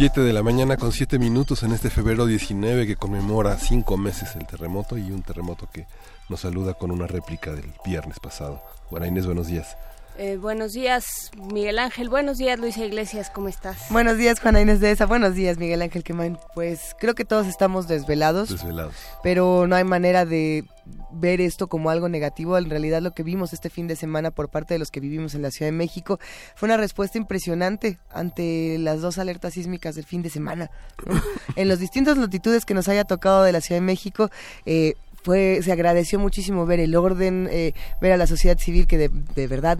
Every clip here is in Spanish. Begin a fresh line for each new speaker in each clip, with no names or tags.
Siete de la mañana con siete minutos en este febrero 19 que conmemora cinco meses el terremoto y un terremoto que nos saluda con una réplica del viernes pasado. Juana Inés, buenos días.
Eh, buenos días, Miguel Ángel. Buenos días, Luisa Iglesias. ¿Cómo estás?
Buenos días, Juana Inés de esa. Buenos días, Miguel Ángel Quemain. Pues creo que todos estamos desvelados.
Desvelados.
Pero no hay manera de ver esto como algo negativo. En realidad lo que vimos este fin de semana por parte de los que vivimos en la Ciudad de México fue una respuesta impresionante ante las dos alertas sísmicas del fin de semana. en las distintas latitudes que nos haya tocado de la Ciudad de México, eh, fue se agradeció muchísimo ver el orden, eh, ver a la sociedad civil que de, verdad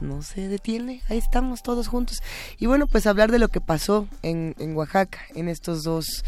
no, se detiene, ahí estamos todos juntos. Y bueno, pues hablar de lo que pasó en, en Oaxaca en estos dos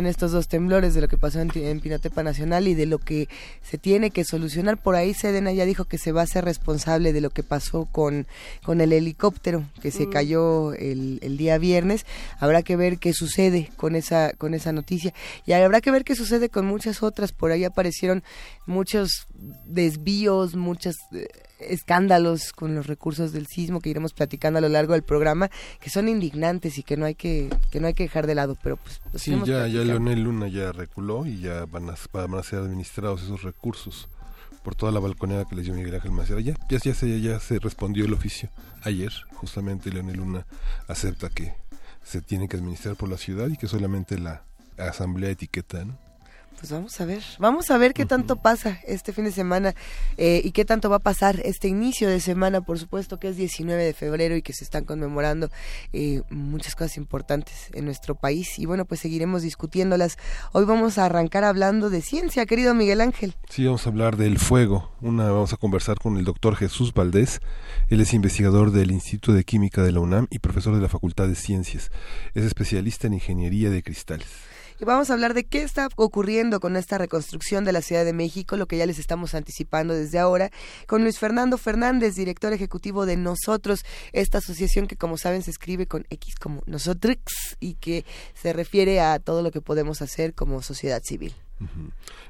en estos dos temblores, de lo que pasó en, en, Pinatepa Nacional y de lo que se tiene que solucionar. Por ahí Sedena ya dijo que se va a ser responsable de lo que pasó con, con el helicóptero que se mm. cayó el, el, día viernes. Habrá que ver qué sucede con esa, con esa noticia y habrá que ver qué sucede con muchas otras. Por ahí aparecieron muchos desvíos, muchas... Eh, escándalos con los recursos del sismo que iremos platicando a lo largo del programa que son indignantes y que no hay que que no hay que dejar de lado pero pues
sí ya ya Leonel Luna ya reculó y ya van a, van a ser administrados esos recursos por toda la balconeada que les dio Miguel Ángel Macera ya ya, ya se ya se respondió el oficio ayer justamente Leonel Luna acepta que se tiene que administrar por la ciudad y que solamente la asamblea etiqueta ¿no?
Pues vamos a ver, vamos a ver qué tanto pasa este fin de semana eh, y qué tanto va a pasar este inicio de semana, por supuesto que es 19 de febrero y que se están conmemorando eh, muchas cosas importantes en nuestro país y bueno, pues seguiremos discutiéndolas. Hoy vamos a arrancar hablando de ciencia, querido Miguel Ángel.
Sí, vamos a hablar del fuego. Una, vamos a conversar con el doctor Jesús Valdés. Él es investigador del Instituto de Química de la UNAM y profesor de la Facultad de Ciencias. Es especialista en ingeniería de cristales
y vamos a hablar de qué está ocurriendo con esta reconstrucción de la Ciudad de México, lo que ya les estamos anticipando desde ahora, con Luis Fernando Fernández, director ejecutivo de Nosotros, esta asociación que como saben se escribe con X como Nosotros y que se refiere a todo lo que podemos hacer como sociedad civil.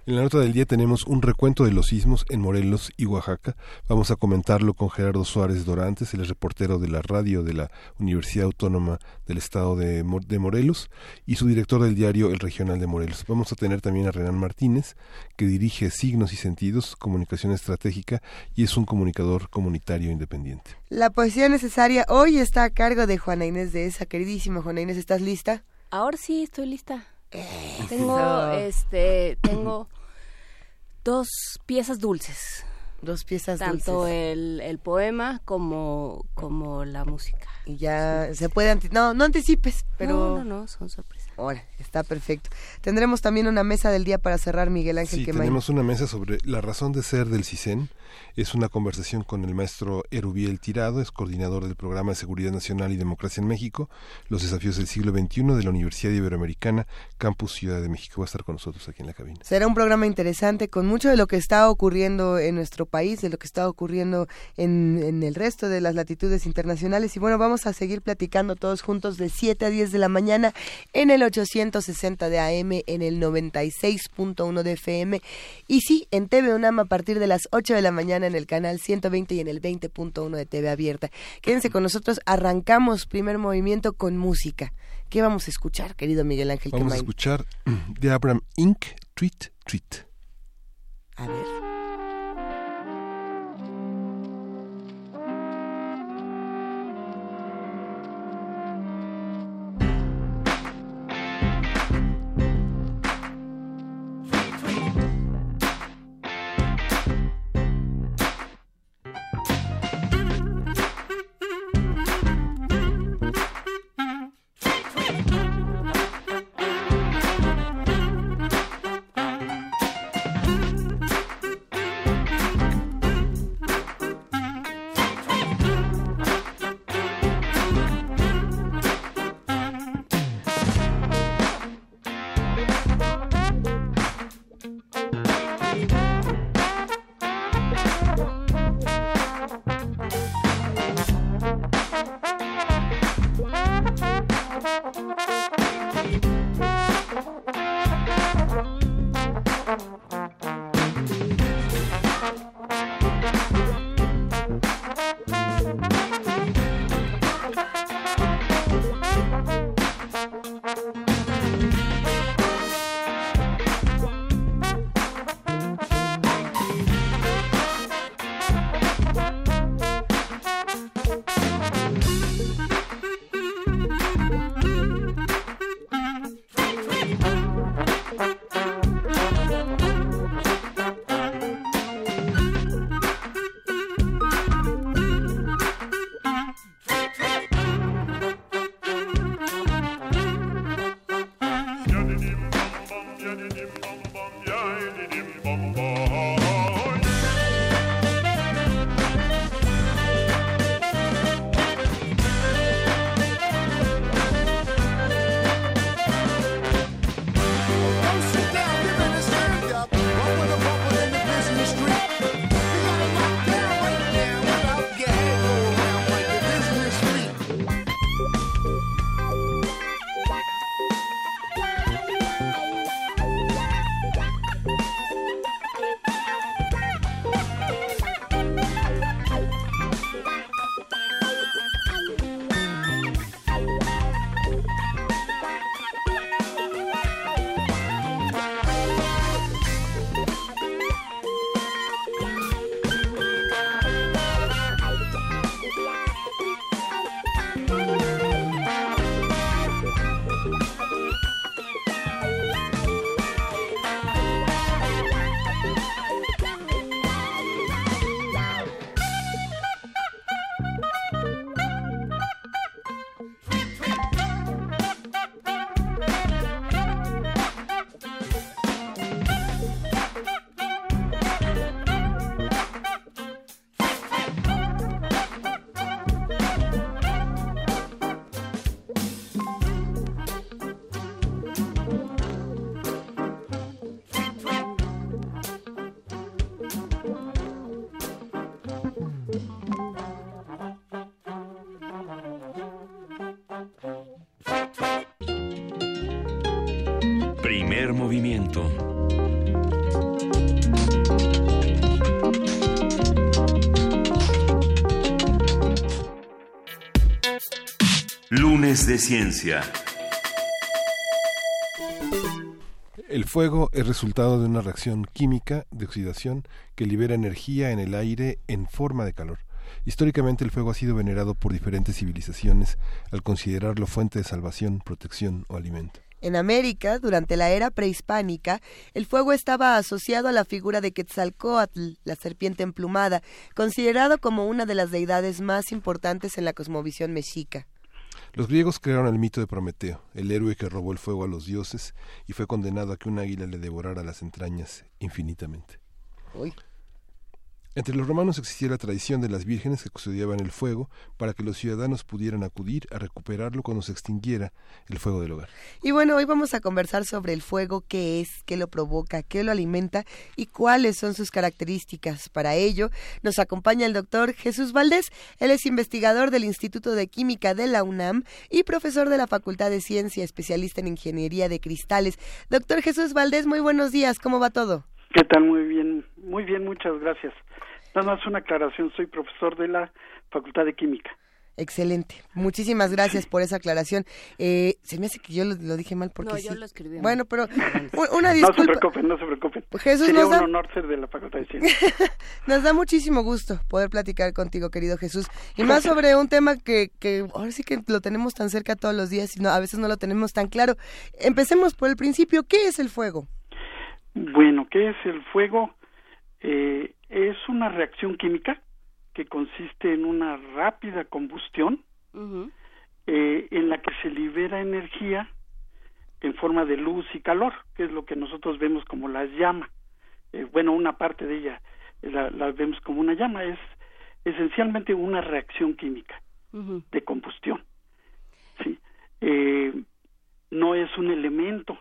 En la nota del día tenemos un recuento de los sismos en Morelos y Oaxaca. Vamos a comentarlo con Gerardo Suárez Dorantes, el reportero de la radio de la Universidad Autónoma del Estado de, de, Morelos y su director del diario El Regional de Morelos. Vamos a tener también a Renan Martínez, que dirige Signos y Sentidos, Comunicación Estratégica y es un comunicador comunitario independiente.
La poesía necesaria hoy está a cargo de Juana Inés de esa. Queridísima Juana Inés, ¿estás lista?
Ahora sí, estoy lista. Tengo, este, tengo dos piezas dulces.
Dos piezas
Tanto
dulces.
Tanto el, el, poema como, como la música.
Y ya se puede... no, no anticipes, pero...
No, no, no, son sorpresas.
Ahora, está perfecto. Tendremos también una mesa del día para cerrar, Miguel Ángel
Sí, tenemos una mesa sobre la razón de ser del CISEN. Es una conversación con el maestro Erubiel Tirado, es coordinador del Programa de Seguridad Nacional y Democracia en México, los desafíos del siglo XXI de la Universidad Iberoamericana, Campus Ciudad de México. Va a estar con nosotros aquí en la cabina.
Será un programa interesante con mucho de lo que está ocurriendo en nuestro país, de lo que está ocurriendo en, el resto de las latitudes internacionales. Y bueno, vamos a seguir platicando todos juntos de 7 a 10 de la mañana en el 860 de AM, en el 96.1 de FM. Y sí, en TV UNAM a partir de las 8 de la mañana en el canal 120 y en el 20.1 de TV Abierta. Quédense con nosotros, arrancamos primer movimiento con música. ¿Qué vamos a escuchar, querido Miguel Ángel
Vamos a escuchar de Abraham Inc. Tweet Tweet.
A ver.
De Ciencia.
El fuego es resultado de una reacción química de oxidación que libera energía en el aire en forma de calor. Históricamente el fuego ha sido venerado por diferentes civilizaciones al considerarlo fuente de salvación, protección o alimento.
En América, durante la era prehispánica, el fuego estaba asociado a la figura de Quetzalcoatl, la serpiente emplumada, considerado como una de las deidades más importantes en la cosmovisión mexica.
Los griegos crearon el mito de Prometeo, el héroe que robó el fuego a los dioses y fue condenado a que un águila le devorara las entrañas infinitamente. Entre los romanos existía la tradición de las vírgenes que custodiaban el fuego para que los ciudadanos pudieran acudir a recuperarlo cuando se extinguiera el fuego del hogar.
Y bueno, hoy vamos a conversar sobre el fuego, qué es, qué lo provoca, qué lo alimenta y cuáles son sus características. Para ello, nos acompaña el doctor Jesús Valdés. Él es investigador del Instituto de Química de la UNAM y profesor de la Facultad de Ciencia, especialista en Ingeniería de Cristales. Doctor Jesús Valdés, muy buenos días. ¿Cómo va todo?
¿Qué tal? Muy bien, muy bien, muchas gracias. Nada más una aclaración, soy profesor de la Facultad de Química.
Excelente. Muchísimas gracias por esa aclaración. Eh, se me hace que yo lo, dije mal porque
no, yo lo escribí mal.
Bueno, pero una disculpa.
No se preocupen, no se preocupen.
Jesús,
Sería
nos da...
un honor ser de la Facultad de Ciencias.
nos da muchísimo gusto poder platicar contigo, querido Jesús. Y más sobre un tema que, que ahora sí que lo tenemos tan cerca todos los días y no, a veces no lo tenemos tan claro. Empecemos por el principio. ¿Qué es el fuego?
Bueno, ¿qué es el fuego? Eh, es una reacción química que consiste en una rápida combustión eh, en la que se libera energía en forma de luz y calor, que es lo que nosotros vemos como la llama. Eh, bueno, una parte de ella la, vemos como una llama, es esencialmente una reacción química de combustión. Sí. no es un elemento,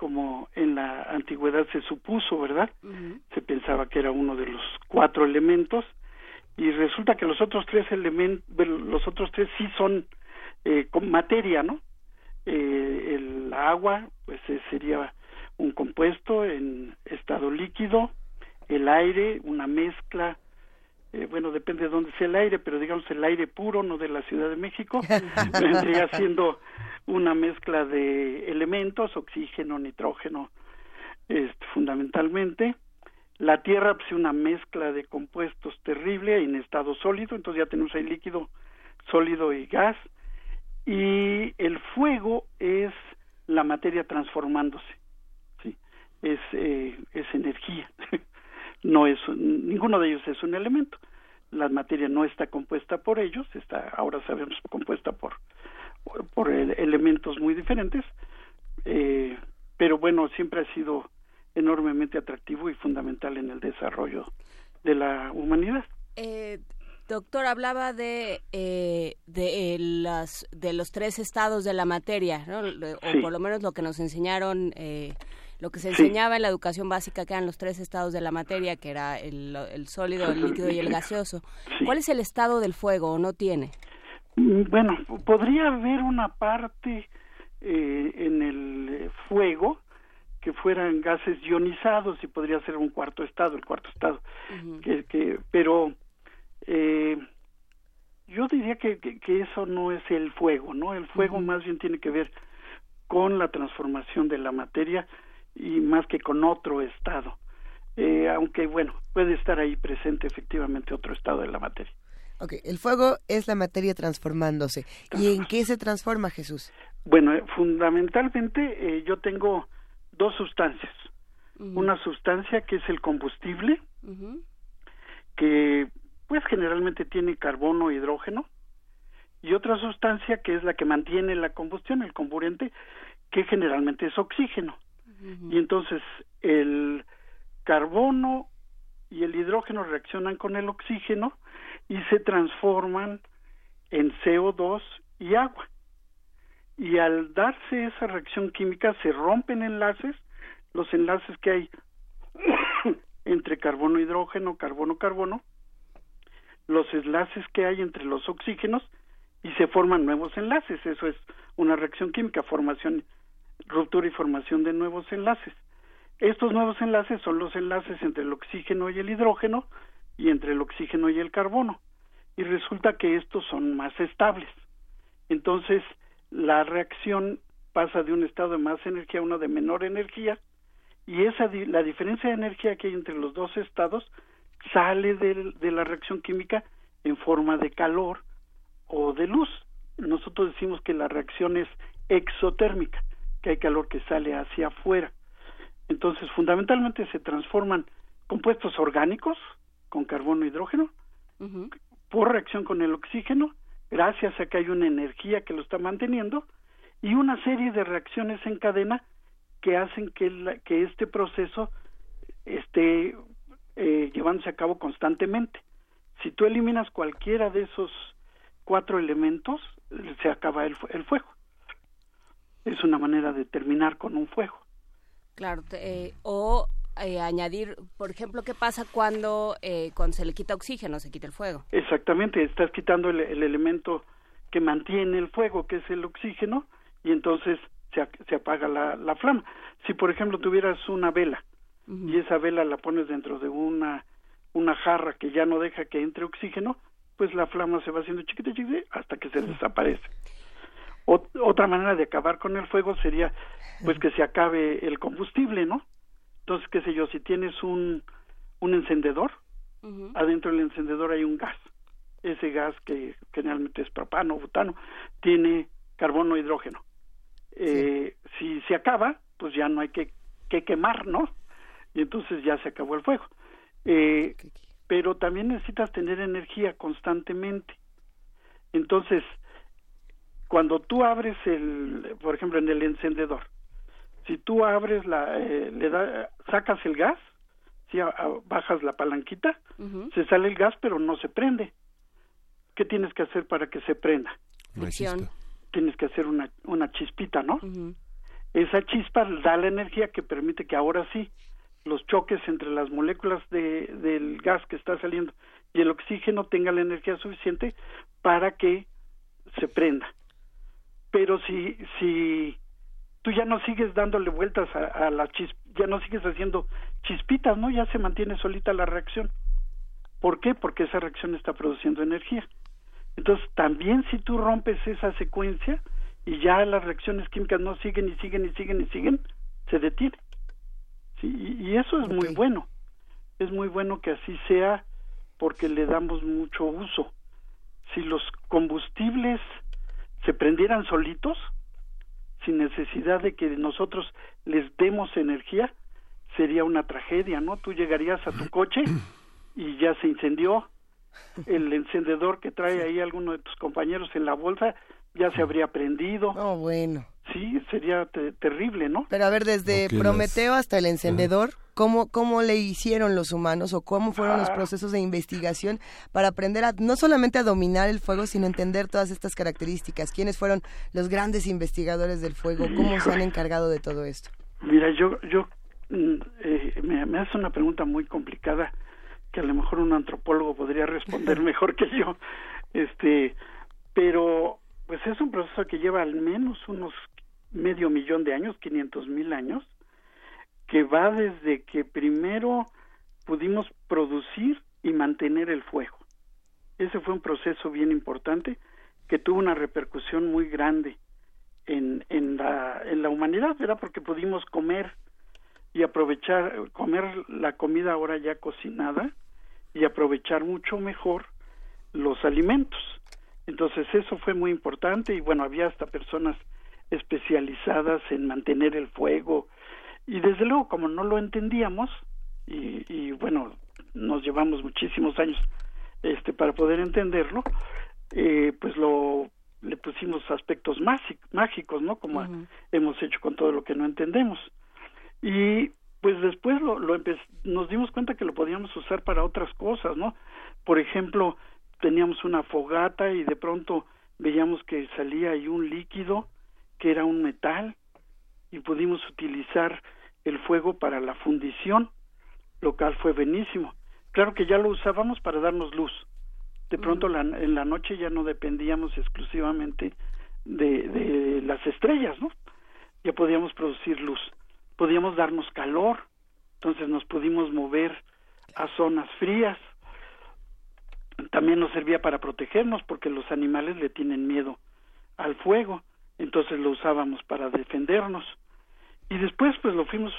como en la antigüedad se supuso, ¿verdad? Se pensaba que era uno de los cuatro elementos y resulta que los otros tres elementos, los otros tres sí son eh, con materia, ¿no? Eh, el agua, pues eh, sería un compuesto en estado líquido, el aire, una mezcla, eh, bueno, depende de dónde sea el aire, pero digamos el aire puro, no de la Ciudad de México, vendría siendo una mezcla de elementos, oxígeno, nitrógeno, este, fundamentalmente. La tierra, pues, una mezcla de compuestos terrible en estado sólido, entonces ya tenemos ahí líquido, sólido y gas. Y el fuego es la materia transformándose, ¿sí? es, eh, es energía, no es, ninguno de ellos es un elemento. La materia no está compuesta por ellos, está, ahora sabemos, compuesta por por elementos muy diferentes, eh, pero bueno, siempre ha sido enormemente atractivo y fundamental en el desarrollo de la humanidad.
Eh, doctor, hablaba de, eh, de, las, de los tres estados de la materia, ¿no? o por lo menos lo que nos enseñaron, eh, lo que se enseñaba en la educación básica, que eran los tres estados de la materia, que era el, el sólido, el líquido y el gaseoso. ¿Cuál es el estado del fuego o no tiene?
Mm, bueno, podría haber una parte eh, en el fuego que fueran gases ionizados y podría ser un cuarto estado, el cuarto estado. que, que, pero eh, yo diría que, que, eso no es el fuego, ¿no? El fuego más bien tiene que ver con la transformación de la materia y más que con otro estado. Eh, aunque bueno, puede estar ahí presente efectivamente otro estado de la materia.
Ok, el fuego es la materia transformándose. ¿Y en qué se transforma Jesús?
Bueno, eh, fundamentalmente eh, yo tengo dos sustancias. Una sustancia que es el combustible, que pues generalmente tiene carbono e hidrógeno, y otra sustancia que es la que mantiene la combustión, el comburente, que generalmente es oxígeno. Y entonces el carbono y el hidrógeno reaccionan con el oxígeno y se transforman en CO2 y agua. Y al darse esa reacción química se rompen enlaces, los enlaces que hay entre carbono hidrógeno, carbono carbono, los enlaces que hay entre los oxígenos y se forman nuevos enlaces, eso es una reacción química, formación ruptura y formación de nuevos enlaces. Estos nuevos enlaces son los enlaces entre el oxígeno y el hidrógeno y entre el oxígeno y el carbono. Y resulta que estos son más estables. Entonces, la reacción pasa de un estado de más energía a uno de menor energía y esa la diferencia de energía que hay entre los dos estados sale de, de la reacción química en forma de calor o de luz. Nosotros decimos que la reacción es exotérmica, que hay calor que sale hacia afuera. Entonces, fundamentalmente se transforman compuestos orgánicos con carbono e hidrógeno por reacción con el oxígeno, gracias a que hay una energía que lo está manteniendo y una serie de reacciones en cadena que hacen que, que este proceso esté eh, llevándose a cabo constantemente. Si tú eliminas cualquiera de esos cuatro elementos, se acaba el, el fuego. Es una manera de terminar con un fuego.
Claro, eh, o eh, añadir, por ejemplo, ¿qué pasa cuando, eh, cuando se le quita oxígeno, se quita el fuego?
Exactamente, estás quitando el, elemento que mantiene el fuego, que es el oxígeno, y entonces se, se apaga la, la, flama. Si, por ejemplo, tuvieras una vela y esa vela la pones dentro de una, una jarra que ya no deja que entre oxígeno, pues la flama se va haciendo chiquita, chiquita hasta que se desaparece otra manera de acabar con el fuego sería pues que se acabe el combustible, ¿no? Entonces, qué sé yo, si tienes un, un encendedor, adentro del encendedor hay un gas. Ese gas que generalmente es propano, butano, tiene carbono e hidrógeno. Eh, si se acaba, pues ya no hay que, que quemar, ¿no? Y entonces ya se acabó el fuego. Eh, pero también necesitas tener energía constantemente. Entonces, cuando tú abres el, por ejemplo, en el encendedor, si tú abres la, eh, le da, sacas el gas, si bajas la palanquita, se sale el gas, pero no se prende. ¿Qué tienes que hacer para que se prenda? Tienes que hacer una, una chispita, ¿no? Esa chispa da la energía que permite que ahora sí los choques entre las moléculas de, del gas que está saliendo y el oxígeno tenga la energía suficiente para que se prenda pero si si tú ya no sigues dándole vueltas a, la chis ya no sigues haciendo chispitas no ya se mantiene solita la reacción. ¿por qué? porque esa reacción está produciendo energía. Entonces también si tú rompes esa secuencia y ya las reacciones químicas no siguen y siguen y siguen y siguen se detiene. ¿sí? y, eso es muy bueno. Es muy bueno que así sea porque le damos mucho uso. Si los combustibles se prendieran solitos, sin necesidad de que nosotros les demos energía, sería una tragedia, ¿no? Tú llegarías a tu coche y ya se incendió, el encendedor que trae ahí alguno de tus compañeros en la bolsa ya se habría prendido.
Oh, bueno.
sí, sería terrible, ¿no?
Pero a ver, desde Prometeo hasta el encendedor, ¿cómo, ¿cómo le hicieron los humanos o cómo fueron los ah. procesos de investigación para aprender a no solamente a dominar el fuego, sino entender todas estas características? ¿Quiénes fueron los grandes investigadores del fuego? ¿Cómo se han encargado de todo esto?
Mira, yo, yo mm, eh, me, me hace una pregunta muy complicada que a lo mejor un antropólogo podría responder mejor que yo. Este, pero pues es un proceso que lleva al menos unos medio millón de años, 500 mil años, que va desde que primero pudimos producir y mantener el fuego. Ese fue un proceso bien importante que tuvo una repercusión muy grande en, en, la, en la humanidad, ¿verdad? Porque pudimos comer y aprovechar, comer la comida ahora ya cocinada y aprovechar mucho mejor los alimentos. Entonces eso fue muy importante y bueno, había hasta personas especializadas en mantener el fuego y desde luego como no lo entendíamos y, y bueno, nos llevamos muchísimos años este para poder entenderlo, eh, pues lo le pusimos aspectos mágicos, ¿no? Como hemos hecho con todo lo que no entendemos. Y pues después lo, lo nos dimos cuenta que lo podíamos usar para otras cosas, ¿no? Por ejemplo, teníamos una fogata y de pronto veíamos que salía ahí un líquido que era un metal y pudimos utilizar el fuego para la fundición, lo cual fue buenísimo. Claro que ya lo usábamos para darnos luz. De pronto en la noche ya no dependíamos exclusivamente de, de las estrellas, ¿no? Ya podíamos producir luz podíamos darnos calor, entonces nos pudimos mover a zonas frías. También nos servía para protegernos porque los animales le tienen miedo al fuego, entonces lo usábamos para defendernos. Y después pues lo fuimos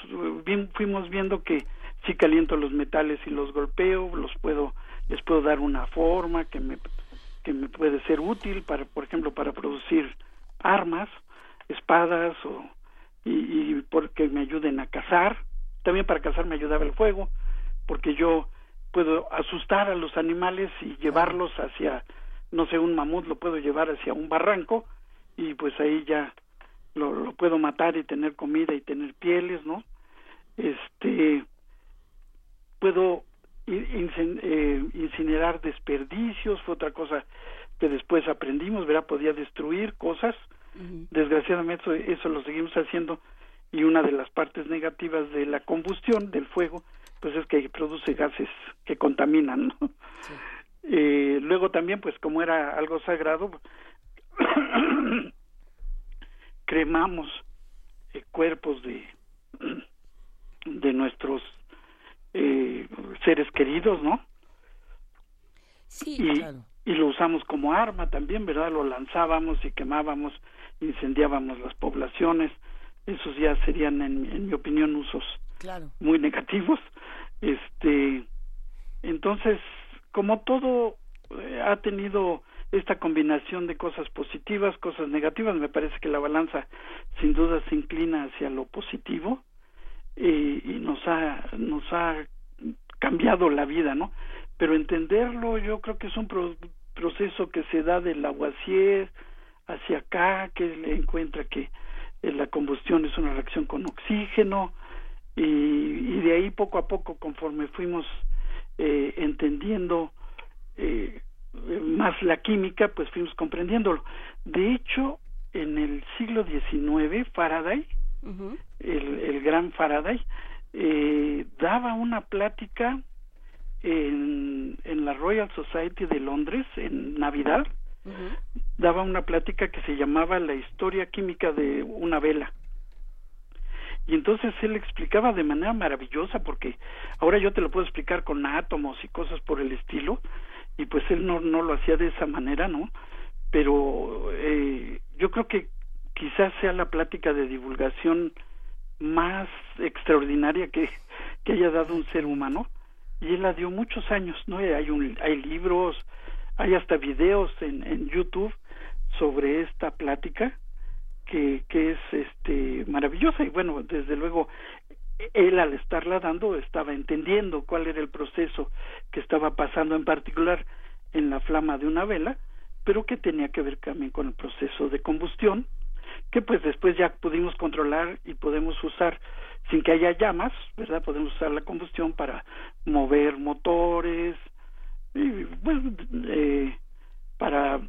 fuimos viendo que si caliento los metales y los golpeo, los puedo les puedo dar una forma que me que me puede ser útil para por ejemplo para producir armas, espadas o y, y porque me ayuden a cazar. También para cazar me ayudaba el fuego, porque yo puedo asustar a los animales y llevarlos hacia, no sé, un mamut lo puedo llevar hacia un barranco y pues ahí ya lo, lo puedo matar y tener comida y tener pieles, ¿no? Este, puedo eh, incinerar desperdicios, fue otra cosa que después aprendimos, ¿verdad? Podía destruir cosas Desgraciadamente eso, lo seguimos haciendo y una de las partes negativas de la combustión del fuego pues es que produce gases que contaminan ¿no? eh, luego también pues como era algo sagrado cremamos eh, cuerpos de de nuestros eh, seres queridos no
sí claro
y lo usamos como arma también, ¿verdad? Lo lanzábamos y quemábamos, incendiábamos las poblaciones. Esos ya serían, en, mi opinión, usos muy negativos. Este, entonces, como todo eh, ha tenido esta combinación de cosas positivas, cosas negativas, me parece que la balanza sin duda se inclina hacia lo positivo y, y nos ha nos ha cambiado la vida, ¿no? pero entenderlo yo creo que es un proceso que se da del aguacier hacia acá, que encuentra que eh, la combustión es una reacción con oxígeno y, y de ahí poco a poco conforme fuimos eh, entendiendo eh, más la química pues fuimos comprendiéndolo. De hecho en el siglo XIX Faraday el, el gran Faraday eh, daba una plática en, en la Royal Society de Londres en Navidad. Daba una plática que se llamaba la historia química de una vela y entonces él explicaba de manera maravillosa porque ahora yo te lo puedo explicar con átomos y cosas por el estilo y pues él no no lo hacía de esa manera no pero eh, yo creo que quizás sea la plática de divulgación más extraordinaria que, que haya dado un ser humano y él la dio muchos años, ¿no? Hay, un, hay libros, hay hasta videos en, en YouTube sobre esta plática que, que es este maravillosa y bueno, desde luego él al estarla dando estaba entendiendo cuál era el proceso que estaba pasando en particular en la flama de una vela, pero que tenía que ver también con el proceso de combustión que pues después ya pudimos controlar y podemos usar sin que haya llamas, ¿verdad? Podemos usar la combustión para mover motores y bueno, eh, para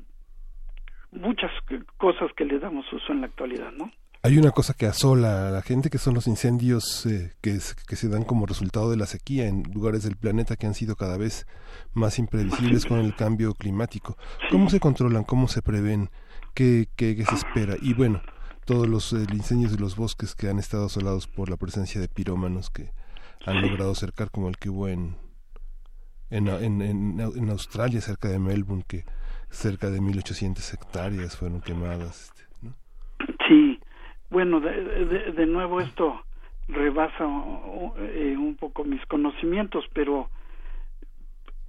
muchas cosas que le damos uso en la actualidad, ¿no?
Hay una cosa que asola a la gente, que son los incendios eh, que, que, se dan como resultado de la sequía en lugares del planeta que han sido cada vez más imprevisibles con el cambio climático. ¿Cómo se controlan? ¿Cómo se prevén? ¿Qué, qué, se espera? Y bueno, todos los eh, incendios de los bosques que han estado asolados por la presencia de pirómanos que han logrado cercar, como el que hubo en, en, en, en, Australia, cerca de Melbourne, que cerca de 1.800 hectáreas fueron quemadas. Este,
sí, bueno, de, de, nuevo esto rebasa eh, un poco mis conocimientos, pero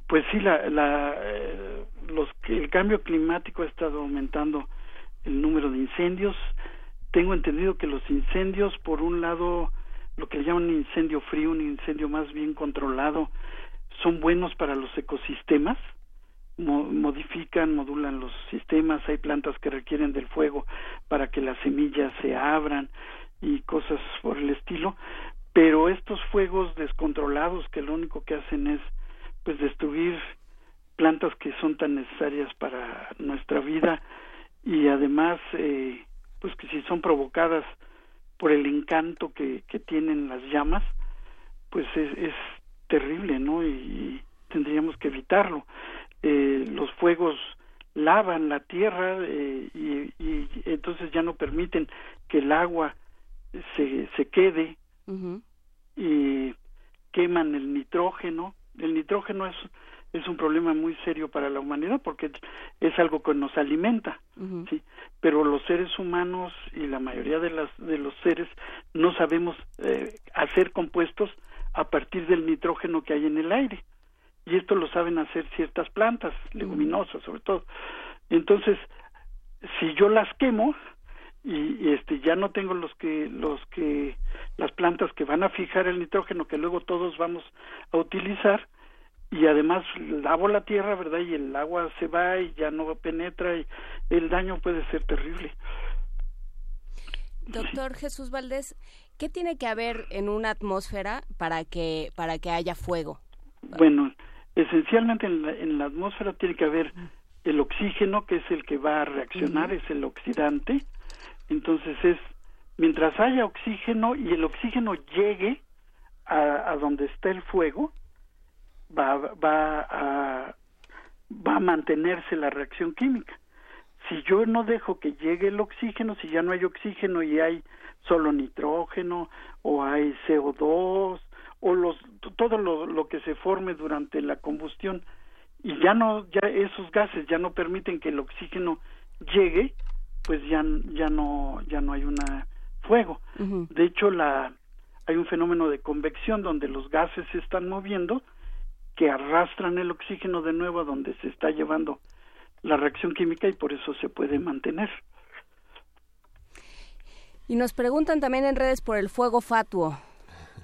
pues sí, la, la, eh, los, el cambio climático ha estado aumentando el número de incendios. Tengo entendido que los incendios, por un lado, lo que llaman incendio frío, un incendio más bien controlado, son buenos para los ecosistemas modifican, modulan los sistemas, hay plantas que requieren del fuego para que las semillas se abran y cosas por el estilo, pero estos fuegos descontrolados que lo único que hacen es pues destruir plantas que son tan necesarias para nuestra vida y además eh, pues que si son provocadas por el encanto que, que tienen las llamas pues es, es terrible no y tendríamos que evitarlo eh, los fuegos lavan la tierra eh, y, entonces ya no permiten que el agua se, se quede y queman el nitrógeno. El nitrógeno es, es un problema muy serio para la humanidad porque es algo que nos alimenta, ¿sí? pero los seres humanos y la mayoría de, las, de los seres no sabemos eh, hacer compuestos a partir del nitrógeno que hay en el aire y esto lo saben hacer ciertas plantas leguminosas sobre todo. Entonces si yo las quemo y, este ya no tengo los que los que las plantas que van a fijar el nitrógeno que luego todos vamos a utilizar y además lavo la tierra verdad y el agua se va y ya no penetra y el daño puede ser terrible.
Doctor Jesús Valdés, ¿qué tiene que haber en una atmósfera para que para que haya fuego?
Bueno, esencialmente en la, atmósfera tiene que haber el oxígeno que es el que va a reaccionar es el oxidante. Entonces es mientras haya oxígeno y el oxígeno llegue a, a donde está el fuego va va a va a mantenerse la reacción química. Si yo no dejo que llegue el oxígeno si ya no hay oxígeno y hay solo nitrógeno o hay CO2 o los todo lo, lo que se forme durante la combustión y ya no ya esos gases ya no permiten que el oxígeno llegue pues ya ya no ya no hay una fuego de hecho la hay un fenómeno de convección donde los gases se están moviendo que arrastran el oxígeno de nuevo a donde se está llevando la reacción química y por eso se puede mantener.
Y nos preguntan también en redes por el fuego fatuo.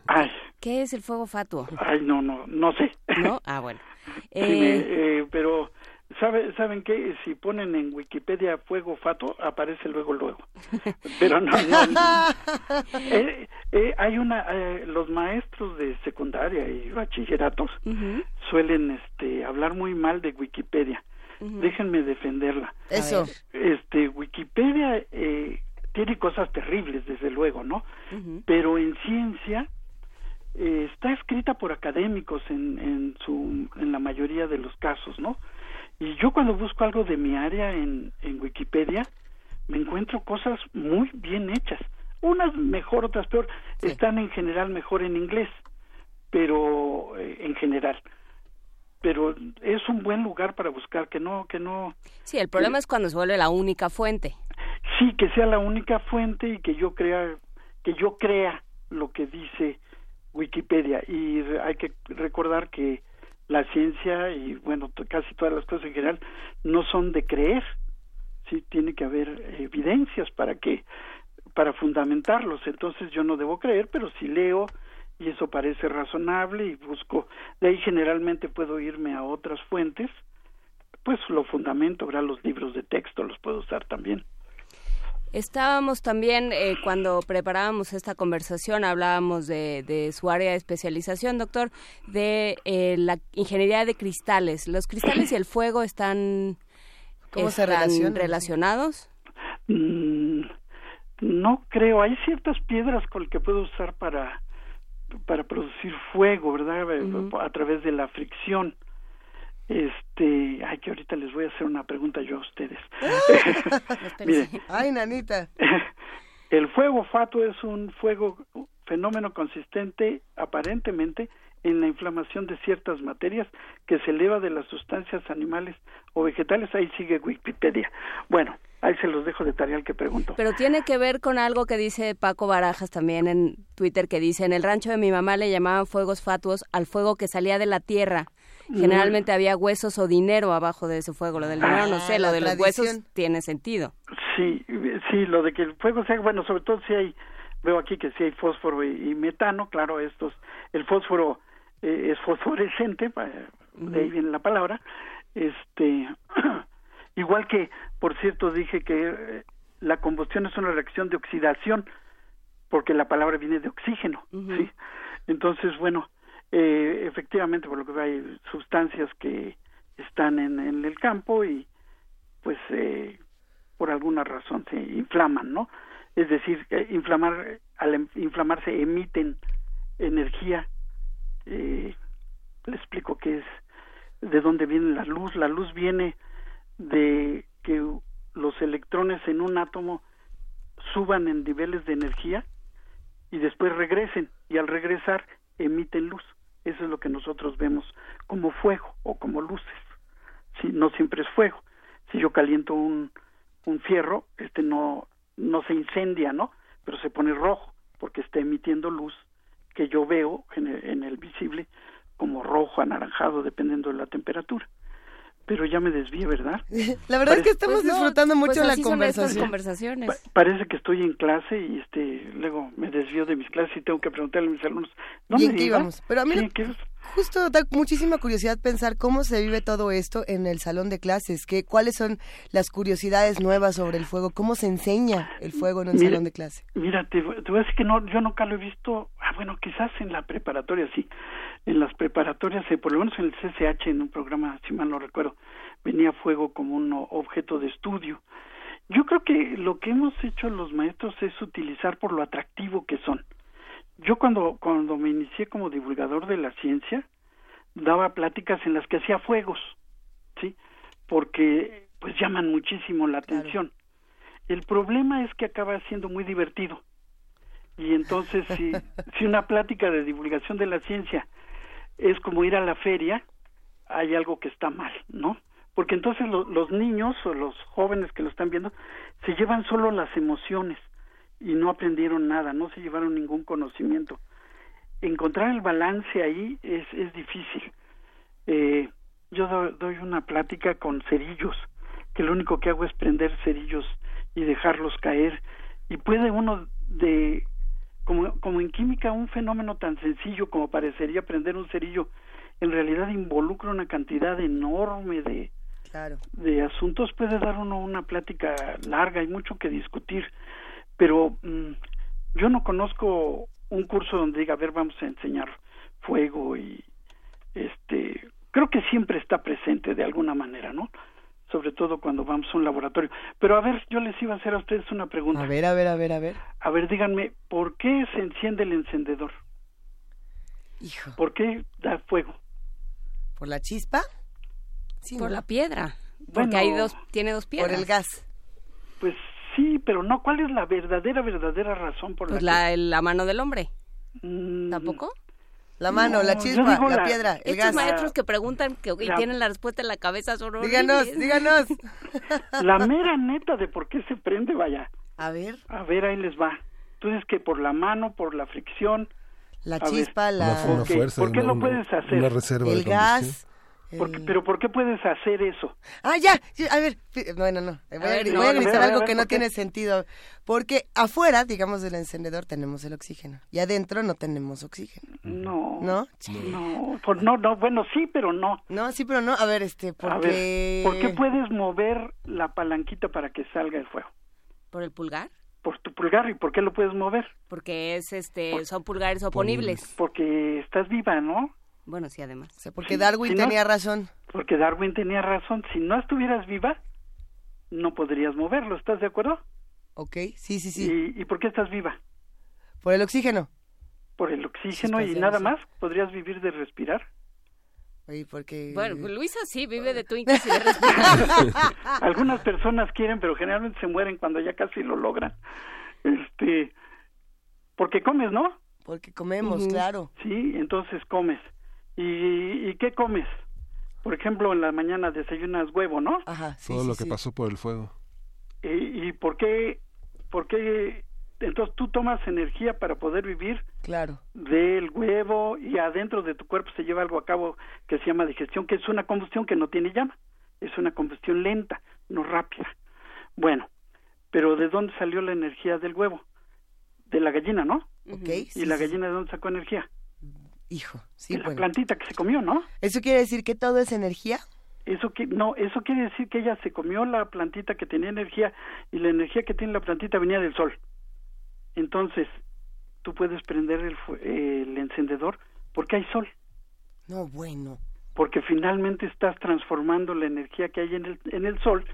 Ay,
¿Qué es el fuego fatuo?
Ay, no, no, no sé.
¿No? Ah, bueno.
Eh, eh... pero, ¿sabe, ¿saben qué? Si ponen en Wikipedia fuego fatuo, aparece luego, luego. Pero no, no. Eh, eh, hay una, los maestros de secundaria y bachilleratos suelen este, hablar muy mal de Wikipedia. Déjenme defenderla.
Eso.
Este, Wikipedia tiene cosas terribles, desde luego, ¿no? Pero en ciencia eh, está escrita por académicos en, en, su, en la mayoría de los casos, ¿no? Y yo cuando busco algo de mi área en, en Wikipedia, me encuentro cosas muy bien hechas. Unas mejor, otras peor. Están en general mejor en inglés, pero eh, en general. Pero es un buen lugar para buscar, que no, que no.
Sí, el problema es cuando se vuelve la única fuente.
Sí, que sea la única fuente y que yo crea, que yo crea lo que dice Wikipedia. Y hay que recordar que la ciencia y bueno casi todas las cosas en general no son de creer sí tiene que haber evidencias para que para fundamentarlos. Entonces yo no debo creer pero si leo y eso parece razonable y busco. De ahí generalmente puedo irme a otras fuentes pues lo fundamento habrá los libros de texto los puedo usar también
Estábamos también, eh, cuando preparábamos esta conversación, hablábamos de, su área de especialización, doctor, de eh, la ingeniería de cristales. ¿Los cristales y el fuego están,
¿Cómo se
relacionados?
Mm, no creo. Hay ciertas piedras con las que puedo usar para, para producir fuego, ¿verdad? A través de la fricción. Este, ay, que ahorita les voy a hacer una pregunta yo a ustedes.
ay, nanita.
El fuego fato es un fuego fenómeno consistente aparentemente en la inflamación de ciertas materias que se eleva de las sustancias animales o vegetales. Ahí sigue Wikipedia. Bueno, ahí se los dejo de tarea que pregunto.
Pero tiene que ver con algo que dice Paco Barajas también en Twitter, que dice, en el rancho de mi mamá le llamaban fuegos fatuos al fuego que salía de la tierra Generalmente había huesos o dinero abajo de ese fuego. Lo del dinero no sé, ah, lo de los huesos tiene sentido.
Sí, sí, lo de que el fuego sea, bueno, sobre todo si hay, veo aquí que si hay fósforo y, metano, claro, estos, el fósforo eh, es fosforescente, de ahí viene la palabra, este, igual que, por cierto, dije que eh, la combustión es una reacción de oxidación, porque la palabra viene de oxígeno, ¿sí? Entonces, bueno, eh, efectivamente, por lo que hay sustancias que están en, el campo y pues eh, por alguna razón se inflaman, ¿no? Es decir, inflamar, al em, inflamarse emiten energía. Eh, le explico qué es, de dónde viene la luz. La luz viene de que los electrones en un átomo suban en niveles de energía y después regresen y al regresar emiten luz. Eso es lo que nosotros vemos como fuego o como luces. Si no siempre es fuego. Si yo caliento un, un fierro, este no, no se incendia, ¿no? Pero se pone rojo porque está emitiendo luz que yo veo en en el visible como rojo, anaranjado, dependiendo de la temperatura pero ya me desvíe, ¿verdad?
La verdad es que estamos pues disfrutando pues mucho la conversación.
conversaciones.
parece que estoy en clase y este luego me desvío de mis clases y tengo que preguntarle a mis alumnos.
No ¿Y qué íbamos? Pero a mí justo da muchísima curiosidad pensar cómo se vive todo esto en el salón de clases, que cuáles son las curiosidades nuevas sobre el fuego, cómo se enseña el fuego en un salón de clase.
Mira, te, voy a decir que no, yo nunca lo he visto, ah, bueno, quizás en la preparatoria sí, en las preparatorias, eh, por lo menos en el CCH, en un programa, si mal no recuerdo, venía fuego como un objeto de estudio. Yo creo que lo que hemos hecho los maestros es utilizar por lo atractivo que son. Yo cuando, cuando me inicié como divulgador de la ciencia, daba pláticas en las que hacía fuegos, ¿sí? Porque pues llaman muchísimo la atención. El problema es que acaba siendo muy divertido. Y entonces si, si una plática de divulgación de la ciencia es como ir a la feria, hay algo que está mal, ¿no? Porque entonces los niños o los jóvenes que lo están viendo se llevan solo las emociones y no aprendieron nada, no se llevaron ningún conocimiento. Encontrar el balance ahí es, es difícil. Eh, yo doy una plática con cerillos, que lo único que hago es prender cerillos y dejarlos caer. Y puede uno de como, como en química un fenómeno tan sencillo como parecería prender un cerillo en realidad involucra una cantidad enorme de, de asuntos. Puede dar uno una plática larga hay mucho que discutir pero mm, yo no conozco un curso donde diga a ver vamos a enseñar fuego y este creo que siempre está presente de alguna manera no sobre todo cuando vamos a un laboratorio. Pero a ver, yo les iba a hacer a ustedes una pregunta.
A ver, a ver, a ver, a ver.
A ver, díganme, ¿por qué se enciende el encendedor?
Hijo.
¿Por qué da fuego?
¿Por la chispa?
Sí, por la piedra. Porque hay dos, tiene dos piedras.
Por el gas.
Pues sí, pero no, ¿cuál es la verdadera, verdadera razón por
pues
la,
la, mano del hombre.
Mm,
¿Tampoco?
La mano, la chispa, la, piedra, el
Estos maestros que preguntan que tienen la respuesta en la cabeza son
Díganos, díganos.
La mera neta de por qué se prende, vaya.
A ver.
A ver, ahí les va. Entonces que por la mano, por la fricción.
La chispa, la...
fuerza,
¿Por qué lo puedes hacer?
reserva
el gas.
¿Pero por qué puedes hacer eso?
Ah, ya, a ver, bueno, no, voy a, voy a gritar algo que no tiene sentido, porque afuera, digamos, del encendedor tenemos el oxígeno y adentro no tenemos oxígeno.
No.
¿No?
No, no, no, bueno, sí, pero no.
No, sí, pero no, a ver, este, porque...
¿por qué puedes mover la palanquita para que salga el fuego?
¿Por el pulgar?
Por tu pulgar. ¿Y por qué lo puedes mover?
Porque es este, son pulgares oponibles.
Porque estás viva, ¿no?
Bueno, sí, además.
porque Darwin tenía razón.
Porque Darwin tenía razón. Si no estuvieras viva, no podrías moverlo. ¿Estás de acuerdo?
Ok, sí, sí, sí.
¿Y, por qué estás viva?
Por el oxígeno.
Por el oxígeno y nada más. ¿Podrías vivir de respirar?
Oye, porque...
Bueno, Luisa sí vive de twinkles y de respirar.
Algunas personas quieren, pero generalmente se mueren cuando ya casi lo logran. Este, porque comes, ¿no?
Porque comemos, claro.
Sí, entonces comes. ¿Y, qué comes? Por ejemplo, en la mañana desayunas huevo, ¿no?
Ajá, Todo lo que pasó por el fuego.
¿Y, y por qué? ¿Por qué? Entonces tú tomas energía para poder vivir
claro.
del huevo y adentro de tu cuerpo se lleva algo a cabo que se llama digestión, que es una combustión que no tiene llama, es una combustión lenta, no rápida. Bueno, pero ¿de dónde salió la energía del huevo? De la gallina, ¿no?
Okay,
¿Y la gallina de dónde sacó energía?
Hijo, sí.
la plantita que se comió, ¿no?
¿Eso quiere decir que todo es energía?
Eso que no, eso quiere decir que ella se comió la plantita que tenía energía y la energía que tiene la plantita venía del sol. Entonces, tú puedes prender el, el encendedor porque hay sol.
No, bueno.
Porque finalmente estás transformando la energía que hay en el, en el sol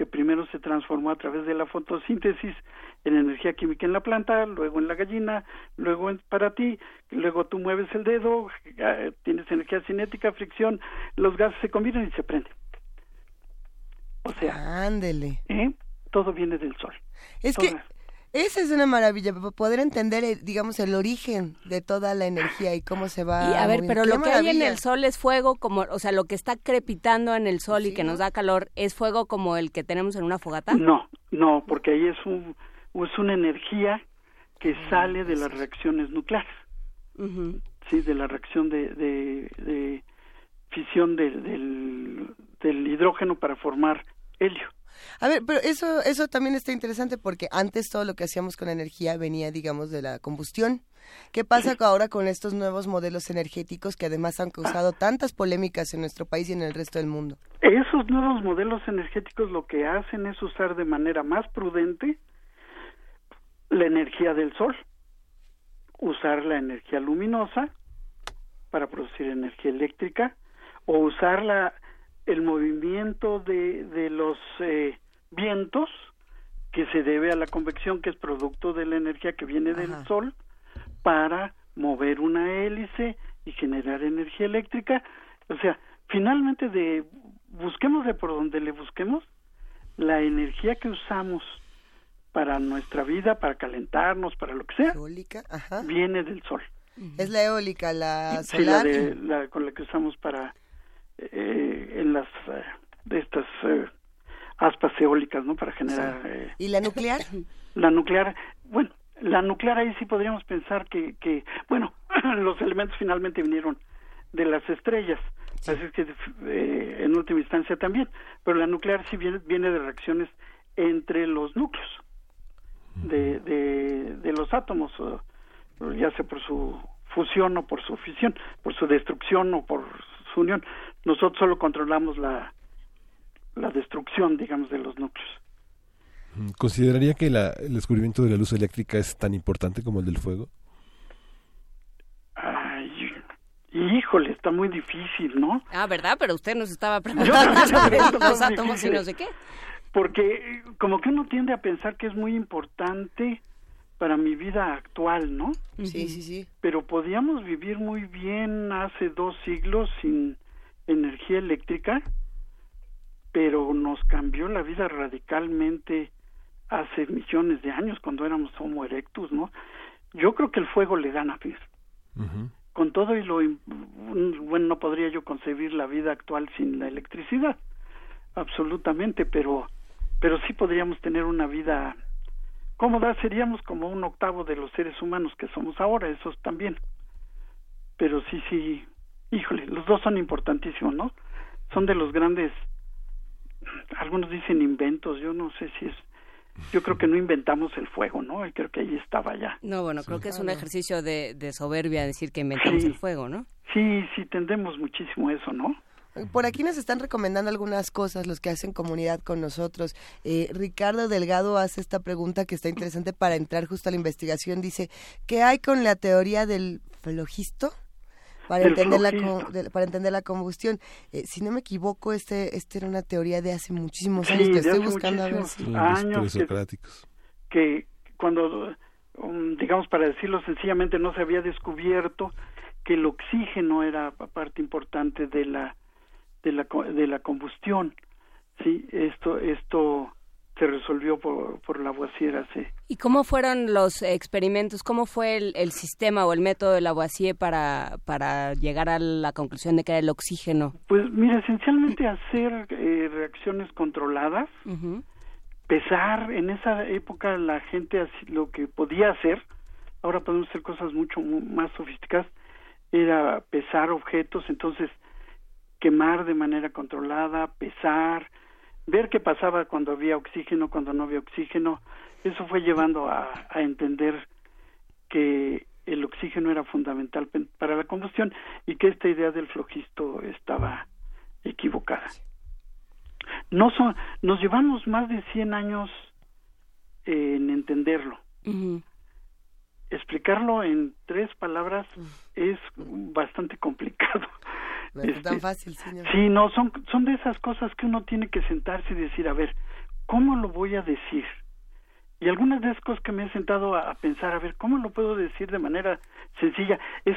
que primero se transformó a través de la fotosíntesis en energía química en la planta, luego en la gallina, luego para ti, luego tú mueves el dedo, eh, tienes energía cinética, fricción, los gases se combinan y se prenden. O sea,
ándele.
¿eh? Todo viene del sol.
Es que esa es una maravilla, poder entender, digamos, el origen de toda la energía y cómo se va.
Y a ver, pero lo que hay en el sol es fuego, como, o sea, lo que está crepitando en el sol y que nos da calor, ¿es fuego como el que tenemos en una fogata?
No, no, porque ahí es un es una energía que ah, sale de las reacciones nucleares, sí, de la reacción de, de, fisión del, del hidrógeno para formar helio.
A ver, pero eso, eso también está interesante porque antes todo lo que hacíamos con energía venía, digamos, de la combustión. ¿Qué pasa ahora con estos nuevos modelos energéticos que además han causado tantas polémicas en nuestro país y en el resto del mundo?
Esos nuevos modelos energéticos lo que hacen es usar de manera más prudente la energía del sol, usar la energía luminosa para producir energía eléctrica o usar la, el movimiento de, de los eh, vientos que se debe a la convección que es producto de la energía que viene del sol para mover una hélice y generar energía eléctrica o sea finalmente de busquemos de por donde le busquemos la energía que usamos para nuestra vida, para calentarnos, para lo que sea, viene del sol.
Es la eólica, la solar.
Sí, la, con la que usamos para eh, en las eh, de estas eh, aspas eólicas, ¿no? Para generar. Eh,
¿Y la nuclear?
La nuclear, bueno, la nuclear ahí sí podríamos pensar que, que bueno, los elementos finalmente vinieron de las estrellas, así es que en última instancia también, pero la nuclear sí viene, viene de reacciones entre los núcleos de, de, de los átomos, ya sea por su fusión o por su fisión, por su destrucción o por su unión. Nosotros solo controlamos la, la destrucción, digamos, de los núcleos.
¿Consideraría que la, el descubrimiento de la luz eléctrica es tan importante como el del fuego?
Ay, híjole, está muy difícil, ¿no?
Ah, ¿verdad? Pero usted nos estaba preguntando sobre los átomos y no sé qué.
Porque como que uno tiende a pensar que es muy importante para mi vida actual, ¿no?
Sí, sí, sí.
Pero podíamos vivir muy bien hace dos siglos sin energía eléctrica, pero nos cambió la vida radicalmente hace millones de años cuando éramos Homo erectus, ¿no? Yo creo que el fuego le gana a Con todo y lo bueno, no podría yo concebir la vida actual sin la electricidad, absolutamente, pero pero sí podríamos tener una vida cómoda seríamos como un octavo de los seres humanos que somos ahora, esos también. Pero sí, sí, híjole, los dos son importantísimos, ¿no? Son de los grandes, algunos dicen inventos, yo no sé si es, yo creo que no inventamos el fuego, ¿no? Y creo que ahí estaba ya.
No, bueno, creo que es un ejercicio de, de soberbia decir que inventamos el fuego, ¿no?
Sí, sí, tendemos muchísimo eso, ¿no?
Por aquí nos están recomendando algunas cosas los que hacen comunidad con nosotros. Eh, Ricardo Delgado hace esta pregunta que está interesante para entrar justo a la investigación. Dice, ¿qué hay con la teoría del flojisto? Para entender, la, para entender la combustión. Eh, si no me equivoco, este, este era una teoría de hace muchísimos años. Que estoy buscando a ver
años que, cuando, um, digamos, para decirlo sencillamente, no se había descubierto que el oxígeno era parte importante de la de la de la combustión sí esto esto se resolvió por, por Lavoisier hace
y cómo fueron los experimentos cómo fue el, sistema o el método de Lavoisier para para llegar a la conclusión de que era el oxígeno
pues mira esencialmente hacer eh, reacciones controladas. Pesar en esa época la gente lo que podía hacer ahora podemos hacer cosas mucho más sofisticadas era pesar objetos, entonces quemar de manera controlada, pesar, ver qué pasaba cuando había oxígeno, cuando no había oxígeno. Eso fue llevando a, a entender que el oxígeno era fundamental para la combustión y que esta idea del flojisto estaba equivocada. No son, nos llevamos más de 100 años en entenderlo explicarlo en tres palabras es bastante complicado.
No es tan este, fácil, señor.
Sí, no, son, son de esas cosas que uno tiene que sentarse y decir, a ver, ¿cómo lo voy a decir? Y algunas de esas cosas que me he sentado a, pensar, a ver, ¿cómo lo puedo decir de manera sencilla? Es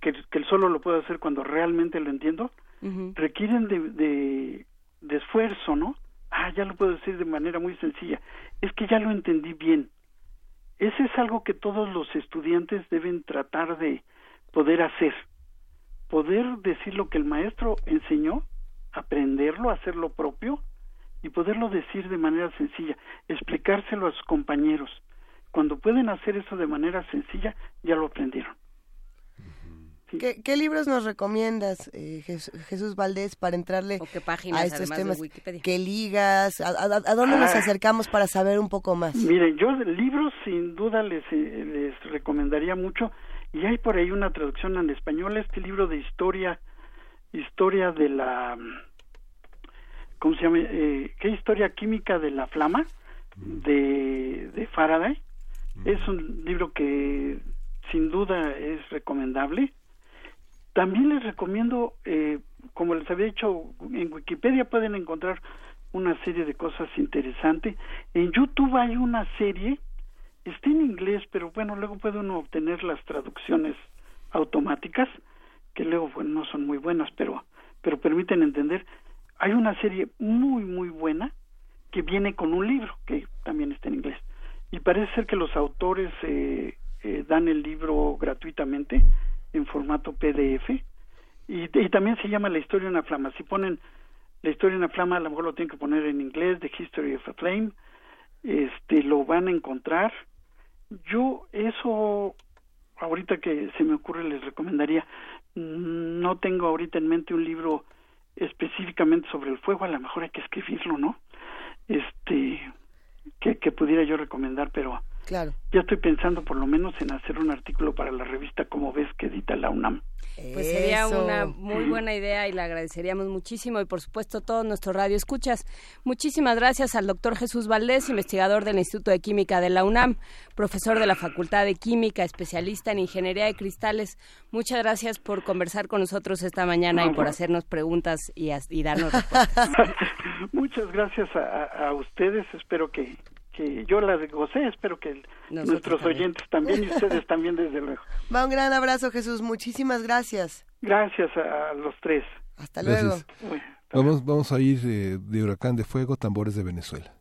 que, que solo lo puedo hacer cuando realmente lo entiendo. Requieren de, de, de esfuerzo, ¿no? Ah, ya lo puedo decir de manera muy sencilla. Es que ya lo entendí bien ese es algo que todos los estudiantes deben tratar de poder hacer, poder decir lo que el maestro enseñó, aprenderlo, hacerlo propio y poderlo decir de manera sencilla, explicárselo a sus compañeros. Cuando pueden hacer eso de manera sencilla, ya lo aprendieron.
¿Qué, libros nos recomiendas, eh, Jesús, Valdés, para entrarle a estos temas? ¿Qué ligas? ¿A, dónde nos ah. acercamos para saber un poco más?
Miren, yo libros sin duda les, eh, les recomendaría mucho y hay por ahí una traducción al español, este libro de historia, historia de la, ¿cómo se llama? Eh, ¿Qué historia química de la flama? De, de Faraday. Es un libro que sin duda es recomendable también les recomiendo, eh, como les había dicho, en Wikipedia pueden encontrar una serie de cosas interesantes. En YouTube hay una serie, está en inglés, pero bueno, luego puede uno obtener las traducciones automáticas, que luego no son muy buenas, pero, pero permiten entender. Hay una serie muy, muy buena que viene con un libro, que también está en inglés. Y parece ser que los autores eh, eh, dan el libro gratuitamente en formato PDF y, también se llama La historia en la flama. Si ponen La historia en la flama, a lo mejor lo tienen que poner en inglés, The History of a Flame, este, lo van a encontrar. Yo eso, ahorita que se me ocurre, les recomendaría. No tengo ahorita en mente un libro específicamente sobre el fuego, a lo mejor hay que escribirlo, ¿no? Este, que, pudiera yo recomendar, pero
Claro.
Ya estoy pensando por lo menos en hacer un artículo para la revista Como ves que edita la UNAM.
Pues sería una muy buena idea y le agradeceríamos muchísimo y por supuesto todo nuestro radio escuchas. Muchísimas gracias al doctor Jesús Valdés, investigador del Instituto de Química de la UNAM, profesor de la Facultad de Química, especialista en Ingeniería de Cristales. Muchas gracias por conversar con nosotros esta mañana y por hacernos preguntas y, darnos respuestas.
Muchas gracias a ustedes, espero que que yo las gocé, espero que nuestros oyentes también y ustedes también desde luego.
Va un gran abrazo Jesús, muchísimas gracias.
Gracias a los tres.
Hasta luego.
vamos, vamos a ir eh, de Huracán de Fuego, Tambores de Venezuela.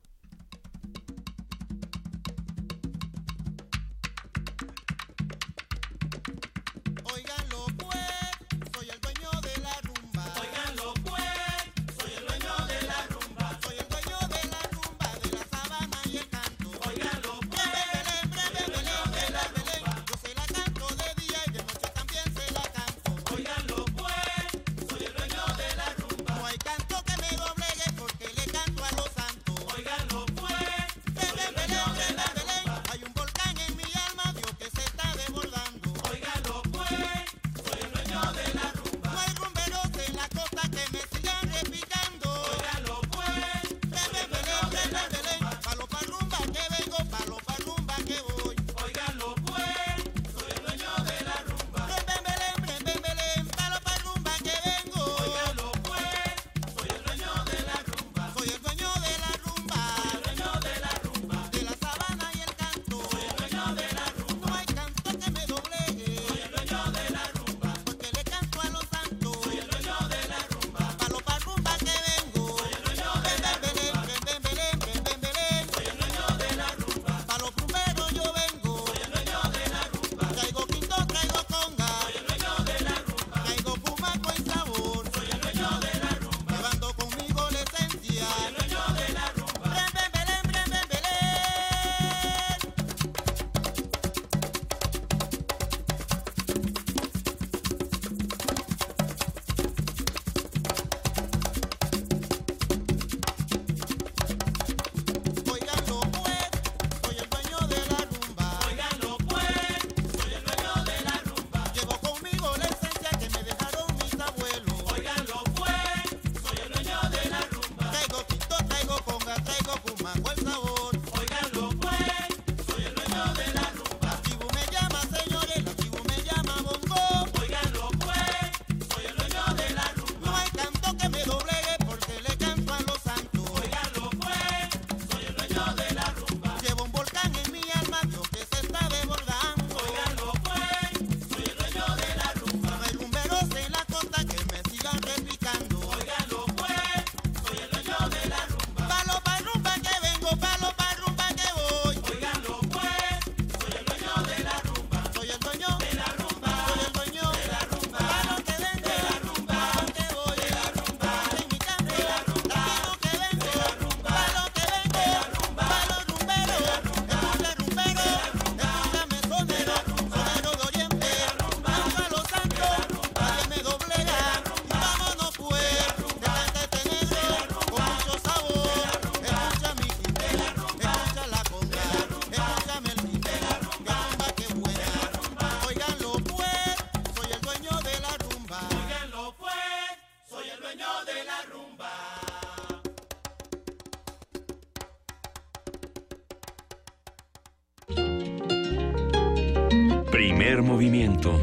Primer movimiento.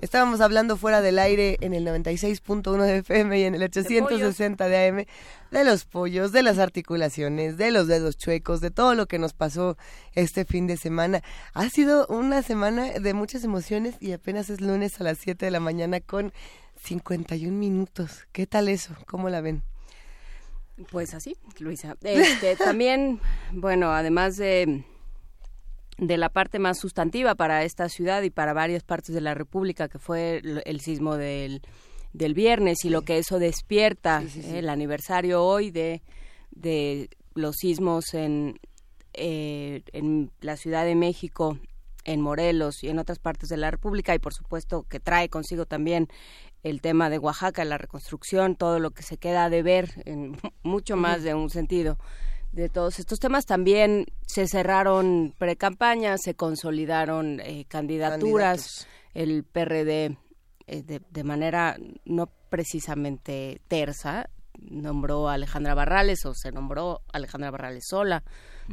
Estábamos hablando fuera del aire en el 96.1 de FM y en el 860 de AM de los pollos, de las articulaciones, de los dedos chuecos, de todo lo que nos pasó este fin de semana. Ha sido una semana de muchas emociones y apenas es lunes a las 7 de la mañana con 51 minutos. ¿Qué tal eso? ¿Cómo la ven?
Pues así, Luisa. Este, también, bueno, además de de la parte más sustantiva para esta ciudad y para varias partes de la República, que fue el, sismo del, del, viernes y lo que eso despierta, el aniversario hoy de, de los sismos en, eh, en la Ciudad de México, en Morelos y en otras partes de la República, y por supuesto que trae consigo también el tema de Oaxaca, la reconstrucción, todo lo que se queda de ver en mucho más de un sentido de todos estos temas. También se cerraron precampañas, se consolidaron eh, candidaturas. El PRD eh, de, de, manera no precisamente tersa nombró a Alejandra Barrales o se nombró a Alejandra Barrales sola.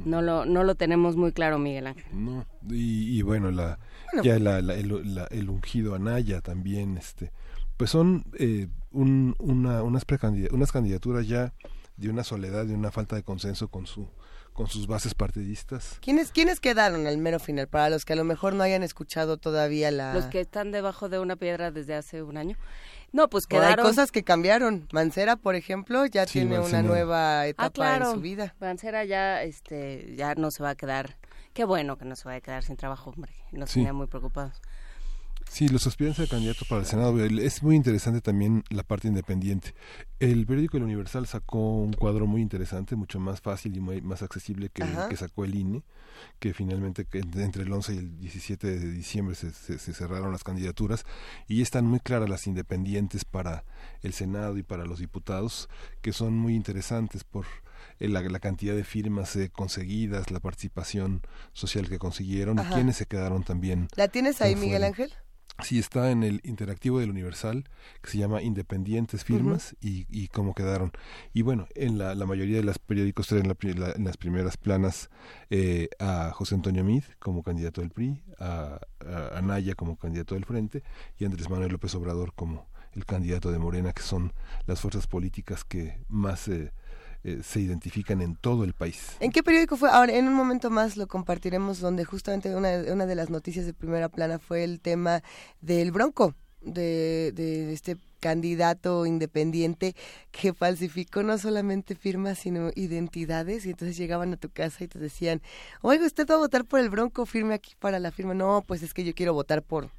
No lo, no lo tenemos muy claro, Miguel Ángel.
No, y, bueno, la, ya la, el, el, ungido Anaya también, este, pues son eh, un, una, unas, unas candidaturas ya de una soledad, de una falta de consenso con su con sus bases partidistas.
¿Quiénes, ¿Quiénes quedaron al mero final? Para los que a lo mejor no hayan escuchado todavía la...
Los que están debajo de una piedra desde hace un año. No, pues quedaron...
hay cosas que cambiaron. Mancera, por ejemplo, ya tiene una nueva ah, etapa en su vida.
Mancera ya, este, ya no se va a quedar... Qué bueno que no se vaya a quedar sin trabajo, hombre. Nos tenía muy preocupados.
Sí, los aspirantes a candidatos para el Senado. Es muy interesante también la parte independiente. El periódico El Universal sacó un cuadro muy interesante, mucho más fácil y muy, más accesible que el que sacó el INE, que finalmente entre el 11 y el 17 de diciembre se, cerraron las candidaturas y están muy claras las independientes para el Senado y para los diputados, que son muy interesantes por la, la, cantidad de firmas eh, conseguidas, la participación social que consiguieron y quienes se quedaron también.
¿La tienes ahí, Miguel Ángel?
Sí, está en el interactivo del Universal, que se llama Independientes Firmas, y, y, cómo quedaron. Y bueno, en la, la mayoría de los periódicos traen en las primeras planas eh, a José Antonio Mid como candidato del PRI, a, a, Anaya como candidato del Frente, y a Andrés Manuel López Obrador como el candidato de Morena, que son las fuerzas políticas que más... Eh, eh, se identifican en todo el país.
¿En qué periódico fue? Ahora, en un momento más lo compartiremos, donde justamente una, una de las noticias de primera plana fue el tema del Bronco, de, de este candidato independiente que falsificó no solamente firmas sino identidades y entonces llegaban a tu casa y te decían, oiga, usted va a votar por el Bronco, firme aquí para la firma. No, pues es que yo quiero votar por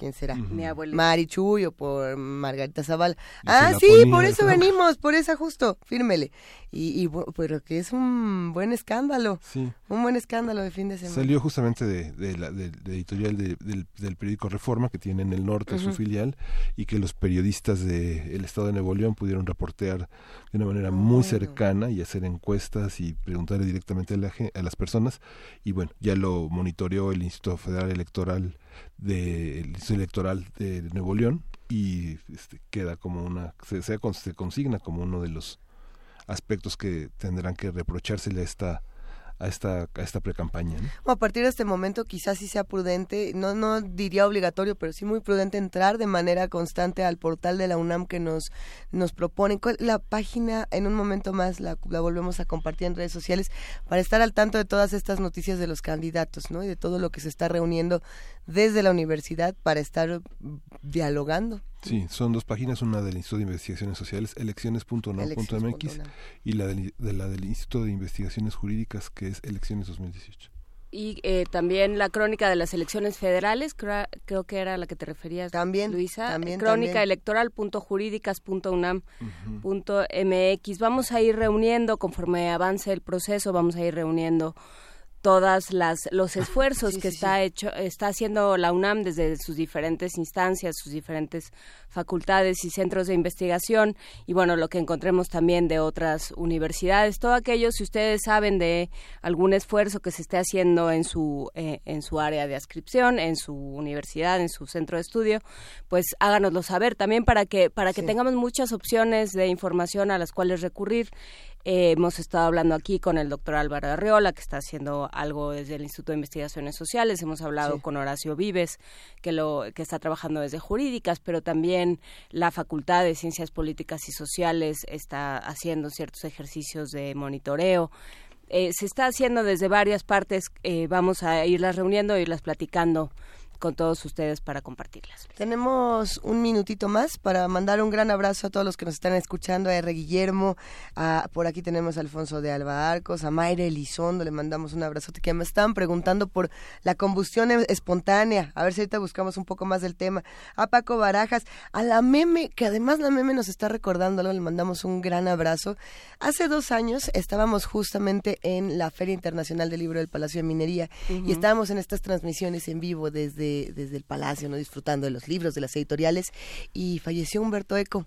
¿quién será?
Mi abuelo.
Marichuy o por Margarita Zaval. Ah, sí, por eso venimos, por esa justo, fírmele. Y, y pero que es un buen escándalo. Sí. Un buen escándalo de fin de semana.
Salió justamente de, la de, editorial del, periódico Reforma, que tiene en el norte su filial, y que los periodistas del Estado de Nuevo León pudieron reportear de una manera muy cercana y hacer encuestas y preguntarle directamente a, la, a las personas. Y bueno, ya lo monitoreó el Instituto Federal Electoral del Instituto Electoral de Nuevo León y este, queda como una, se, se, consigna como uno de los aspectos que tendrán que reprochársele a esta a esta, a esta pre-campaña.
A partir de este momento quizás sí sea prudente, no, no diría obligatorio, pero sí muy prudente entrar de manera constante al portal de la UNAM que nos, nos proponen. La página en un momento más la, la volvemos a compartir en redes sociales para estar al tanto de todas estas noticias de los candidatos ¿no? y de todo lo que se está reuniendo desde la universidad para estar dialogando.
Sí, son dos páginas, una del Instituto de Investigaciones Sociales, elecciones.unam.mx, y la del, de la del Instituto de Investigaciones Jurídicas, que es Elecciones 2018.
Y eh, también la crónica de las elecciones federales, creo, creo, que era a la que te referías,
también,
Luisa.
También,
crónica Vamos a ir reuniendo, conforme avance el proceso, vamos a ir reuniendo todas las los esfuerzos que está hecho está haciendo la UNAM desde sus diferentes instancias, sus diferentes facultades y centros de investigación y bueno, lo que encontremos también de otras universidades, todo aquello si ustedes saben de algún esfuerzo que se esté haciendo en su eh, en su área de adscripción, en su universidad, en su centro de estudio, pues háganoslo saber también para que para que tengamos muchas opciones de información a las cuales recurrir eh, hemos estado hablando aquí con el doctor Álvaro Arreola, que está haciendo algo desde el Instituto de Investigaciones Sociales. Hemos hablado con Horacio Vives, que, lo, que está trabajando desde jurídicas, pero también la Facultad de Ciencias Políticas y Sociales está haciendo ciertos ejercicios de monitoreo. Eh, se está haciendo desde varias partes. Eh, vamos a irlas reuniendo, irlas platicando con todos ustedes para compartirlas.
Tenemos un minutito más para mandar un gran abrazo a todos los que nos están escuchando, a R. Guillermo, a, por aquí tenemos a Alfonso de Alba Arcos, a Mayra Elizondo, le mandamos un abrazote, que me estaban preguntando por la combustión espontánea, a ver si ahorita buscamos un poco más del tema, a Paco Barajas, a la meme, que además la meme nos está recordando, le mandamos un gran abrazo. Hace dos años estábamos justamente en la Feria Internacional del Libro del Palacio de Minería y estábamos en estas transmisiones en vivo desde desde el palacio, ¿no? disfrutando de los libros, de las editoriales, y falleció Humberto Eco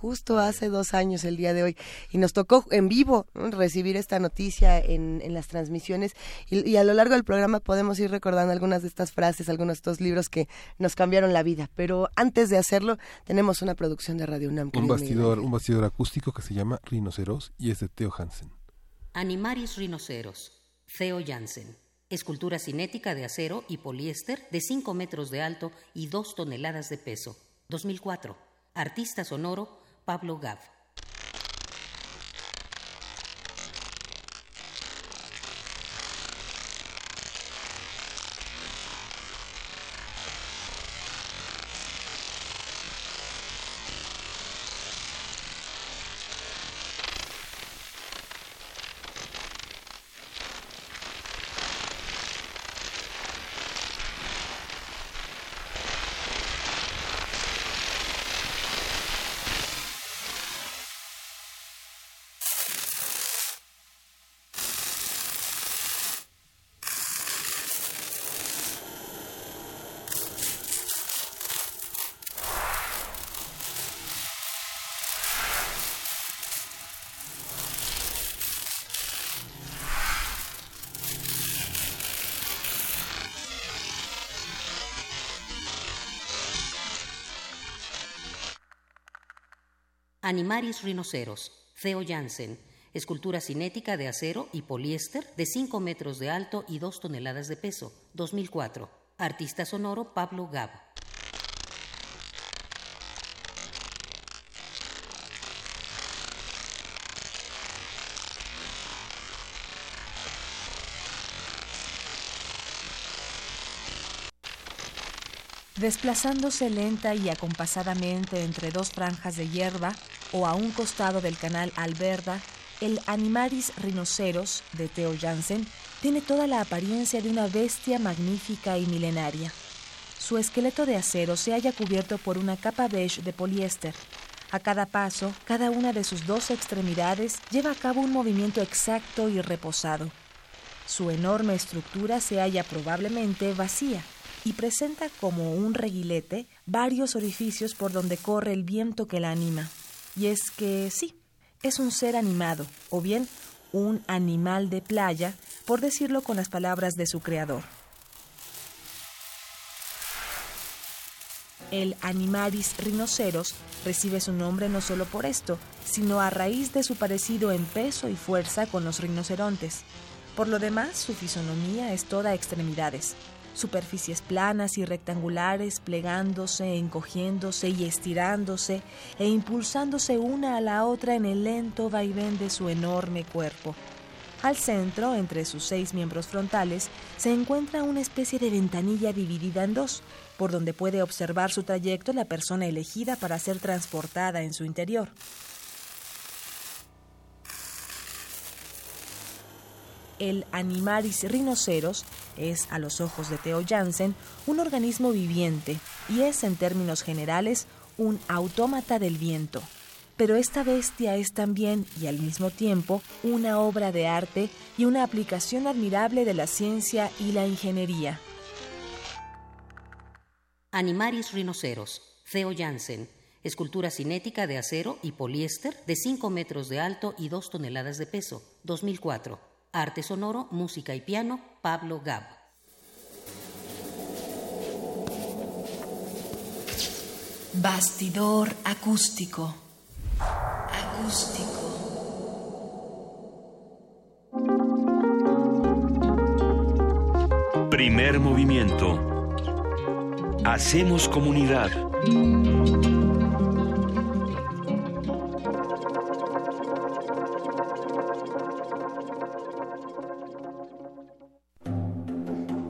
justo hace dos años el día de hoy y nos tocó en vivo recibir esta noticia en, en las transmisiones y, a lo largo del programa podemos ir recordando algunas de estas frases, algunos de estos libros que nos cambiaron la vida. Pero antes de hacerlo tenemos una producción de Radio UNAM.
Un bastidor, un bastidor acústico que se llama Rinoceros y es de Theo Hansen.
Animaris Rinoceros, Theo Jansen. Escultura cinética de acero y poliéster de 5 metros de alto y 2 toneladas de peso. 2004. Artista sonoro Pablo Gav. Animaris rinoceros, Theo Jansen, escultura cinética de acero y poliéster de 5 metros de alto y 2 toneladas de peso, 2004. Artista sonoro Pablo Gab.
Desplazándose lenta y acompasadamente entre dos franjas de hierba o a un costado del canal Alberda, el Animaris rinoceros de Theo Jansen tiene toda la apariencia de una bestia magnífica y milenaria. Su esqueleto de acero se halla cubierto por una capa beige de poliéster. A cada paso, cada una de sus dos extremidades lleva a cabo un movimiento exacto y reposado. Su enorme estructura se halla probablemente vacía y presenta como un reguilete varios orificios por donde corre el viento que la anima. Y es que sí, es un ser animado, o bien un animal de playa, por decirlo con las palabras de su creador. El Animaris rinoceros recibe su nombre no solo por esto, sino a raíz de su parecido en peso y fuerza con los rinocerontes. Por lo demás, su fisonomía es toda extremidades, superficies planas y rectangulares plegándose, encogiéndose y estirándose e impulsándose una a la otra en el lento vaivén de su enorme cuerpo. Al centro, entre sus seis miembros frontales, se encuentra una especie de ventanilla dividida en dos, por donde puede observar su trayecto la persona elegida para ser transportada en su interior. El Animaris rhinoceros es, a los ojos de Theo Jansen, un organismo viviente y es, en términos generales, un autómata del viento. pero esta bestia es también y al mismo tiempo una obra de arte y una aplicación admirable de la ciencia y la ingeniería.
Animaris rinoceros, Theo Jansen, escultura cinética de acero y poliéster de 5 metros de alto y 2 toneladas de peso, 2004. Arte sonoro, música y piano, Pablo Gab.
Bastidor acústico. Acústico.
Primer movimiento. Hacemos comunidad.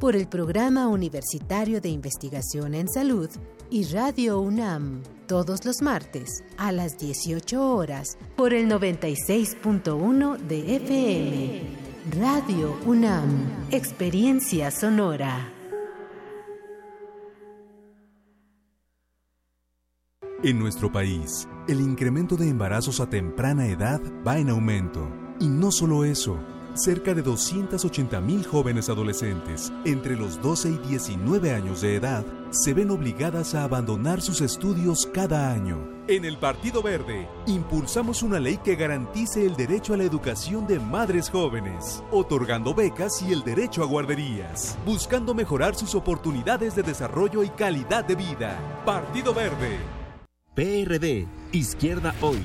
por el Programa Universitario de Investigación en Salud y Radio UNAM, todos los martes a las 18 horas por el 96.1 de FM. Radio UNAM, Experiencia Sonora.
En nuestro país, el incremento de embarazos a temprana edad va en aumento. Y no solo eso, cerca de 280 mil jóvenes adolescentes entre los 12 y 19 años de edad se ven obligadas a abandonar sus estudios cada año. En el Partido Verde, impulsamos una ley que garantice el derecho a la educación de madres jóvenes, otorgando becas y el derecho a guarderías, buscando mejorar sus oportunidades de desarrollo y calidad de vida. Partido Verde.
PRD, Izquierda Hoy.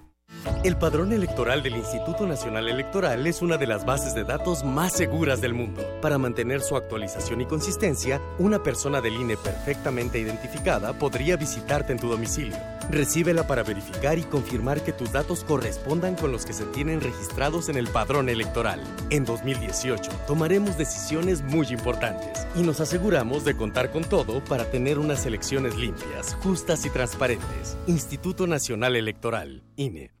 El padrón electoral del Instituto Nacional Electoral es una de las bases de datos más seguras del mundo. Para mantener su actualización y consistencia, una persona del INE perfectamente identificada podría visitarte en tu domicilio. Recíbela para verificar y confirmar que tus datos correspondan con los que se tienen registrados en el padrón electoral. En 2018 tomaremos decisiones muy importantes y nos aseguramos de contar con todo para tener unas elecciones limpias, justas y transparentes. Instituto Nacional Electoral, INE.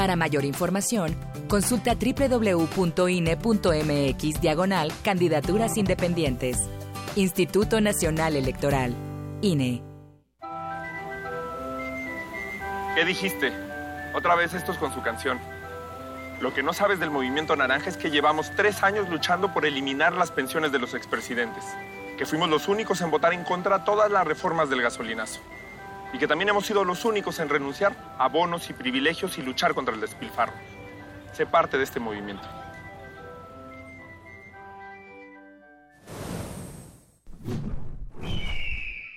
Para mayor información, consulta www.ine.mx diagonal candidaturas independientes. Instituto Nacional Electoral. INE.
¿Qué dijiste? Otra vez estos con su canción. Lo que no sabes del movimiento naranja es que llevamos tres años luchando por eliminar las pensiones de los expresidentes, que fuimos los únicos en votar en contra todas las reformas del gasolinazo y que también hemos sido los únicos en renunciar a bonos y privilegios y luchar contra el despilfarro. Sé parte de este movimiento.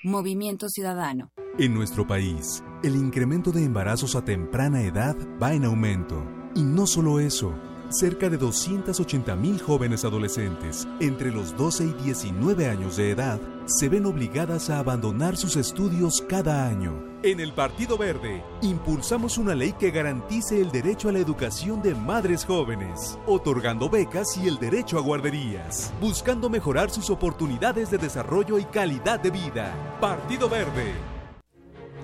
Movimiento Ciudadano.
En nuestro país, el incremento de embarazos a temprana edad va en aumento. Y no solo eso, cerca de 280.000 jóvenes adolescentes entre los 12 y 19 años de edad se ven obligadas a abandonar sus estudios cada año. En el Partido Verde, impulsamos una ley que garantice el derecho a la educación de madres jóvenes, otorgando becas y el derecho a guarderías, buscando mejorar sus oportunidades de desarrollo y calidad de vida. Partido Verde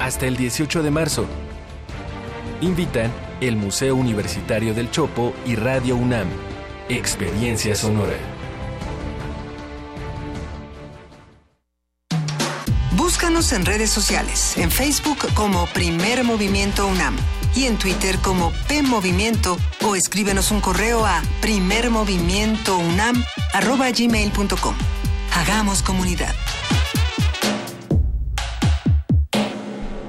hasta el 18 de marzo. Invitan el Museo Universitario del Chopo y Radio UNAM. Experiencia Sonora.
Búscanos en redes sociales, en Facebook como Primer Movimiento UNAM y en Twitter como P Movimiento o escríbenos un correo a primermovimientounam@gmail.com. Hagamos comunidad.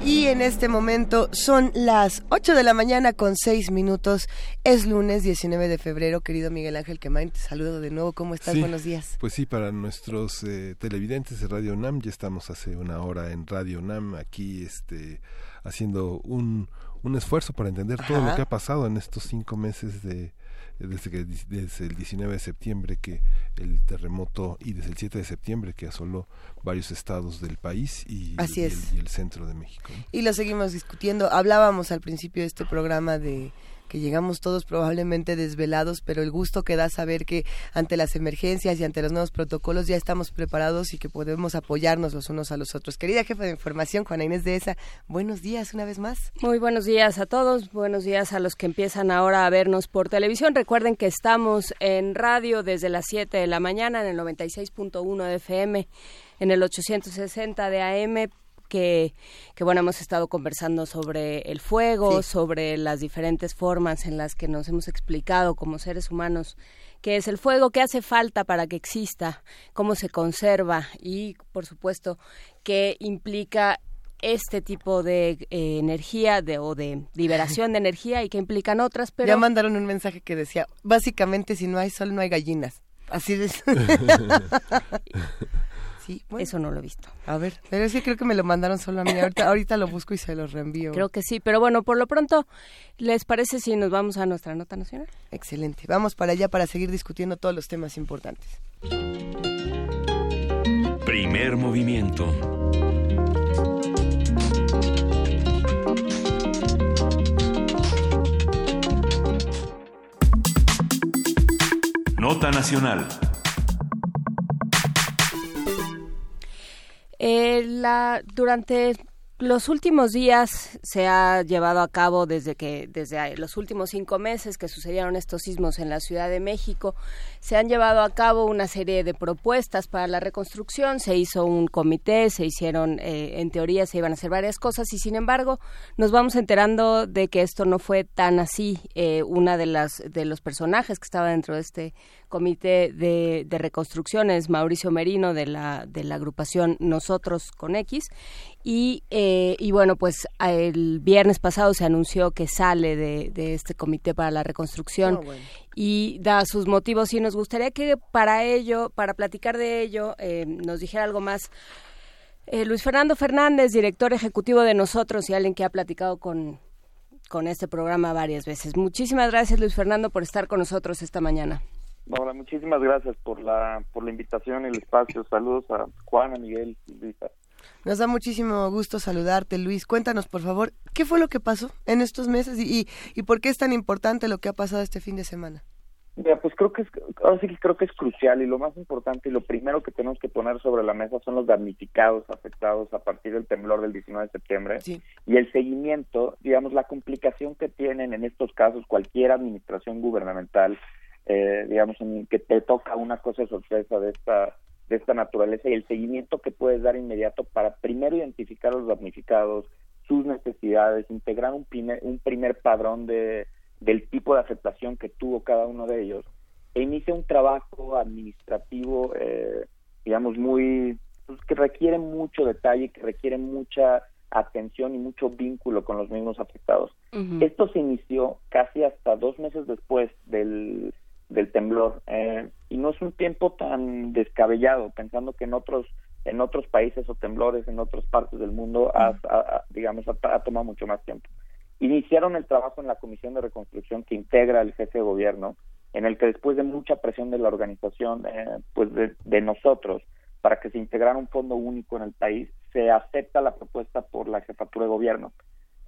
Y en este momento son las 8 de la mañana con 6 minutos. Es lunes 19 de febrero, querido Miguel Ángel Quemain. Te saludo de nuevo. ¿Cómo estás? Buenos días.
Pues sí, para nuestros eh, televidentes de Radio NAM, ya estamos hace una hora en Radio NAM, aquí este, haciendo un, un esfuerzo para entender todo lo que ha pasado en estos cinco meses de, desde, que, desde el 19 de septiembre que el terremoto y desde el 7 de septiembre que asoló varios estados del país y, el, centro de México.
Y lo seguimos discutiendo. Hablábamos al principio de este programa de que llegamos todos probablemente desvelados, pero el gusto que da saber que ante las emergencias y ante los nuevos protocolos ya estamos preparados y que podemos apoyarnos los unos a los otros. Querida jefa de información, Juana Inés de ESA, buenos días una vez más.
Muy buenos días a todos, buenos días a los que empiezan ahora a vernos por televisión. Recuerden que estamos en radio desde las 7 de la mañana en el 96.1 de FM, en el 860 de AM que, que, bueno, hemos estado conversando sobre el fuego, sobre las diferentes formas en las que nos hemos explicado como seres humanos qué es el fuego, qué hace falta para que exista, cómo se conserva y, por supuesto, qué implica este tipo de eh, energía de, o de liberación de energía y qué implican otras, pero...
Ya mandaron un mensaje que decía, básicamente si no hay sol no hay gallinas. Así es.
Eso no lo he visto.
A ver, pero es que creo que me lo mandaron solo a mí. Ahorita, ahorita lo busco y se lo reenvío.
Creo que sí, pero bueno, por lo pronto, ¿les parece si nos vamos a nuestra nota nacional?
Excelente. Vamos para allá para seguir discutiendo todos los temas importantes.
Primer movimiento. Nota nacional.
Eh, la, durante los últimos días se ha llevado a cabo desde que desde los últimos cinco meses que sucedieron estos sismos en la Ciudad de México se han llevado a cabo una serie de propuestas para la reconstrucción. Se hizo un comité se hicieron eh, en teoría se iban a hacer varias cosas y sin embargo nos vamos enterando de que esto no fue tan así. Eh, una de las de los personajes que estaba dentro de este comité de, de reconstrucción es Mauricio Merino de la de la agrupación Nosotros con X y, eh, y bueno, pues el viernes pasado se anunció que sale de, de este comité para la reconstrucción ah, y da sus motivos y nos gustaría que para ello, para platicar de ello, eh, nos dijera algo más. Eh, Luis Fernando Fernández, director ejecutivo de nosotros y alguien que ha platicado con, con este programa varias veces. Muchísimas gracias Luis Fernando por estar con nosotros esta mañana.
Hola, muchísimas gracias por la, por la invitación y el espacio. Saludos a Juan, a Miguel, Luisa.
Nos da muchísimo gusto saludarte, Luis. Cuéntanos, por favor, ¿qué fue lo que pasó en estos meses y, y, por qué es tan importante lo que ha pasado este fin de semana?
Ya, pues creo que es, ahora sí que creo que es crucial y lo más importante y lo primero que tenemos que poner sobre la mesa son los damnificados afectados a partir del temblor del 19 de septiembre y el seguimiento, digamos, la complicación que tienen en estos casos cualquier administración gubernamental, eh, digamos, en que te toca una cosa sorpresa de esta de esta naturaleza y el seguimiento que puedes dar inmediato para primero identificar a los damnificados, sus necesidades, integrar un primer, un primer padrón de, del tipo de aceptación que tuvo cada uno de ellos e inicia un trabajo administrativo, eh, digamos, muy, pues, que requiere mucho detalle, que requiere mucha atención y mucho vínculo con los mismos afectados. Esto se inició casi hasta dos meses después del, del temblor eh, y no es un tiempo tan descabellado, pensando que en otros en otros países o temblores en otras partes del mundo, digamos, ha, tomado mucho más tiempo. Iniciaron el trabajo en la Comisión de Reconstrucción que integra el jefe de gobierno, en el que después de mucha presión de la organización, eh, pues de, nosotros, para que se integrara un fondo único en el país, se acepta la propuesta por la jefatura de gobierno.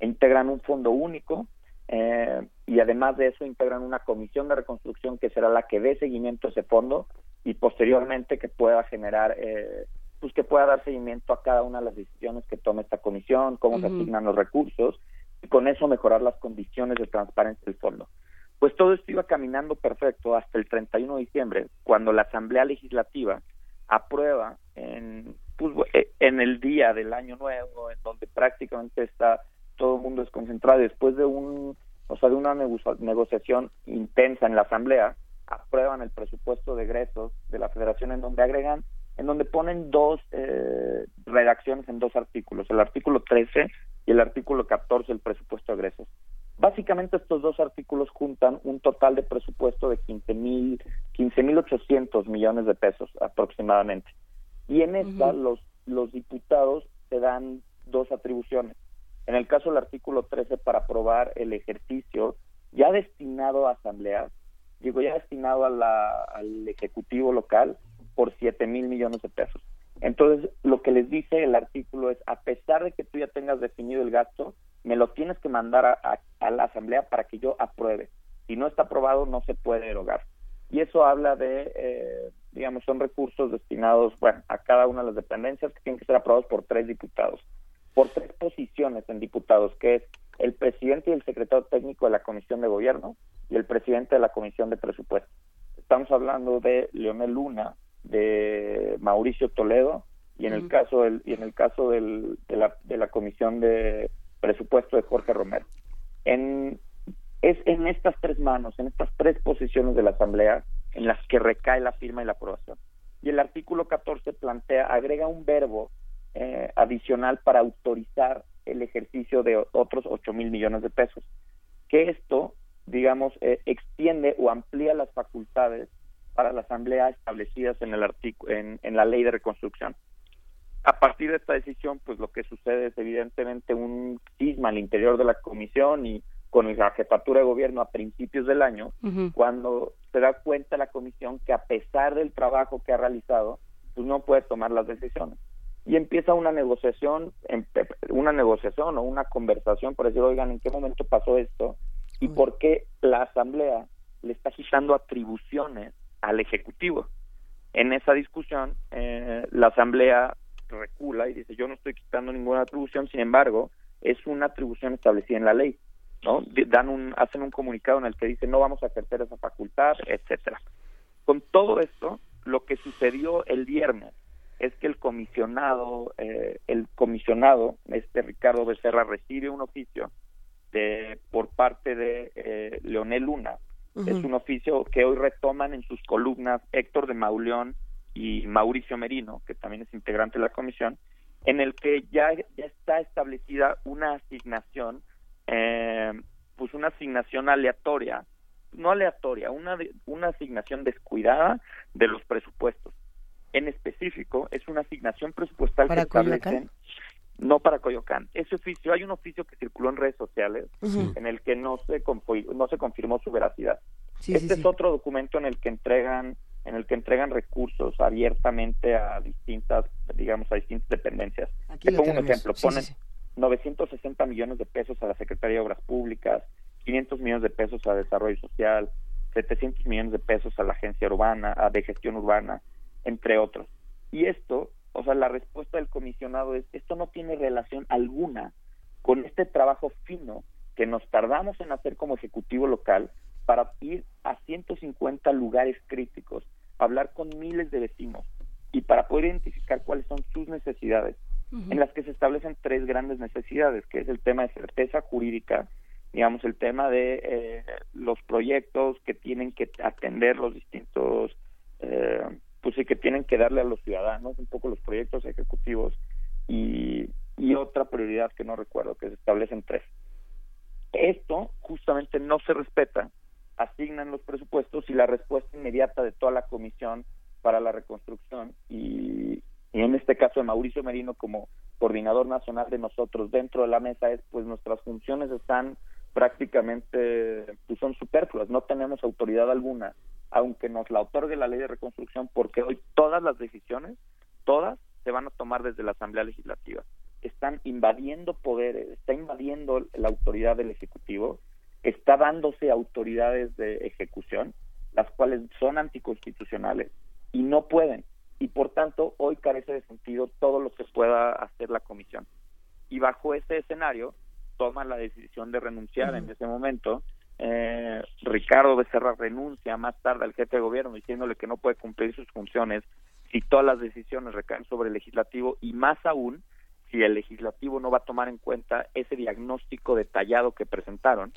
integran un fondo único eh, y además de eso integran una comisión de reconstrucción que será la que dé seguimiento a ese fondo y posteriormente que pueda generar eh, pues que pueda dar seguimiento a cada una de las decisiones que tome esta comisión, cómo se asignan los recursos y con eso mejorar las condiciones de transparencia del fondo. Pues todo esto iba caminando perfecto hasta el 31 de diciembre, cuando la Asamblea Legislativa aprueba en, pues, eh, en el día del Año Nuevo, en donde prácticamente está todo el mundo desconcentrado, después de un, o sea, de una negociación intensa en la Asamblea, aprueban el presupuesto de egresos de la Federación en donde agregan en donde ponen dos eh, redacciones en dos artículos, el artículo 13 y el artículo 14 del presupuesto de egresos. Básicamente estos dos artículos juntan un total de presupuesto de 15 mil 15.800 millones de pesos aproximadamente. Y en esta los, los diputados se dan dos atribuciones. En el caso del artículo 13 para aprobar el ejercicio ya destinado a asambleas, digo ya destinado a al ejecutivo local, por 7 mil millones de pesos. Entonces, lo que les dice el artículo es, a pesar de que tú ya tengas definido el gasto, me lo tienes que mandar a, la asamblea para que yo apruebe. Si no está aprobado, no se puede erogar. Y eso habla de, eh, digamos, son recursos destinados, bueno, a cada una de las dependencias que tienen que ser aprobados por tres diputados, por tres posiciones en diputados, que es el presidente y el secretario técnico de la Comisión de Gobierno y el presidente de la Comisión de Presupuesto. Estamos hablando de Leonel Luna, de Mauricio Toledo y en el caso del, y en el caso del, de, la, de la comisión de presupuesto de Jorge Romero. En, es en estas tres manos, en estas tres posiciones de la Asamblea, en las que recae la firma y la aprobación. Y el artículo 14 plantea, agrega un verbo eh, adicional para autorizar el ejercicio de otros 8 mil millones de pesos. Que esto, digamos, eh, extiende o amplía las facultades para la Asamblea establecidas en, el en, en la ley de reconstrucción. A partir de esta decisión, pues lo que sucede es evidentemente un cisma al interior de la comisión y con la jefatura de gobierno a principios del año, cuando se da cuenta la comisión que a pesar del trabajo que ha realizado, pues no puede tomar las decisiones. Y empieza una negociación, una negociación o una conversación por decir, oigan, ¿en qué momento pasó esto? ¿Y por qué la Asamblea le está quitando atribuciones al Ejecutivo. En esa discusión, eh, la Asamblea recula y dice, yo no estoy quitando ninguna atribución, sin embargo, es una atribución establecida en la ley. ¿no? Dan un, hacen un comunicado en el que dice, no vamos a ejercer esa facultad, etcétera. Con todo esto, lo que sucedió el viernes es que el comisionado, eh, el comisionado, este Ricardo Becerra, recibe un oficio de, por parte de eh, Leonel Luna, es un oficio que hoy retoman en sus columnas Héctor de Mauleón y Mauricio Merino, que también es integrante de la comisión, en el que ya, ya está establecida una asignación, eh, pues una asignación aleatoria, no aleatoria, una, una asignación descuidada de los presupuestos. En específico, es una asignación presupuestal que establece no para Coyoacán. Ese oficio, hay un oficio que circuló en redes sociales en el que no se, no se confirmó su veracidad. este es otro documento en el que entregan en el que entregan recursos abiertamente a distintas, digamos, a distintas dependencias. Te pongo un ejemplo, ponen 960 millones de pesos a la Secretaría de Obras Públicas, 500 millones de pesos a Desarrollo Social, 700 millones de pesos a la Agencia Urbana, a de Gestión Urbana, entre otros. Y esto o sea, la respuesta del comisionado es, esto no tiene relación alguna con este trabajo fino que nos tardamos en hacer como ejecutivo local para ir a 150 lugares críticos, hablar con miles de vecinos, y para poder identificar cuáles son sus necesidades, en las que se establecen tres grandes necesidades, que es el tema de certeza jurídica, digamos, el tema de eh, los proyectos que tienen que atender los distintos, eh, pues sí, que tienen que darle a los ciudadanos, un poco los proyectos ejecutivos, y, y otra prioridad que no recuerdo, que se establecen tres. Esto justamente no se respeta, asignan los presupuestos y la respuesta inmediata de toda la comisión para la reconstrucción y, en este caso de Mauricio Merino como coordinador nacional de nosotros dentro de la mesa es pues nuestras funciones están prácticamente pues son superfluas, no tenemos autoridad alguna, aunque nos la otorgue la ley de reconstrucción, porque hoy todas las decisiones, todas se van a tomar desde la Asamblea Legislativa. Están invadiendo poderes, está invadiendo la autoridad del Ejecutivo, está dándose autoridades de ejecución, las cuales son anticonstitucionales y no pueden. Y por tanto, hoy carece de sentido todo lo que pueda hacer la comisión. Y bajo ese escenario, toma la decisión de renunciar en ese momento. Eh, Ricardo Becerra renuncia más tarde al jefe de gobierno diciéndole que no puede cumplir sus funciones si todas las decisiones recaen sobre el legislativo y más aún si el legislativo no va a tomar en cuenta ese diagnóstico detallado que presentaron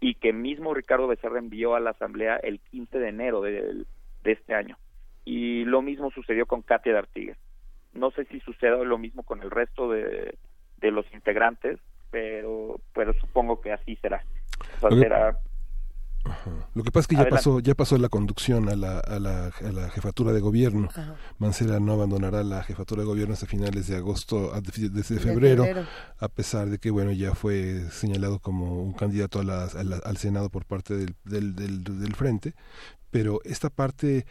y que mismo Ricardo Becerra envió a la Asamblea el 15 de enero de, de este año. Y lo mismo sucedió con Katia de Artigues. No sé si suceda lo mismo con el resto de, de los integrantes, pero, pero supongo que así será.
Lo que pasa es que ya pasó, ya pasó la conducción a la, a la, a la jefatura de gobierno. Mancera no abandonará la jefatura de gobierno hasta finales de agosto, desde febrero, a pesar de que bueno ya fue señalado como un candidato a al Senado por parte del, del, del, del frente, pero esta parte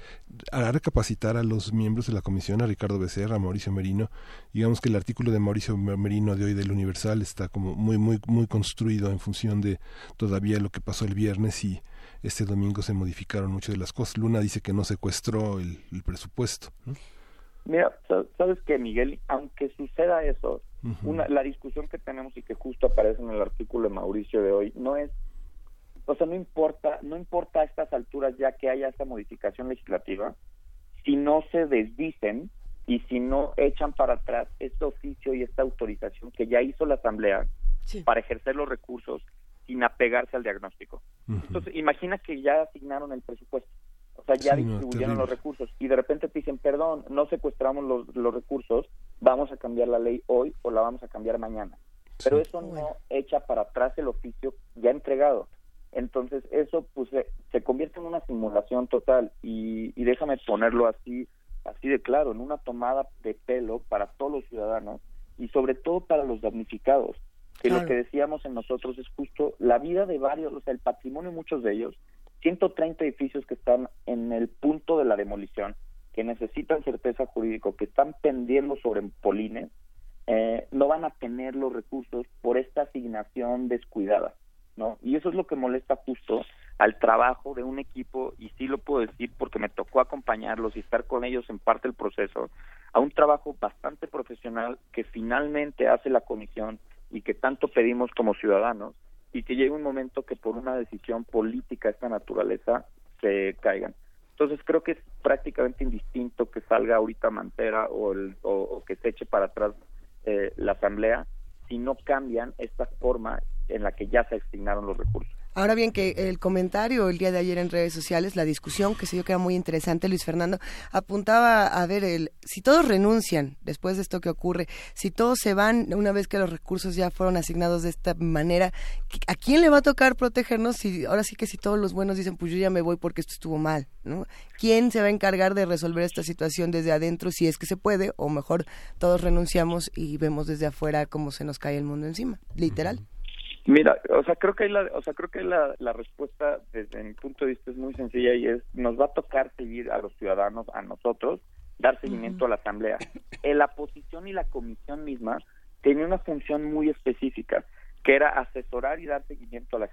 hará recapacitar a los miembros de la comisión, a Ricardo Becerra, a Mauricio Merino. Digamos que el artículo de Mauricio Merino de hoy del Universal está como muy, muy, muy construido en función de todavía lo que pasó el viernes y este domingo se modificaron muchas de las cosas. Luna dice que no secuestró el, presupuesto.
Mira, sabes que Miguel, aunque suceda eso, una, la discusión que tenemos y que justo aparece en el artículo de Mauricio de hoy no es o sea, no importa, no importa a estas alturas ya que haya esta modificación legislativa, si no se desdicen y si no echan para atrás este oficio y esta autorización que ya hizo la Asamblea para ejercer los recursos sin apegarse al diagnóstico. Entonces, imagina que ya asignaron el presupuesto, o sea, ya distribuyeron los recursos y de repente te dicen, perdón, no secuestramos los, los recursos, vamos a cambiar la ley hoy o la vamos a cambiar mañana. Pero eso no echa para atrás el oficio ya entregado. Entonces eso pues se, convierte en una simulación total. Y, déjame ponerlo así, así de claro, en una tomada de pelo para todos los ciudadanos y sobre todo para los damnificados, que lo que decíamos en nosotros es justo la vida de varios, o sea, el patrimonio de muchos de ellos, 130 edificios que están en el punto de la demolición, que necesitan certeza jurídica, que están pendiendo sobre polines, eh, no van a tener los recursos por esta asignación descuidada. ¿No? Y eso es lo que molesta justo al trabajo de un equipo, y sí lo puedo decir porque me tocó acompañarlos y estar con ellos en parte del proceso, a un trabajo bastante profesional que finalmente hace la comisión y que tanto pedimos como ciudadanos, y que llega un momento que por una decisión política de esta naturaleza se caigan. Entonces creo que es prácticamente indistinto que salga ahorita Mantera o, el, o, que se eche para atrás eh, la asamblea si no cambian esta forma en la que ya se asignaron los recursos.
Ahora bien, que el comentario el día de ayer en redes sociales, la discusión que se dio que era muy interesante, Luis Fernando, apuntaba a ver el si todos renuncian después de esto que ocurre, si todos se van una vez que los recursos ya fueron asignados de esta manera, ¿a quién le va a tocar protegernos? Si ahora sí que si todos los buenos dicen, pues yo ya me voy porque esto estuvo mal, ¿no? ¿Quién se va a encargar de resolver esta situación desde adentro si es que se puede o mejor todos renunciamos y vemos desde afuera cómo se nos cae el mundo encima, literal?
Mira, o sea, creo que la, o sea, creo que la, la respuesta desde mi punto de vista es muy sencilla y es nos va a tocar seguir a los ciudadanos, a nosotros, dar seguimiento a la asamblea. En la posición y la comisión misma tenía una función muy específica que era asesorar y dar seguimiento a la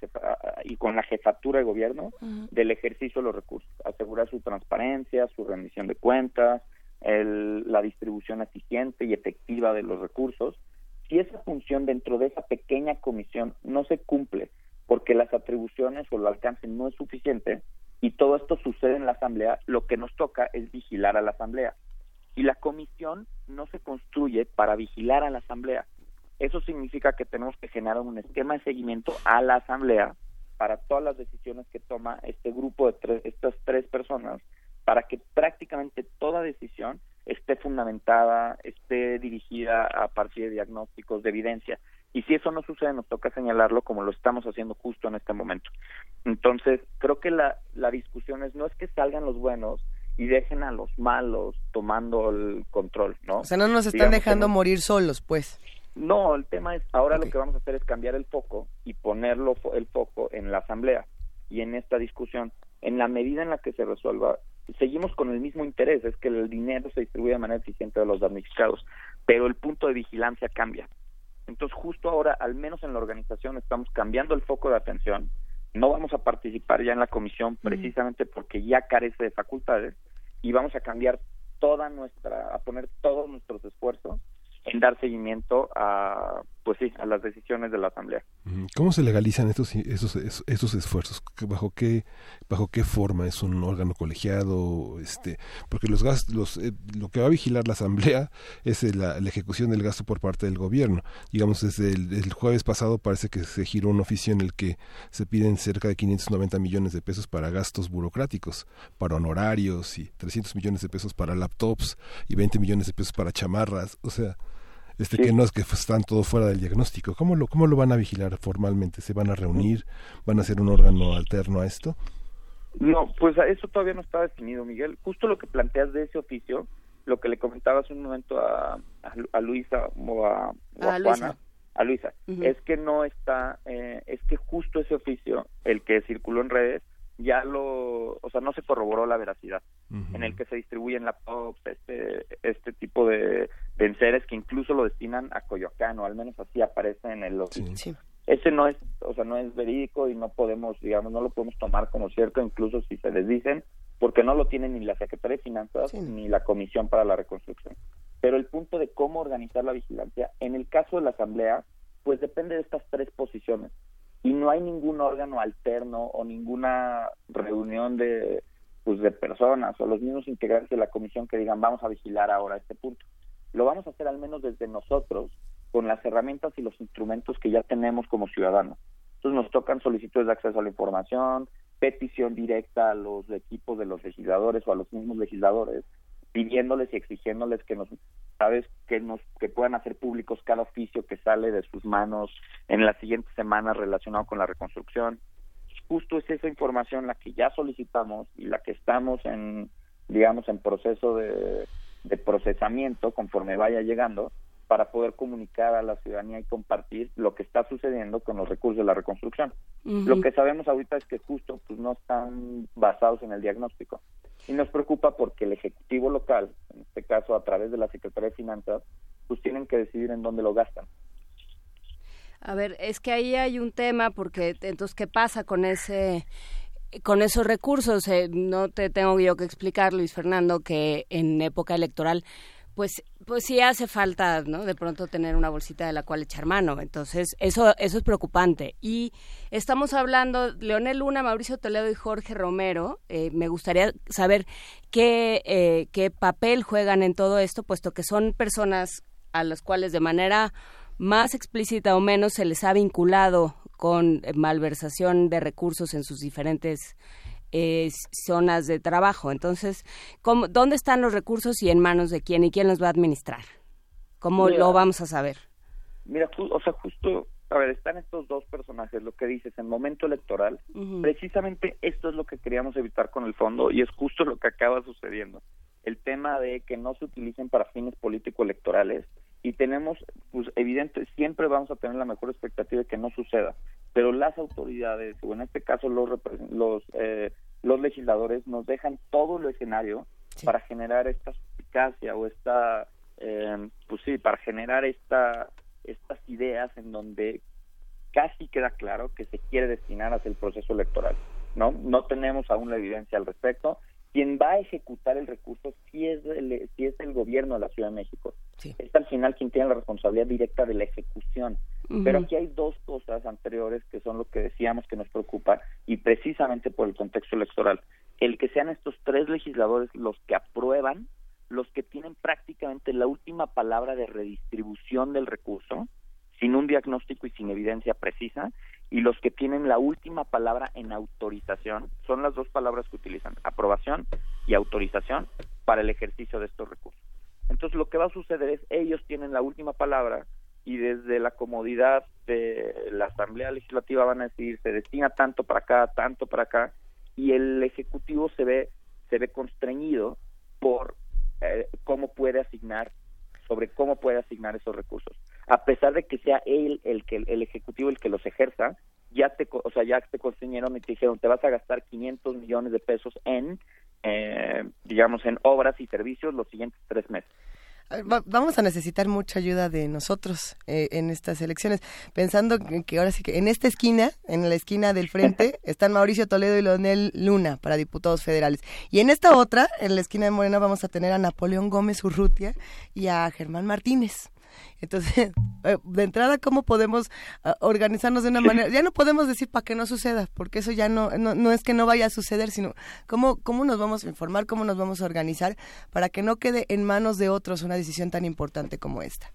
y con la jefatura de gobierno del ejercicio de los recursos, asegurar su transparencia, su rendición de cuentas, el, la distribución eficiente y efectiva de los recursos si esa función dentro de esa pequeña comisión no se cumple porque las atribuciones o el alcance no es suficiente y todo esto sucede en la asamblea, lo que nos toca es vigilar a la asamblea. Y la comisión no se construye para vigilar a la Asamblea. Eso significa que tenemos que generar un esquema de seguimiento a la Asamblea para todas las decisiones que toma este grupo de tres, estas tres personas, para que prácticamente toda decisión esté fundamentada, esté dirigida a partir de diagnósticos, de evidencia. Y si eso no sucede, nos toca señalarlo como lo estamos haciendo justo en este momento. Entonces, creo que la, la discusión es, no es que salgan los buenos y dejen a los malos tomando el control, ¿no?
O sea, no nos están dejando morir solos, pues.
No, el tema es, ahora lo que vamos a hacer es cambiar el foco y ponerlo el foco en la asamblea y en esta discusión. En la medida en la que se resuelva, seguimos con el mismo interés, es que el dinero se distribuya de manera eficiente a los damnificados, pero el punto de vigilancia cambia. Entonces, justo ahora, al menos en la organización, estamos cambiando el foco de atención. No vamos a participar ya en la comisión precisamente porque ya carece de facultades y vamos a cambiar toda nuestra, a poner todos nuestros esfuerzos en dar seguimiento a pues sí a las decisiones de la asamblea.
Cómo se legalizan estos esos, esos, esfuerzos bajo qué bajo qué forma es un órgano colegiado este porque los gastos los, eh, lo que va a vigilar la asamblea es la, ejecución del gasto por parte del gobierno. Digamos desde el, jueves pasado parece que se giró un oficio en el que se piden cerca de 590 millones de pesos para gastos burocráticos para honorarios y 300 millones de pesos para laptops y 20 millones de pesos para chamarras. O sea este que no es que están todos fuera del diagnóstico. ¿Cómo lo, ¿Cómo lo van a vigilar formalmente? ¿Se van a reunir? ¿Van a ser un órgano alterno a esto?
No, pues eso todavía no está definido, Miguel. Justo lo que planteas de ese oficio, lo que le comentaba hace un momento a, a, Luisa o a, Juana, a Luisa, es que no está, eh, es que justo ese oficio, el que circuló en redes, ya lo, o sea, no se corroboró la veracidad, en el que se distribuyen laptops, este, este tipo de, venceres que incluso lo destinan a Coyoacán, o al menos así aparece en el oficio. Ese no es, o sea, no es verídico y no podemos, digamos, no lo podemos tomar como cierto, incluso si se les dicen, porque no lo tienen ni la Secretaría de Finanzas ni la Comisión para la Reconstrucción. Pero el punto de cómo organizar la vigilancia, en el caso de la Asamblea, pues depende de estas tres posiciones y no hay ningún órgano alterno o ninguna reunión de pues de personas o los mismos integrantes de la comisión que digan vamos a vigilar ahora este punto. Lo vamos a hacer al menos desde nosotros con las herramientas y los instrumentos que ya tenemos como ciudadanos. Entonces nos tocan solicitudes de acceso a la información, petición directa a los equipos de los legisladores o a los mismos legisladores pidiéndoles y exigiéndoles que nos sabes que nos que puedan hacer públicos cada oficio que sale de sus manos en las siguientes semanas relacionado con la reconstrucción justo es esa información la que ya solicitamos y la que estamos en digamos en proceso de, de procesamiento conforme vaya llegando para poder comunicar a la ciudadanía y compartir lo que está sucediendo con los recursos de la reconstrucción. Lo que sabemos ahorita es que justo pues no están basados en el diagnóstico. Y nos preocupa porque el Ejecutivo local, en este caso a través de la Secretaría de Finanzas, pues tienen que decidir en dónde lo gastan.
A ver, es que ahí hay un tema porque entonces qué pasa con ese con esos recursos, eh, no te tengo yo que explicar, Luis Fernando, que en época electoral pues pues sí hace falta, ¿no? De pronto tener una bolsita de la cual echar mano. Entonces, eso eso es preocupante. Y estamos hablando Leonel Luna, Mauricio Toledo y Jorge Romero. Eh, me gustaría saber qué eh, qué papel juegan en todo esto, puesto que son personas a las cuales de manera más explícita o menos se les ha vinculado con malversación de recursos en sus diferentes eh, zonas de trabajo. Entonces, ¿cómo, ¿dónde están los recursos y en manos de quién y quién los va a administrar? ¿Cómo lo vamos a saber?
Mira, o sea, justo, a ver, están estos dos personajes, lo que dices, en momento electoral, precisamente esto es lo que queríamos evitar con el fondo y es justo lo que acaba sucediendo. El tema de que no se utilicen para fines político-electorales y tenemos, pues evidente, siempre vamos a tener la mejor expectativa de que no suceda, pero las autoridades, o en este caso los, los, eh, los legisladores, nos dejan todo el escenario para generar esta eficacia o esta, eh, pues sí, para generar esta, estas ideas en donde casi queda claro que se quiere destinar hacia el proceso electoral. No, no tenemos aún la evidencia al respecto quien va a ejecutar el recurso sí es el, sí es el gobierno de la Ciudad de México. Es al final quien tiene la responsabilidad directa de la ejecución. Pero aquí hay dos cosas anteriores que son lo que decíamos que nos preocupa y precisamente por el contexto electoral. El que sean estos tres legisladores los que aprueban los que tienen prácticamente la última palabra de redistribución del recurso, sin un diagnóstico y sin evidencia precisa, y los que tienen la última palabra en autorización, son las dos palabras que utilizan, aprobación y autorización para el ejercicio de estos recursos. Entonces lo que va a suceder es ellos tienen la última palabra y desde la comodidad de la Asamblea Legislativa van a decir se destina tanto para acá, tanto para acá y el ejecutivo se ve se ve constreñido por eh, cómo puede asignar sobre cómo puede asignar esos recursos a pesar de que sea él el que el ejecutivo el que los ejerza ya te o sea ya te constreñeron y te dijeron te vas a gastar 500 millones de pesos en eh, digamos en obras y servicios los siguientes tres meses
vamos a necesitar mucha ayuda de nosotros eh, en estas elecciones, pensando que ahora sí que en esta esquina, en la esquina del frente, están Mauricio Toledo y Leonel Luna para diputados federales. Y en esta otra, en la esquina de Morena, vamos a tener a Napoleón Gómez Urrutia y a Germán Martínez. Entonces, eh, de entrada, ¿cómo podemos ah, organizarnos de una manera? Ya no podemos decir para que no suceda, porque eso ya no, no, es que no vaya a suceder, sino cómo, cómo nos vamos a informar, cómo nos vamos a organizar para que no quede en manos de otros una decisión tan importante como esta.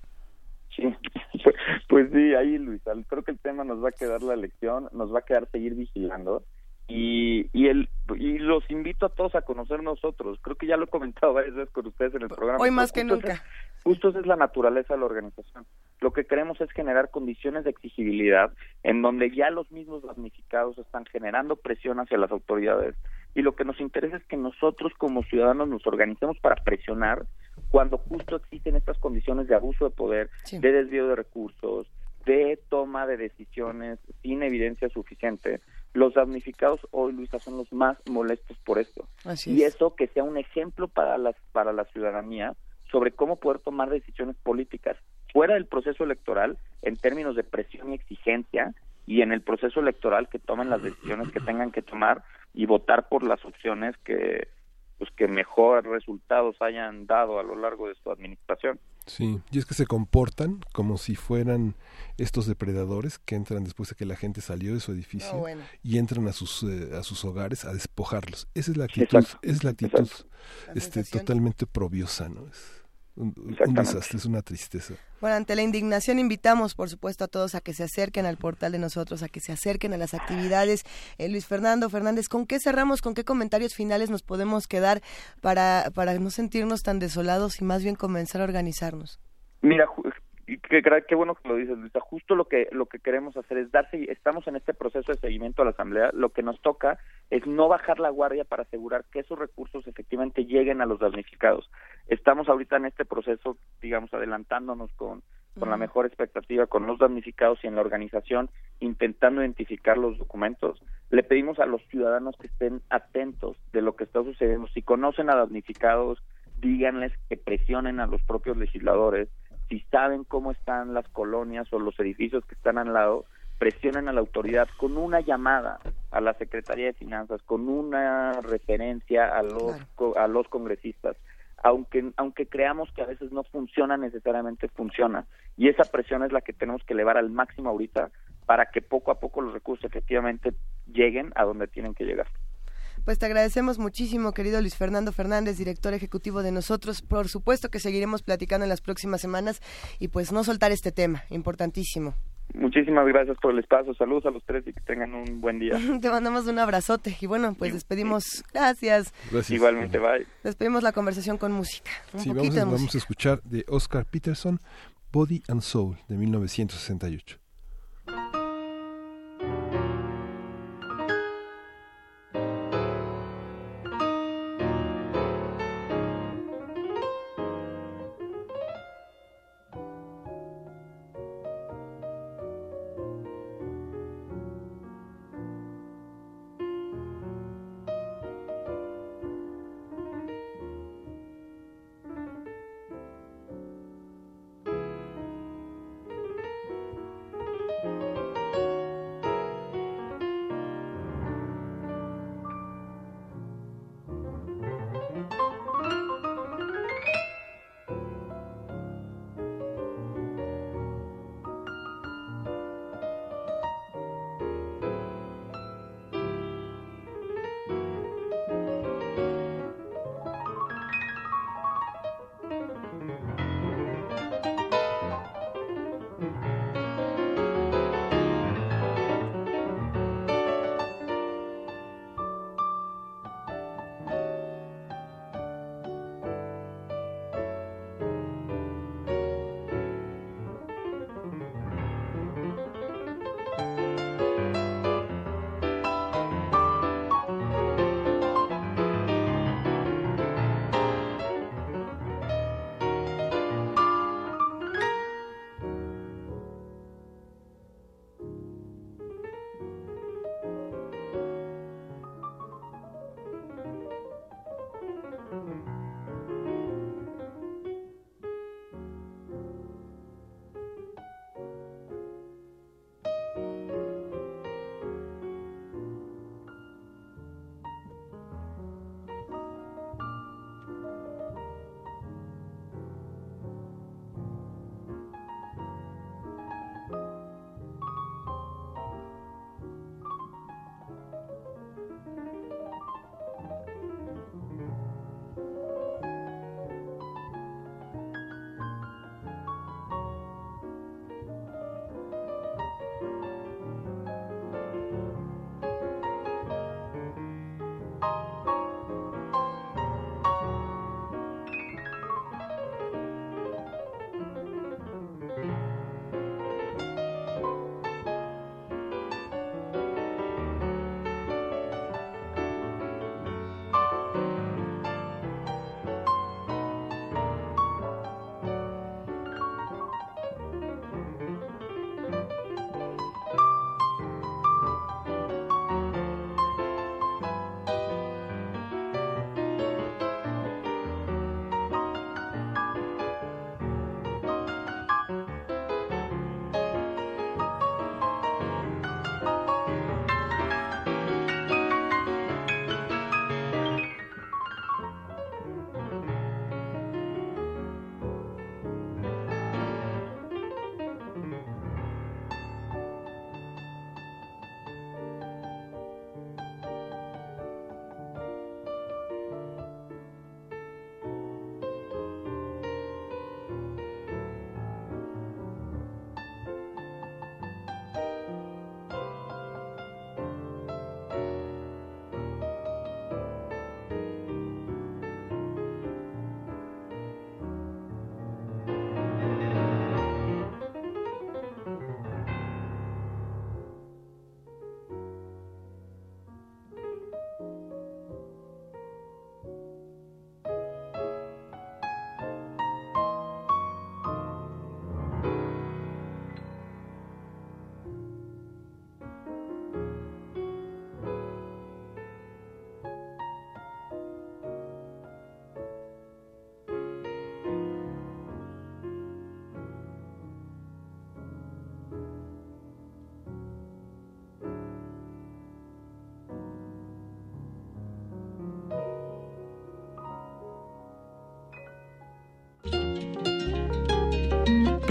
Sí, pues sí, ahí Luis, creo que el tema nos va a quedar la elección, nos va a quedar seguir vigilando y, y, el, y los invito a todos a conocer nosotros. Creo que ya lo he comentado varias veces con ustedes en el programa.
Hoy más que nunca.
justo esa es la naturaleza de la organización. Lo que queremos es generar condiciones de exigibilidad en donde ya los mismos damnificados están generando presión hacia las autoridades y lo que nos interesa es que nosotros como ciudadanos nos organicemos para presionar cuando justo existen estas condiciones de abuso de poder, de desvío de recursos, de toma de decisiones sin evidencia suficiente, los damnificados hoy, Luisa, son los más molestos por esto. y eso que sea un ejemplo para, las, para la ciudadanía sobre cómo poder tomar decisiones políticas fuera del proceso electoral en términos de presión y exigencia y en el proceso electoral que tomen las decisiones que tengan que tomar y votar por las opciones que pues que mejor resultados hayan dado a lo largo de su administración.
Sí, y es que se comportan como si fueran estos depredadores que entran después de que la gente salió de su edificio y entran a sus eh, a sus hogares a despojarlos. Esa es la actitud, es la actitud este totalmente probiosa, ¿no? Es, un, desastre, es una tristeza.
Bueno, ante la indignación invitamos, por supuesto, a todos a que se acerquen al portal de nosotros, a que se acerquen a las actividades. Eh, Luis Fernando Fernández, ¿con qué cerramos? ¿Con qué comentarios finales nos podemos quedar para, para no sentirnos tan desolados y más bien comenzar a organizarnos?
Mira, y qué, qué bueno que lo dices, Luisa. Justo lo que lo que queremos hacer es darse, estamos en este proceso de seguimiento a la Asamblea. Lo que nos toca es no bajar la guardia para asegurar que esos recursos efectivamente lleguen a los damnificados. Estamos ahorita en este proceso, digamos, adelantándonos con, con la mejor expectativa con los damnificados y en la organización intentando identificar los documentos. Le pedimos a los ciudadanos que estén atentos de lo que está sucediendo. Si conocen a damnificados, díganles que presionen a los propios legisladores si saben cómo están las colonias o los edificios que están al lado, presionen a la autoridad con una llamada a la Secretaría de Finanzas, con una referencia a los, a los congresistas. Aunque, aunque creamos que a veces no funciona, necesariamente funciona. Y esa presión es la que tenemos que elevar al máximo ahorita para que poco a poco los recursos efectivamente lleguen a donde tienen que llegar.
Pues te agradecemos muchísimo, querido Luis Fernando Fernández, director ejecutivo de nosotros. Por supuesto que seguiremos platicando en las próximas semanas y pues no soltar este tema, importantísimo.
Muchísimas gracias por el espacio. Saludos a los tres y que tengan un buen día.
Te mandamos un abrazote y bueno, pues despedimos. Gracias.
Igualmente, bye.
Despedimos la conversación con música.
sí, vamos, vamos a escuchar de Oscar Peterson, Body and Soul, de 1968.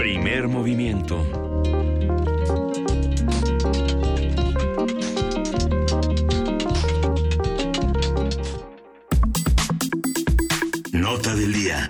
Primer movimiento.
Nota del día.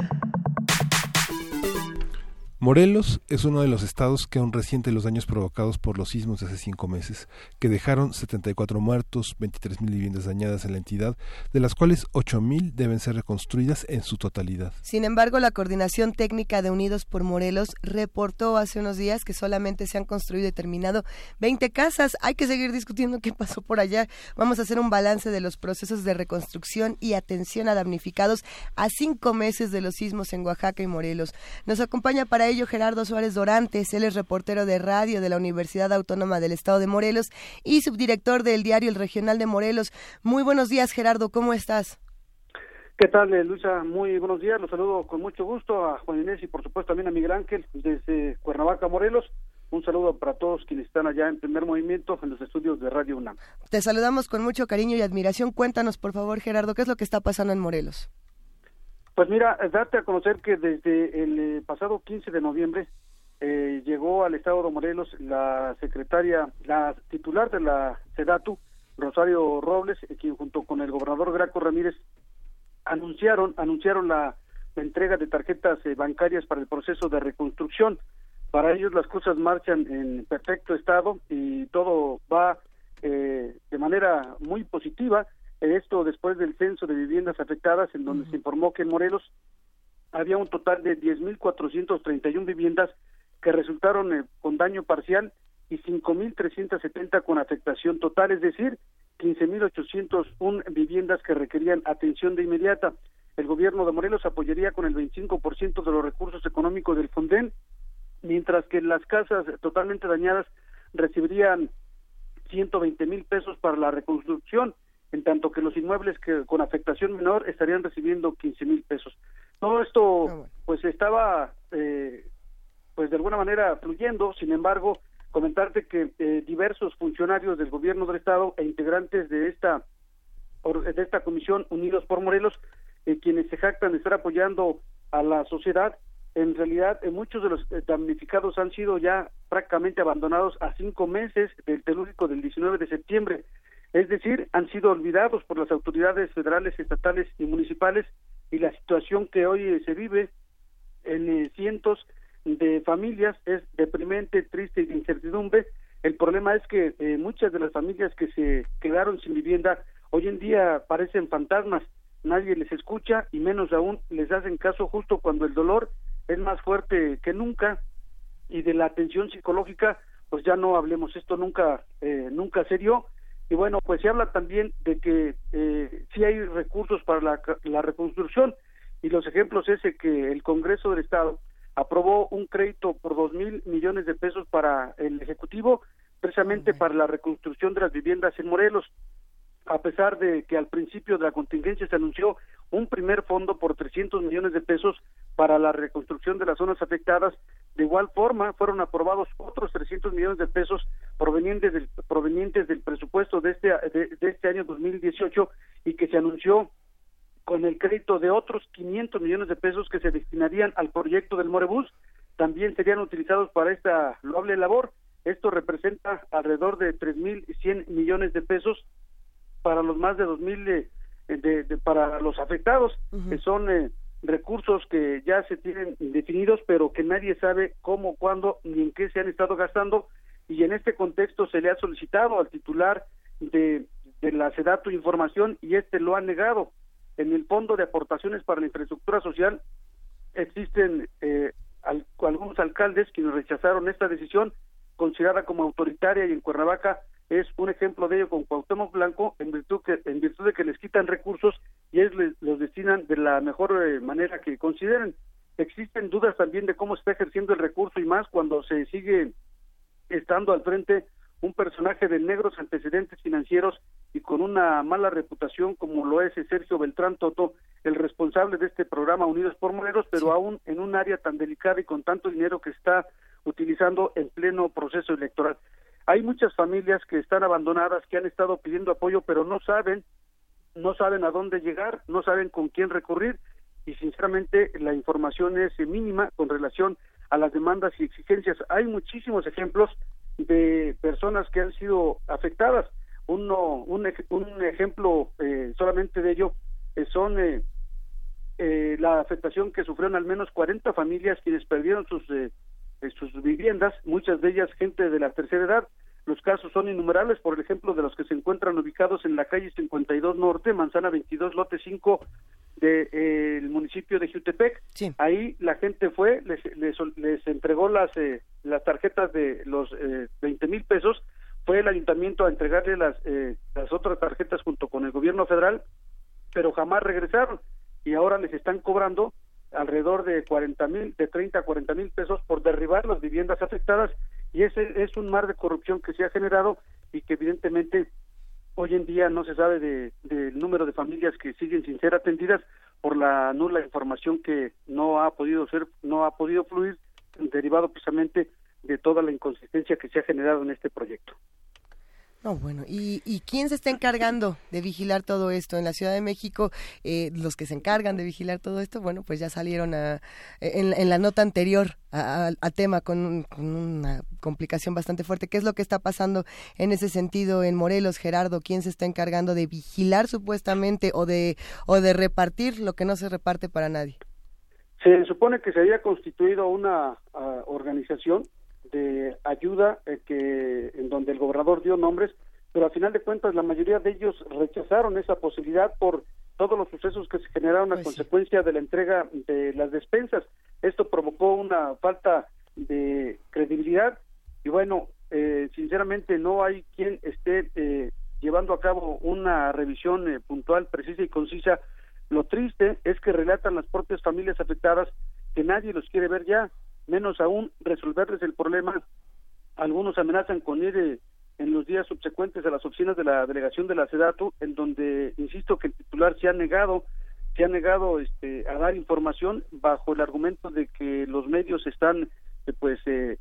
Morelos es uno de los estados que aún resiente los daños provocados por los sismos de hace cinco meses, que dejaron 74 muertos, 23 mil viviendas dañadas en la entidad, de las cuales 8 mil deben ser reconstruidas en su totalidad.
Sin embargo, la Coordinación Técnica de Unidos por Morelos reportó hace unos días que solamente se han construido y terminado 20 casas. Hay que seguir discutiendo qué pasó por allá. Vamos a hacer un balance de los procesos de reconstrucción y atención a damnificados a cinco meses de los sismos en Oaxaca y Morelos. Nos acompaña para ello Gerardo Dorantes, él es reportero de radio de la Universidad Autónoma del Estado de Morelos y subdirector del diario El Regional de Morelos. Muy buenos días, Gerardo, ¿cómo estás?
¿Qué tal, eh, Luisa? Muy buenos días. Los saludo con mucho gusto a Juan Inés y, por supuesto, también a Miguel Ángel desde Cuernavaca, Morelos. Un saludo para todos quienes están allá en primer movimiento en los estudios de Radio UNAM.
Te saludamos con mucho cariño y admiración. Cuéntanos, por favor, Gerardo, ¿qué es lo que está pasando en Morelos?
Pues mira, date a conocer que desde el eh, pasado 15 de noviembre eh, llegó al estado de Morelos la secretaria, la titular de la SEDATU, Rosario Robles, eh, quien junto con el gobernador Graco Ramírez anunciaron, anunciaron la, entrega de tarjetas bancarias para el proceso de reconstrucción. Para ellos las cosas marchan en perfecto estado y todo va de manera muy positiva esto después del censo de viviendas afectadas, en donde se informó que en Morelos había un total de 10.431 viviendas que resultaron eh, con daño parcial y 5.370 con afectación total, es decir, 15.801 viviendas que requerían atención de inmediata. El gobierno de Morelos apoyaría con el 25% de los recursos económicos del Fonden, mientras que las casas totalmente dañadas recibirían 120 mil pesos para la reconstrucción en tanto que los inmuebles que con afectación menor estarían recibiendo 15 mil pesos. Todo esto ah, pues estaba eh, pues de alguna manera fluyendo, sin embargo, comentarte que eh, diversos funcionarios del gobierno del estado e integrantes de esta de esta comisión Unidos por Morelos, eh, quienes se jactan de estar apoyando a la sociedad, en realidad muchos de los damnificados han sido ya prácticamente abandonados a cinco meses del telúrico del 19 de septiembre. Es decir, han sido olvidados por las autoridades federales, estatales y municipales y la situación que hoy se vive en eh, cientos de familias es deprimente, triste y de incertidumbre. El problema es que eh, muchas de las familias que se quedaron sin vivienda hoy en día parecen fantasmas, nadie les escucha y menos aún les hacen caso justo cuando el dolor es más fuerte que nunca y de la atención psicológica pues ya no hablemos, esto nunca, eh, nunca se dio. Y bueno, pues se habla también de que eh, sí hay recursos para la, reconstrucción y los ejemplos es que el Congreso del Estado aprobó un crédito por dos mil millones de pesos para el Ejecutivo, precisamente para la reconstrucción de las viviendas en Morelos, a pesar de que al principio de la contingencia se anunció un primer fondo por 300 millones de pesos para la reconstrucción de las zonas afectadas. De igual forma, fueron aprobados otros 300 millones de pesos provenientes del, provenientes del presupuesto de este, de, este año 2018 y que se anunció con el crédito de otros 500 millones de pesos que se destinarían al proyecto del Morebus, también serían utilizados para esta loable labor. Esto representa alrededor de 3.100 millones de pesos para los más de 2.000 de, para los afectados, que son eh, recursos que ya se tienen definidos, pero que nadie sabe cómo, cuándo ni en qué se han estado gastando. Y en este contexto se le ha solicitado al titular de, de la SEDATU información y este lo ha negado. En el Fondo de Aportaciones para la Infraestructura Social existen eh, algunos alcaldes quienes rechazaron esta decisión considerada como autoritaria y en Cuernavaca es un ejemplo de ello con Cuauhtémoc Blanco en virtud que en virtud de que les quitan recursos y ellos los destinan de la mejor eh, manera que consideren. Existen dudas también de cómo está ejerciendo el recurso y más cuando se sigue estando al frente un personaje de negros antecedentes financieros y con una mala reputación como lo es Sergio Beltrán Toto, el responsable de este programa Unidos por Moreros, pero aún en un área tan delicada y con tanto dinero que está utilizando en pleno proceso electoral. Hay muchas familias que están abandonadas, que han estado pidiendo apoyo, pero no saben, no saben a dónde llegar, no saben con quién recurrir y sinceramente la información es mínima con relación a las demandas y exigencias. Hay muchísimos ejemplos de personas que han sido afectadas. Uno, un, un ejemplo eh, solamente de ello eh, son eh, eh, la afectación que sufrieron al menos 40 familias quienes perdieron sus, sus viviendas, muchas de ellas gente de la tercera edad. Los casos son innumerables, por ejemplo, de los que se encuentran ubicados en la calle 52 Norte, Manzana 22, lote 5 del de, municipio de Jutepec. Ahí la gente fue, les, les, entregó las, las tarjetas de los eh, 20 mil pesos, fue el ayuntamiento a entregarle las, las otras tarjetas junto con el gobierno federal pero jamás regresaron y ahora les están cobrando alrededor de 40 mil, de 30 a 40 mil pesos por derribar las viviendas afectadas y ese es un mar de corrupción que se ha generado y que evidentemente hoy en día no se sabe del de, número de familias que siguen sin ser atendidas por la nula información que no ha podido ser, no ha podido fluir derivado precisamente de toda la inconsistencia que se ha generado en este proyecto.
No, bueno, ¿y, ¿y, quién se está encargando de vigilar todo esto? En la Ciudad de México, eh, los que se encargan de vigilar todo esto, bueno, pues ya salieron a, en, la nota anterior a, tema con, una complicación bastante fuerte. ¿Qué es lo que está pasando en ese sentido en Morelos, Gerardo? ¿Quién se está encargando de vigilar supuestamente o de, o de repartir lo que no se reparte para nadie?
Se supone que se había constituido una ah, organización de ayuda eh, que en donde el gobernador dio nombres, pero a final de cuentas la mayoría de ellos rechazaron esa posibilidad por todos los sucesos que se generaron a pues consecuencia de la entrega de las despensas. Esto provocó una falta de credibilidad y bueno, eh, sinceramente no hay quien esté eh, llevando a cabo una revisión puntual, precisa y concisa. Lo triste es que relatan las propias familias afectadas que nadie los quiere ver ya menos aún resolverles el problema. Algunos amenazan con ir eh, en los días subsecuentes a las oficinas de la delegación de la SEDATU, en donde, insisto, que el titular se ha negado, se ha negado este, a dar información bajo el argumento de que los medios están, eh, pues, eh,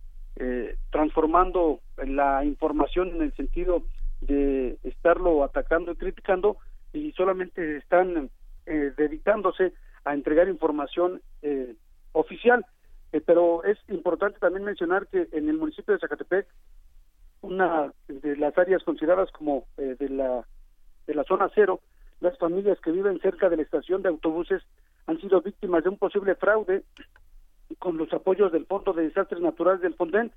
transformando la información en el sentido de estarlo atacando y criticando y solamente están dedicándose a entregar información oficial. Eh, pero es importante también mencionar que en el municipio de Zacatepec, una de las áreas consideradas como eh, de la de la zona cero, las familias que viven cerca de la estación de autobuses han sido víctimas de un posible fraude con los apoyos del Fondo de Desastres Naturales del Fonden.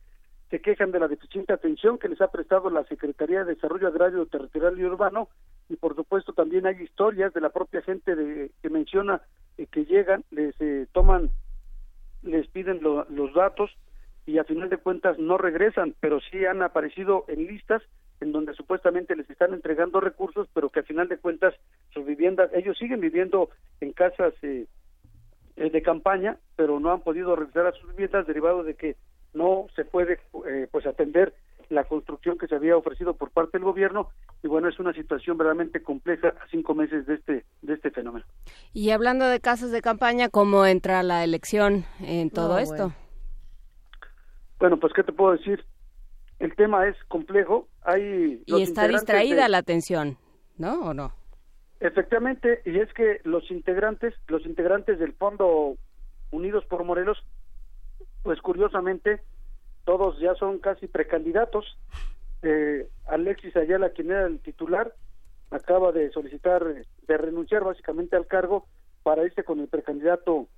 Se quejan de la deficiente atención que les ha prestado la Secretaría de Desarrollo Agrario, Territorial y Urbano y por supuesto también hay historias de la propia gente de, que menciona eh, que llegan, les toman les piden los datos y a final de cuentas no regresan, pero sí han aparecido en listas en donde supuestamente les están entregando recursos, pero que a final de cuentas sus viviendas, ellos siguen viviendo en casas eh, eh, de campaña, pero no han podido regresar a sus viviendas derivado de que no se puede eh, pues atender la construcción que se había ofrecido por parte del gobierno y bueno es una situación verdaderamente compleja a cinco meses de este de este fenómeno.
Y hablando de casas de campaña cómo entra la elección en todo esto
bueno. pues qué te puedo decir el tema es complejo hay
y está distraída la atención no o no
efectivamente y es que los integrantes los integrantes del fondo Unidos por Morelos pues curiosamente todos ya son casi precandidatos. Eh, Alexis Ayala, quien era el titular, acaba de solicitar, de renunciar básicamente al cargo para irse con el precandidato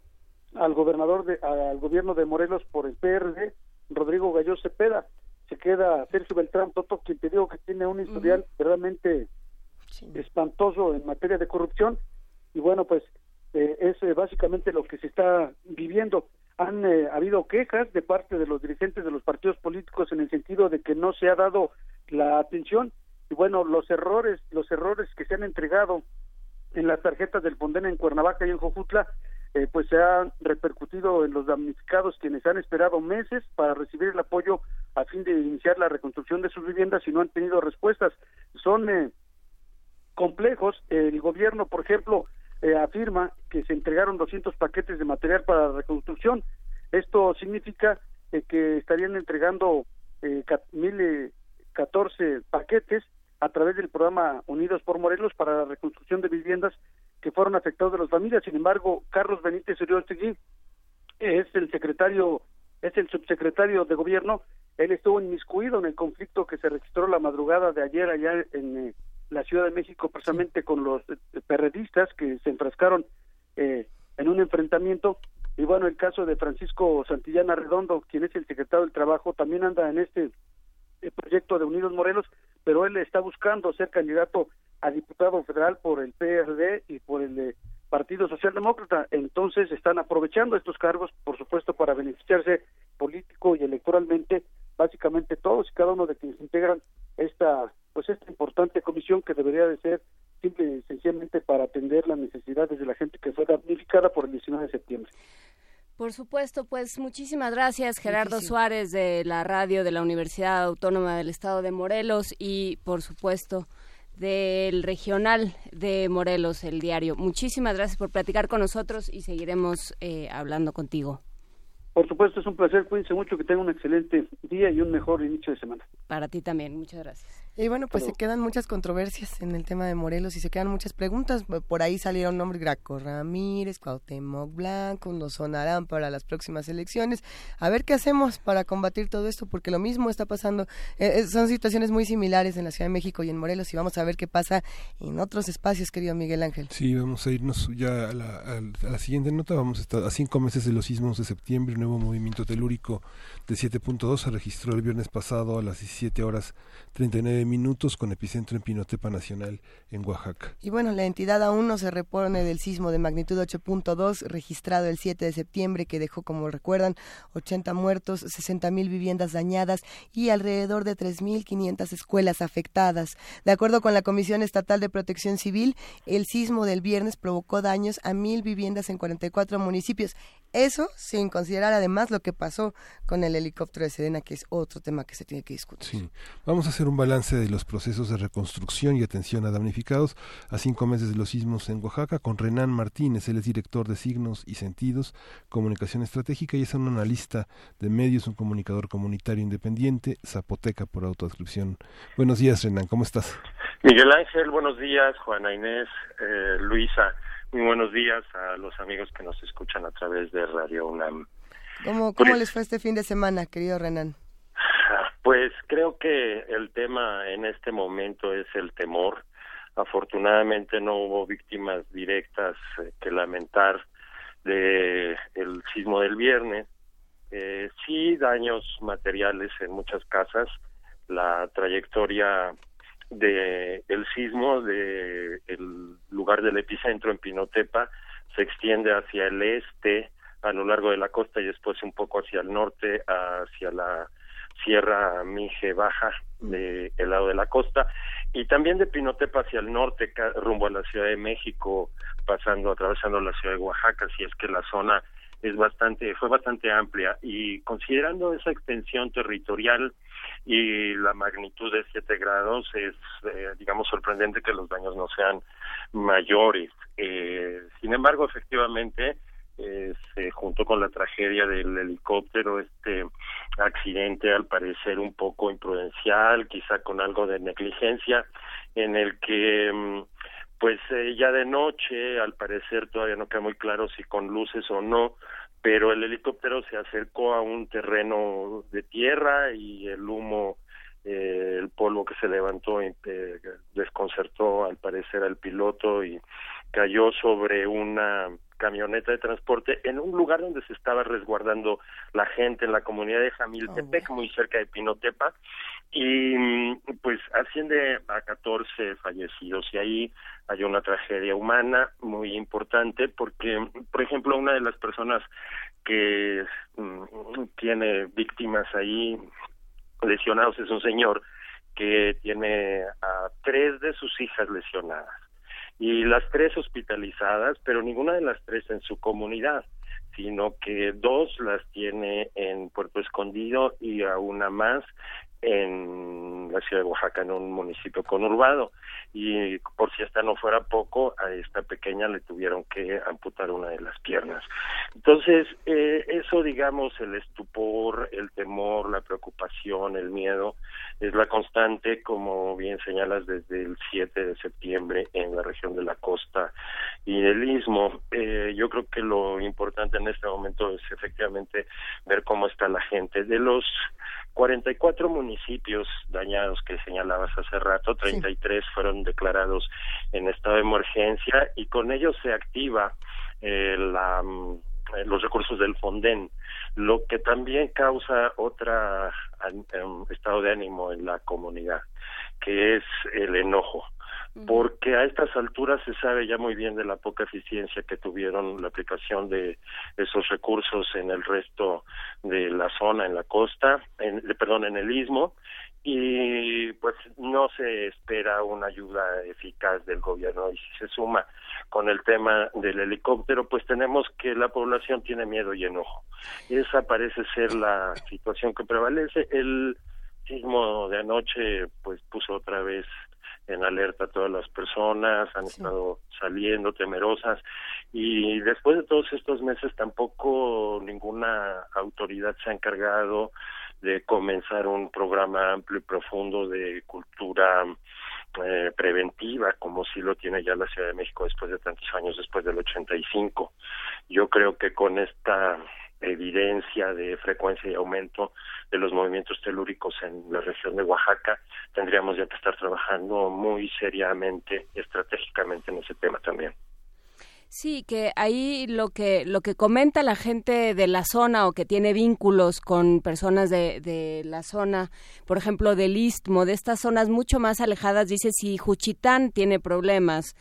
al gobernador, de, al gobierno de Morelos por el PRD, Rodrigo Gallo Cepeda. Se queda Sergio Beltrán Toto, quien te digo que tiene un historial realmente espantoso en materia de corrupción. Y bueno, pues eh, es eh, básicamente lo que se está viviendo han eh, habido quejas de parte de los dirigentes de los partidos políticos en el sentido de que no se ha dado la atención. Y bueno los errores los errores que se han entregado en las tarjetas del Fonden en Cuernavaca y en Jojutla eh, pues se han repercutido en los damnificados quienes han esperado meses para recibir el apoyo a fin de iniciar la reconstrucción de sus viviendas y no han tenido respuestas. Son eh, complejos. El gobierno por ejemplo eh, afirma que se entregaron 200 paquetes de material para la reconstrucción. Esto significa eh, que estarían entregando eh, 1.014 eh, paquetes a través del programa Unidos por Morelos para la reconstrucción de viviendas que fueron afectadas de las familias. Sin embargo, Carlos Benítez Uriostegui es el secretario
es el subsecretario de gobierno. Él estuvo inmiscuido en el conflicto que se registró la madrugada de ayer allá en eh, la Ciudad de México, precisamente con los eh, perredistas que se enfrascaron eh, en un enfrentamiento. Y bueno, el caso de Francisco Santillana Redondo, quien es el secretario del Trabajo, también anda en este proyecto de Unidos Morelos, pero él está buscando ser candidato a diputado federal por el PRD y por el Partido Socialdemócrata. Entonces están aprovechando estos cargos, por supuesto, para beneficiarse político y electoralmente, básicamente todos y cada uno de quienes integran esta, pues esta importante comisión que debería de ser simple y sencillamente para atender las necesidades de la gente que fue damnificada por el 19 de septiembre.
Por supuesto, pues muchísimas gracias Gerardo Suárez de la radio de la Universidad Autónoma del Estado de Morelos y por supuesto del regional de Morelos, el diario. Muchísimas gracias por platicar con nosotros y seguiremos eh, hablando contigo.
Por supuesto, es un placer. Cuídense mucho, que tengan un excelente día y un mejor inicio de semana.
Para ti también, muchas gracias.
Y bueno, pues se quedan muchas controversias en el tema de Morelos y se quedan muchas preguntas. Por ahí salieron nombres Graco Ramírez, Cuauhtémoc Blanco, nos sonarán para las próximas elecciones. A ver qué hacemos para combatir todo esto, porque lo mismo está pasando. Eh, eh, son situaciones muy similares en la Ciudad de México y en Morelos y vamos a ver qué pasa en otros espacios, querido Miguel Ángel.
Sí, vamos a irnos ya a la, a la siguiente nota. Vamos a estar a cinco meses de los sismos de septiembre, nuevo movimiento telúrico de 7.2 se registró el viernes pasado a las 17 horas 39 minutos con epicentro en Pinotepa Nacional en Oaxaca.
Y bueno, la entidad aún no se repone del sismo de magnitud 8.2 registrado el 7 de septiembre que dejó, como recuerdan, 80 muertos, 60 mil viviendas dañadas y alrededor de 3.500 escuelas afectadas. De acuerdo con la Comisión Estatal de Protección Civil, el sismo del viernes provocó daños a mil viviendas en 44 municipios. Eso sin considerar además lo que pasó con el helicóptero de Sedena, que es otro tema que se tiene que discutir.
Sí. Vamos a hacer un balance de los procesos de reconstrucción y atención a damnificados a cinco meses de los sismos en Oaxaca con Renan Martínez. Él es director de Signos y Sentidos, Comunicación Estratégica y es un analista de medios, un comunicador comunitario independiente, Zapoteca por autodescripción. Buenos días, Renan, ¿cómo estás?
Miguel Ángel, buenos días. Juana Inés, eh, Luisa, muy buenos días a los amigos que nos escuchan a través de Radio UNAM.
¿Cómo, cómo les fue este fin de semana, querido Renan?
Pues creo que el tema en este momento es el temor. Afortunadamente no hubo víctimas directas eh, que lamentar de el sismo del viernes. Eh, sí daños materiales en muchas casas. La trayectoria de el sismo de el lugar del epicentro en Pinotepa se extiende hacia el este a lo largo de la costa y después un poco hacia el norte, hacia la Sierra Mije Baja, de el lado de la costa, y también de Pinotepa hacia el norte, rumbo a la Ciudad de México, pasando, atravesando la ciudad de Oaxaca, si es que la zona es bastante, fue bastante amplia, y considerando esa extensión territorial y la magnitud de 7 grados, es, eh, digamos, sorprendente que los daños no sean mayores. Eh, sin embargo, efectivamente, se juntó con la tragedia del helicóptero, este accidente al parecer un poco imprudencial, quizá con algo de negligencia, en el que mm, pues eh, ya de noche, al parecer todavía no queda muy claro si con luces o no, pero el helicóptero se acercó a un terreno de tierra y el humo, eh, el polvo que se levantó eh, desconcertó al parecer al piloto y cayó sobre una camioneta de transporte en un lugar donde se estaba resguardando la gente en la comunidad de Jamiltepec, oh, muy cerca de Pinotepa, y mm, pues asciende a 14 fallecidos y ahí hay una tragedia humana muy importante porque, por ejemplo, una de las personas que mm, tiene víctimas ahí lesionados es un señor que tiene a tres de sus hijas lesionadas y las tres hospitalizadas, pero ninguna de las tres en su comunidad, sino que dos las tiene en Puerto Escondido y a una más en la ciudad de Oaxaca, en un municipio conurbado. Y por si esta no fuera poco, a esta pequeña le tuvieron que amputar una de las piernas. Entonces, eh, eso, digamos, el estupor, el temor, la preocupación, el miedo, es la constante, como bien señalas, desde el 7 de septiembre en la región de la costa y el istmo. Eh, yo creo que lo importante en este momento es efectivamente ver cómo está la gente. De los 44 municipios dañados que señalabas hace rato, 33 fueron declarados en estado de emergencia y con ello se activa eh, la, mm, los recursos del Fonden, lo que también causa otro em, estado de ánimo en la comunidad, que es el enojo porque a estas alturas se sabe ya muy bien de la poca eficiencia que tuvieron la aplicación de esos recursos en el resto de la zona, en la costa, en, perdón, en el istmo, y pues no se espera una ayuda eficaz del gobierno. Y si se suma con el tema del helicóptero pues tenemos que la población tiene miedo y enojo. Esa parece ser la situación que prevalece. El sismo de anoche pues puso otra vez en alerta a todas las personas, han estado saliendo temerosas. Y después de todos estos meses tampoco ninguna autoridad se ha encargado de comenzar un programa amplio y profundo de cultura eh, preventiva, como si lo tiene ya la Ciudad de México después de tantos años, después del 85. Yo creo que con esta evidencia de frecuencia y aumento de los movimientos telúricos en la región de Oaxaca, tendríamos ya que estar trabajando muy seriamente, estratégicamente en ese tema también.
Sí, que ahí lo que lo que comenta la gente de la zona o que tiene vínculos con personas de, de la zona, por ejemplo del Istmo, de estas zonas mucho más alejadas, dice si Juchitán tiene problemas,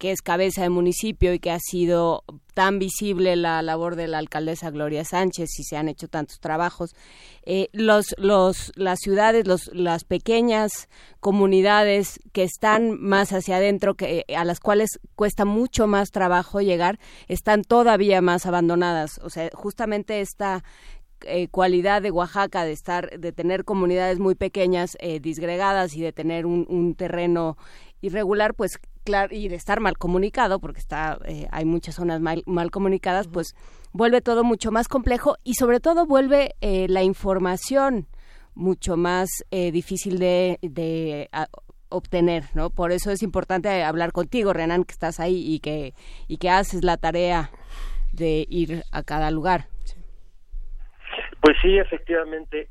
que es cabeza de municipio y que ha sido tan visible la labor de la alcaldesa Gloria Sánchez y se han hecho tantos trabajos. Eh, los, los, las ciudades, los, las pequeñas comunidades que están más hacia adentro, que, a las cuales cuesta mucho más trabajo llegar, están todavía más abandonadas. O sea, justamente esta eh, cualidad de Oaxaca de estar, de tener comunidades muy pequeñas, eh, disgregadas y de tener un terreno irregular, pues claro, y de estar mal comunicado, porque está, eh, hay muchas zonas mal, mal comunicadas, pues vuelve todo mucho más complejo y sobre todo vuelve eh, la información mucho más eh, difícil de, de obtener, ¿no? Por eso es importante hablar contigo, Renan, que estás ahí y que, y que haces la tarea de ir a cada lugar.
Pues sí, efectivamente,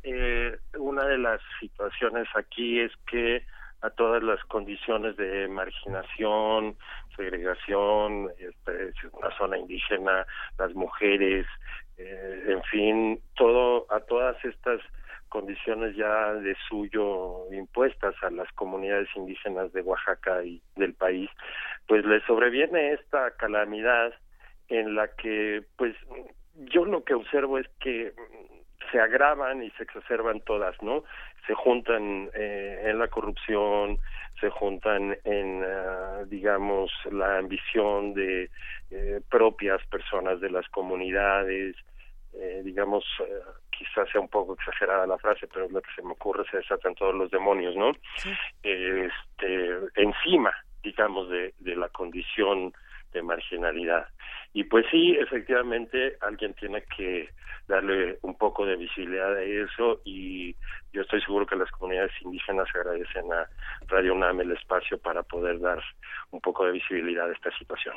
una de las situaciones aquí es que a todas las condiciones de marginación, segregación, este, una zona indígena, las mujeres, eh, en fin, todo a todas estas condiciones ya de suyo impuestas a las comunidades indígenas de Oaxaca y del país, pues les sobreviene esta calamidad en la que, pues, yo lo que observo es que se agravan y se exacerban todas, ¿no? Se juntan eh, en la corrupción, se juntan en, ah, digamos, la ambición de eh, propias personas de las comunidades, eh, digamos, quizás sea un poco exagerada la frase, pero es lo que se me ocurre, se desatan todos los demonios, ¿no? Este, encima, digamos, de, de la condición de marginalidad. Y pues sí, efectivamente, alguien tiene que darle un poco de visibilidad a eso y yo estoy seguro que las comunidades indígenas agradecen a Radio UNAM el espacio para poder dar un poco de visibilidad a esta situación.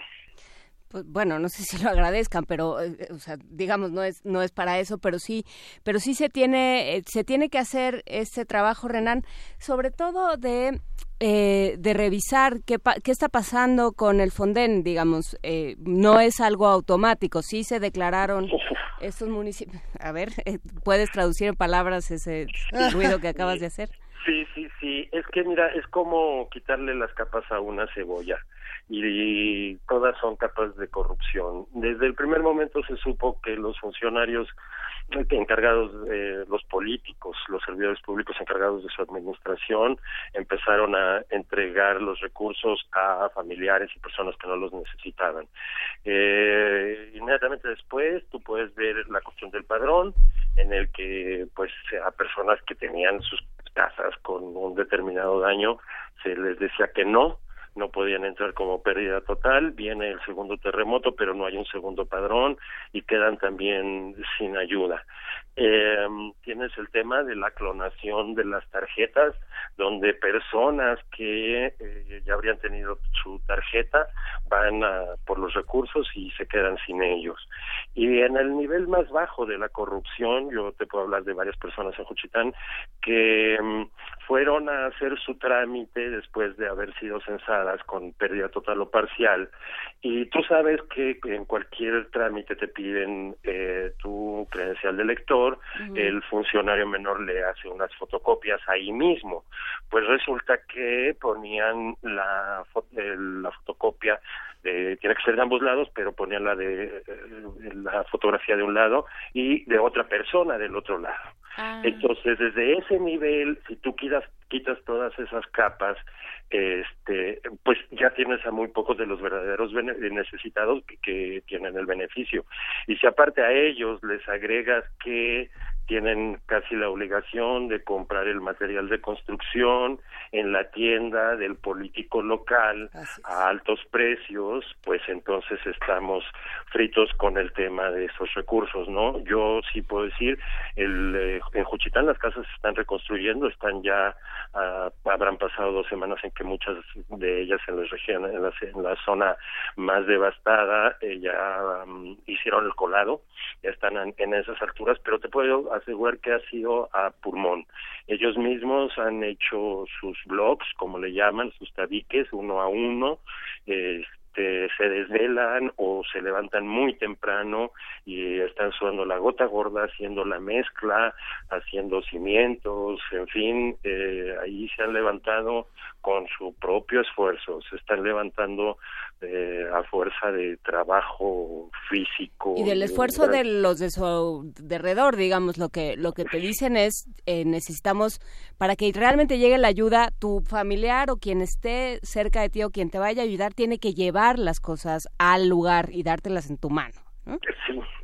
Pues, bueno, no sé si lo agradezcan, pero eh, o sea, digamos no es no es para eso, pero sí, pero sí se tiene eh, se tiene que hacer este trabajo Renan, sobre todo de eh, de revisar qué, qué está pasando con el Fonden, digamos, no es algo automático, sí se declararon estos municipios. A ver, ¿puedes traducir en palabras ese ruido que acabas de hacer?
Sí, sí, sí, es que mira, es como quitarle las capas a una cebolla y todas son capas de corrupción. Desde el primer momento se supo que los funcionarios encargados, los políticos, los servidores públicos encargados de su administración, empezaron a entregar los recursos a familiares y personas que no los necesitaban. Eh, inmediatamente después, tú puedes ver la cuestión del padrón, en el que, pues, a personas que tenían sus casas con un determinado daño, se les decía que no, no podían entrar como pérdida total, viene el segundo terremoto, pero no hay un segundo padrón y quedan también sin ayuda. eh, tienes el tema de la clonación de las tarjetas, donde personas que eh, ya habrían tenido su tarjeta van a, por los recursos y se quedan sin ellos. Y en el nivel más bajo de la corrupción, yo te puedo hablar de varias personas en Juchitán que mm, fueron a hacer su trámite después de haber sido con pérdida total o parcial. Y tú sabes que en cualquier trámite te piden eh, tu credencial de lector, el funcionario menor le hace unas fotocopias ahí mismo. Pues resulta que ponían la, la fotocopia tiene que ser de ambos lados, pero ponían la de eh, la fotografía de un lado y de otra persona del otro lado. Ah. Entonces, desde ese nivel, si tú quitas, quitas todas esas capas, este, pues ya tienes a muy pocos de los verdaderos necesitados que, que tienen el beneficio. Y si aparte a ellos les agregas que tienen casi la obligación de comprar el material de construcción en la tienda del político local a altos precios, pues entonces estamos fritos con el tema de esos recursos, ¿no? Yo sí puedo decir, el, eh, en Juchitán las casas se están reconstruyendo, están ya, ah, habrán pasado dos semanas en que muchas de ellas en, las regiones, en, la, en la zona más devastada eh, ya mm, hicieron el colado, ya están en esas alturas, pero te puedo asegurar que ha sido a pulmón. Ellos mismos han hecho sus blogs, como le llaman, sus tabiques, uno a uno, este, se desvelan o se levantan muy temprano y están sudando la gota gorda, haciendo la mezcla, haciendo cimientos, en fin, eh, ahí se han levantado con su propio esfuerzo, se están levantando eh, a fuerza de trabajo físico.
Y del esfuerzo de los de su derredor, digamos, lo que, lo que te dicen es, eh, necesitamos, para que realmente llegue la ayuda, tu familiar o quien esté cerca de ti o quien te vaya a ayudar, tiene que llevar las cosas al lugar y dártelas en tu mano.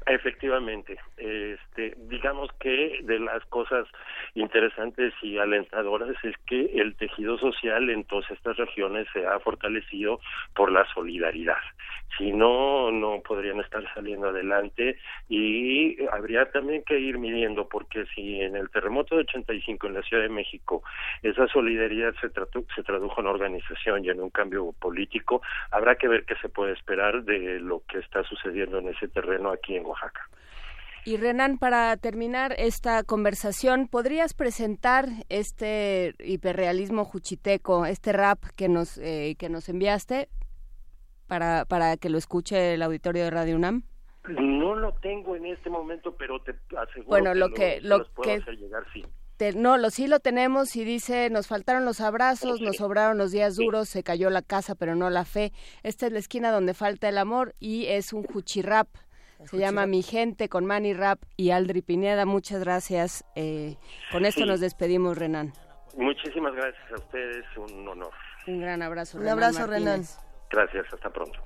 Efectivamente. Este, digamos que de las cosas interesantes y alentadoras es que el tejido social en todas estas regiones se ha fortalecido por la solidaridad. Si no, no podrían estar saliendo adelante y habría también que ir midiendo porque si en el terremoto de 85 en la Ciudad de México esa solidaridad se, se tradujo en organización y en un cambio político, habrá que ver qué se puede esperar de lo que está sucediendo en ese terreno aquí en Oaxaca.
Y Renan, para terminar esta conversación, ¿podrías presentar este hiperrealismo juchiteco, este rap que nos, eh, que nos enviaste para, para que lo escuche el auditorio de Radio UNAM?
No lo tengo en este momento, pero te aseguro
bueno, lo que, lo,
puedo hacer llegar, sí.
no, lo sí lo tenemos y dice, nos faltaron los abrazos, nos sobraron los días duros, se cayó la casa, pero no la fe. Esta es la esquina donde falta el amor y es un juchirrap se llama Mi Gente con Manny Rap y Aldri Pineda. Muchas gracias. Eh, con esto nos despedimos, Renan.
Muchísimas gracias a ustedes. Un honor.
Un gran abrazo.
Un abrazo, Renan.
Gracias. Hasta pronto.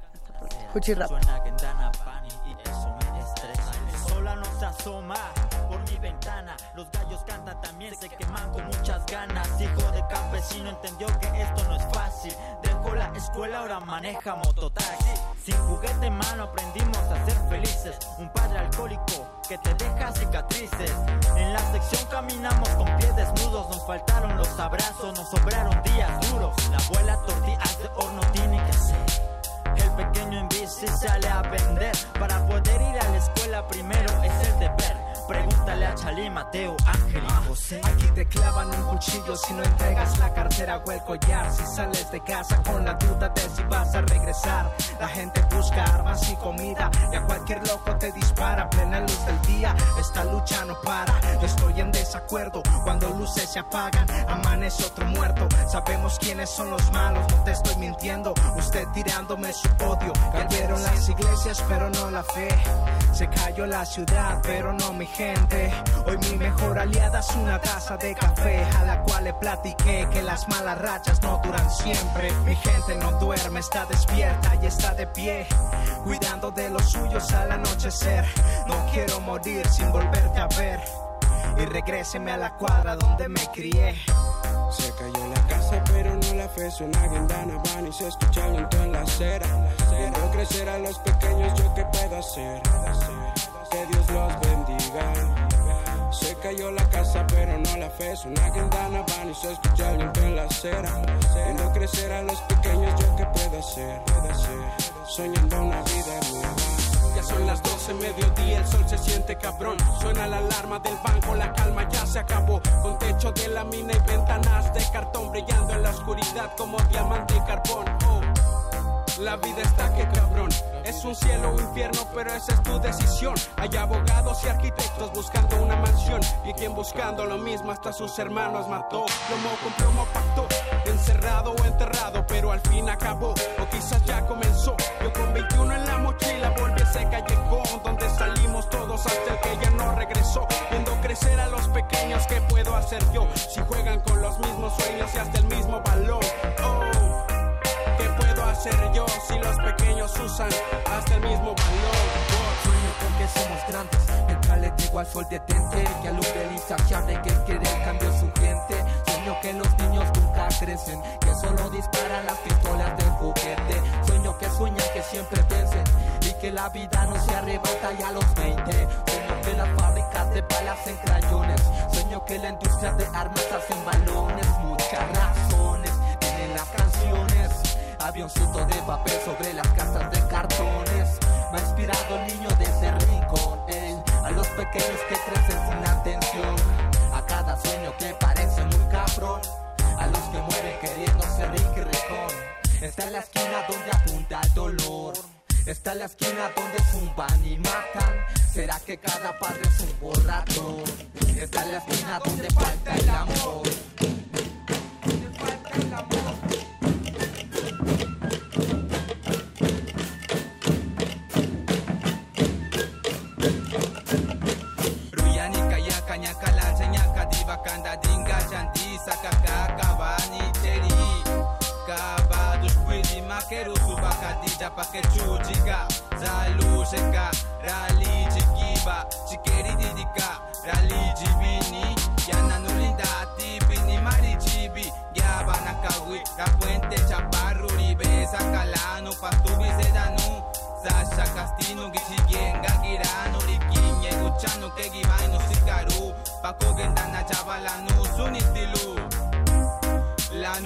Cuchirrap.
Sola no se asoma por mi Los gallos cantan también, se queman con muchas ganas. Hijo de campesino entendió que esto no es fácil. Dejó la escuela, ahora maneja mototaxi. Sin juguete en mano aprendimos a ser felices. Un padre alcohólico que te deja cicatrices. En la sección caminamos con pies desnudos. Nos faltaron los abrazos, nos sobraron días duros. La abuela tortillas de horno tiene que hacer. El pequeño en bici sale a vender. Para poder ir a la escuela primero es el deber. Pregúntale a Chalí, Mateo, Ángel José.
Aquí te clavan un cuchillo si no entregas la cartera o el collar. Si sales de casa con la duda de si vas a regresar. La gente busca armas y comida y a cualquier loco te dispara. Plena luz del día, esta lucha no para. estoy en desacuerdo cuando luces se apagan. Amanece otro muerto. Sabemos quiénes son los malos, no te estoy mintiendo. Usted tirándome su odio. Cayeron las iglesias, pero no la fe. Se cayó la ciudad, pero no mi gente. Hoy mi mejor aliada es una taza de café a la cual le platiqué que las malas rachas no duran siempre. Mi gente no duerme, está despierta y está de pie, cuidando de los suyos al anochecer. No quiero morir sin volverte a ver y regréseme a la cuadra donde me crié.
Se cayó la casa, pero no la fe. Suena guindana, van y se escucha lento en la acera. Viendo crecer a los pequeños, ¿yo qué puedo hacer? Que Dios los.
Perdió la casa, pero no la fe. Suena guindana, van y se escucha viento en la acera. Viendo crecer a los pequeños, yo qué puedo hacer, puedo hacer. Soñando una vida nueva. Ya son las 12, mediodía, el sol se siente cabrón. Suena la alarma del banco, la calma ya se acabó. Con techo de lámina y ventanas de cartón brillando en la oscuridad como diamante y carbón. Oh. La vida está que cabrón. Es un cielo o infierno, pero esa es tu decisión. Hay abogados y arquitectos buscando una mansión. Y quien buscando lo mismo hasta sus hermanos mató. Plomo con plomo pactó. Encerrado o enterrado, pero al fin acabó. O quizás ya comenzó. Yo con 21 en la mochila volví a ese callejón donde salimos todos hasta el que ya no regresó. Viendo crecer a los pequeños, ¿qué puedo hacer yo? Si juegan con los mismos sueños y hasta el mismo balón. Oh. ¿Qué puedo hacer yo si los pequeños usan hasta el mismo valor?
Sueño con que somos grandes, mientras le digo al sol detente que alumbre el insaciable que quiere el cambio su gente. Sueño que los niños nunca crecen, que solo disparan las pistolas del juguete. Sueño que sueñan que siempre vencen y que la vida no se arrebata ya a los 20. Sueño que las fábricas de balas en crayones. Sueño que la industria de armas hacen balones. Muchas razones tienen las canciones. Avioncito de papel sobre las casas de cartones. Me ha inspirado el niño de ese rincón. ey. A los pequeños que crecen sin atención. A cada sueño que parece muy cabrón. A los que mueren queriendo ser rico y ricón. Está en la esquina donde apunta el dolor. Está en la esquina donde zumban y matan. ¿Será que cada padre es un borrador? Está en la esquina donde falta el amor.
Ruyanika subaka dija pake chujiga Zalu sheka rali chikiba chikeri didika rali jibini Yana nulinda tipini mari chibi Gyaba nakawi la puente chaparro ribe sakalano pastubi sedanu Sasha Castino gichigenga girano rikiñe guchano que givaino sikaru Paco gendana chavala no sunitilu La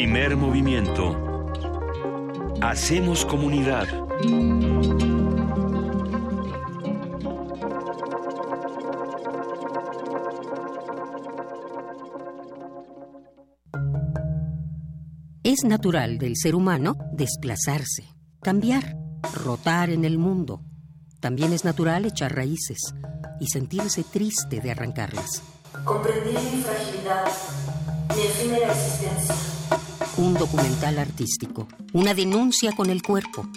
Primer movimiento. Hacemos comunidad.
Es natural del ser humano desplazarse, cambiar, rotar en el mundo. También es natural echar raíces y sentirse triste de arrancarlas.
Comprendí mi fragilidad, mi efímera existencia.
Un documental artístico, una denuncia con el cuerpo,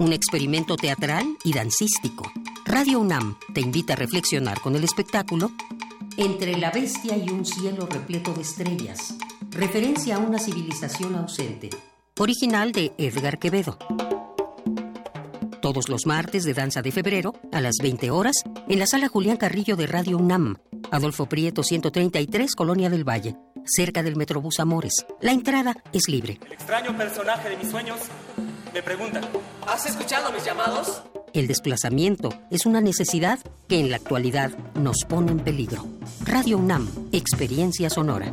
un experimento teatral y dancístico. Radio UNAM te invita a reflexionar con el espectáculo Entre la bestia y un cielo repleto de estrellas. Referencia a una civilización ausente. Original de Edgar Quevedo. Todos los martes de Danza de Febrero, a las 20 horas, en la sala Julián Carrillo de Radio UNAM. Adolfo Prieto 133, Colonia del Valle, cerca del Metrobús Amores. La entrada es libre.
El extraño personaje de mis sueños me pregunta, ¿has escuchado mis llamados?
El desplazamiento es una necesidad que en la actualidad nos pone en peligro. Radio UNAM, experiencia sonora.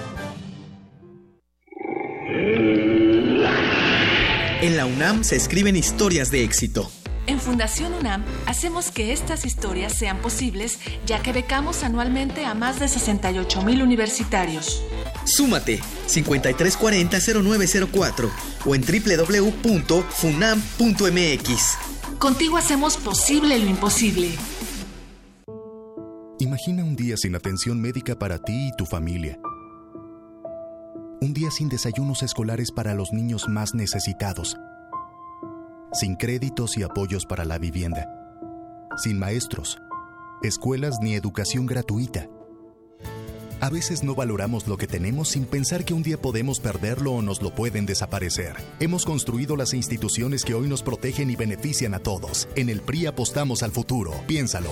En la UNAM se escriben historias de éxito.
En Fundación UNAM hacemos que estas historias sean posibles ya que becamos anualmente a más de 68 mil universitarios.
Súmate 5340-0904 o en www.funam.mx.
Contigo hacemos posible lo imposible.
Imagina un día sin atención médica para ti y tu familia. Un día sin desayunos escolares para los niños más necesitados. Sin créditos y apoyos para la vivienda. Sin maestros, escuelas ni educación gratuita. A veces no valoramos lo que tenemos sin pensar que un día podemos perderlo o nos lo pueden desaparecer. Hemos construido las instituciones que hoy nos protegen y benefician a todos. En el PRI apostamos al futuro. Piénsalo.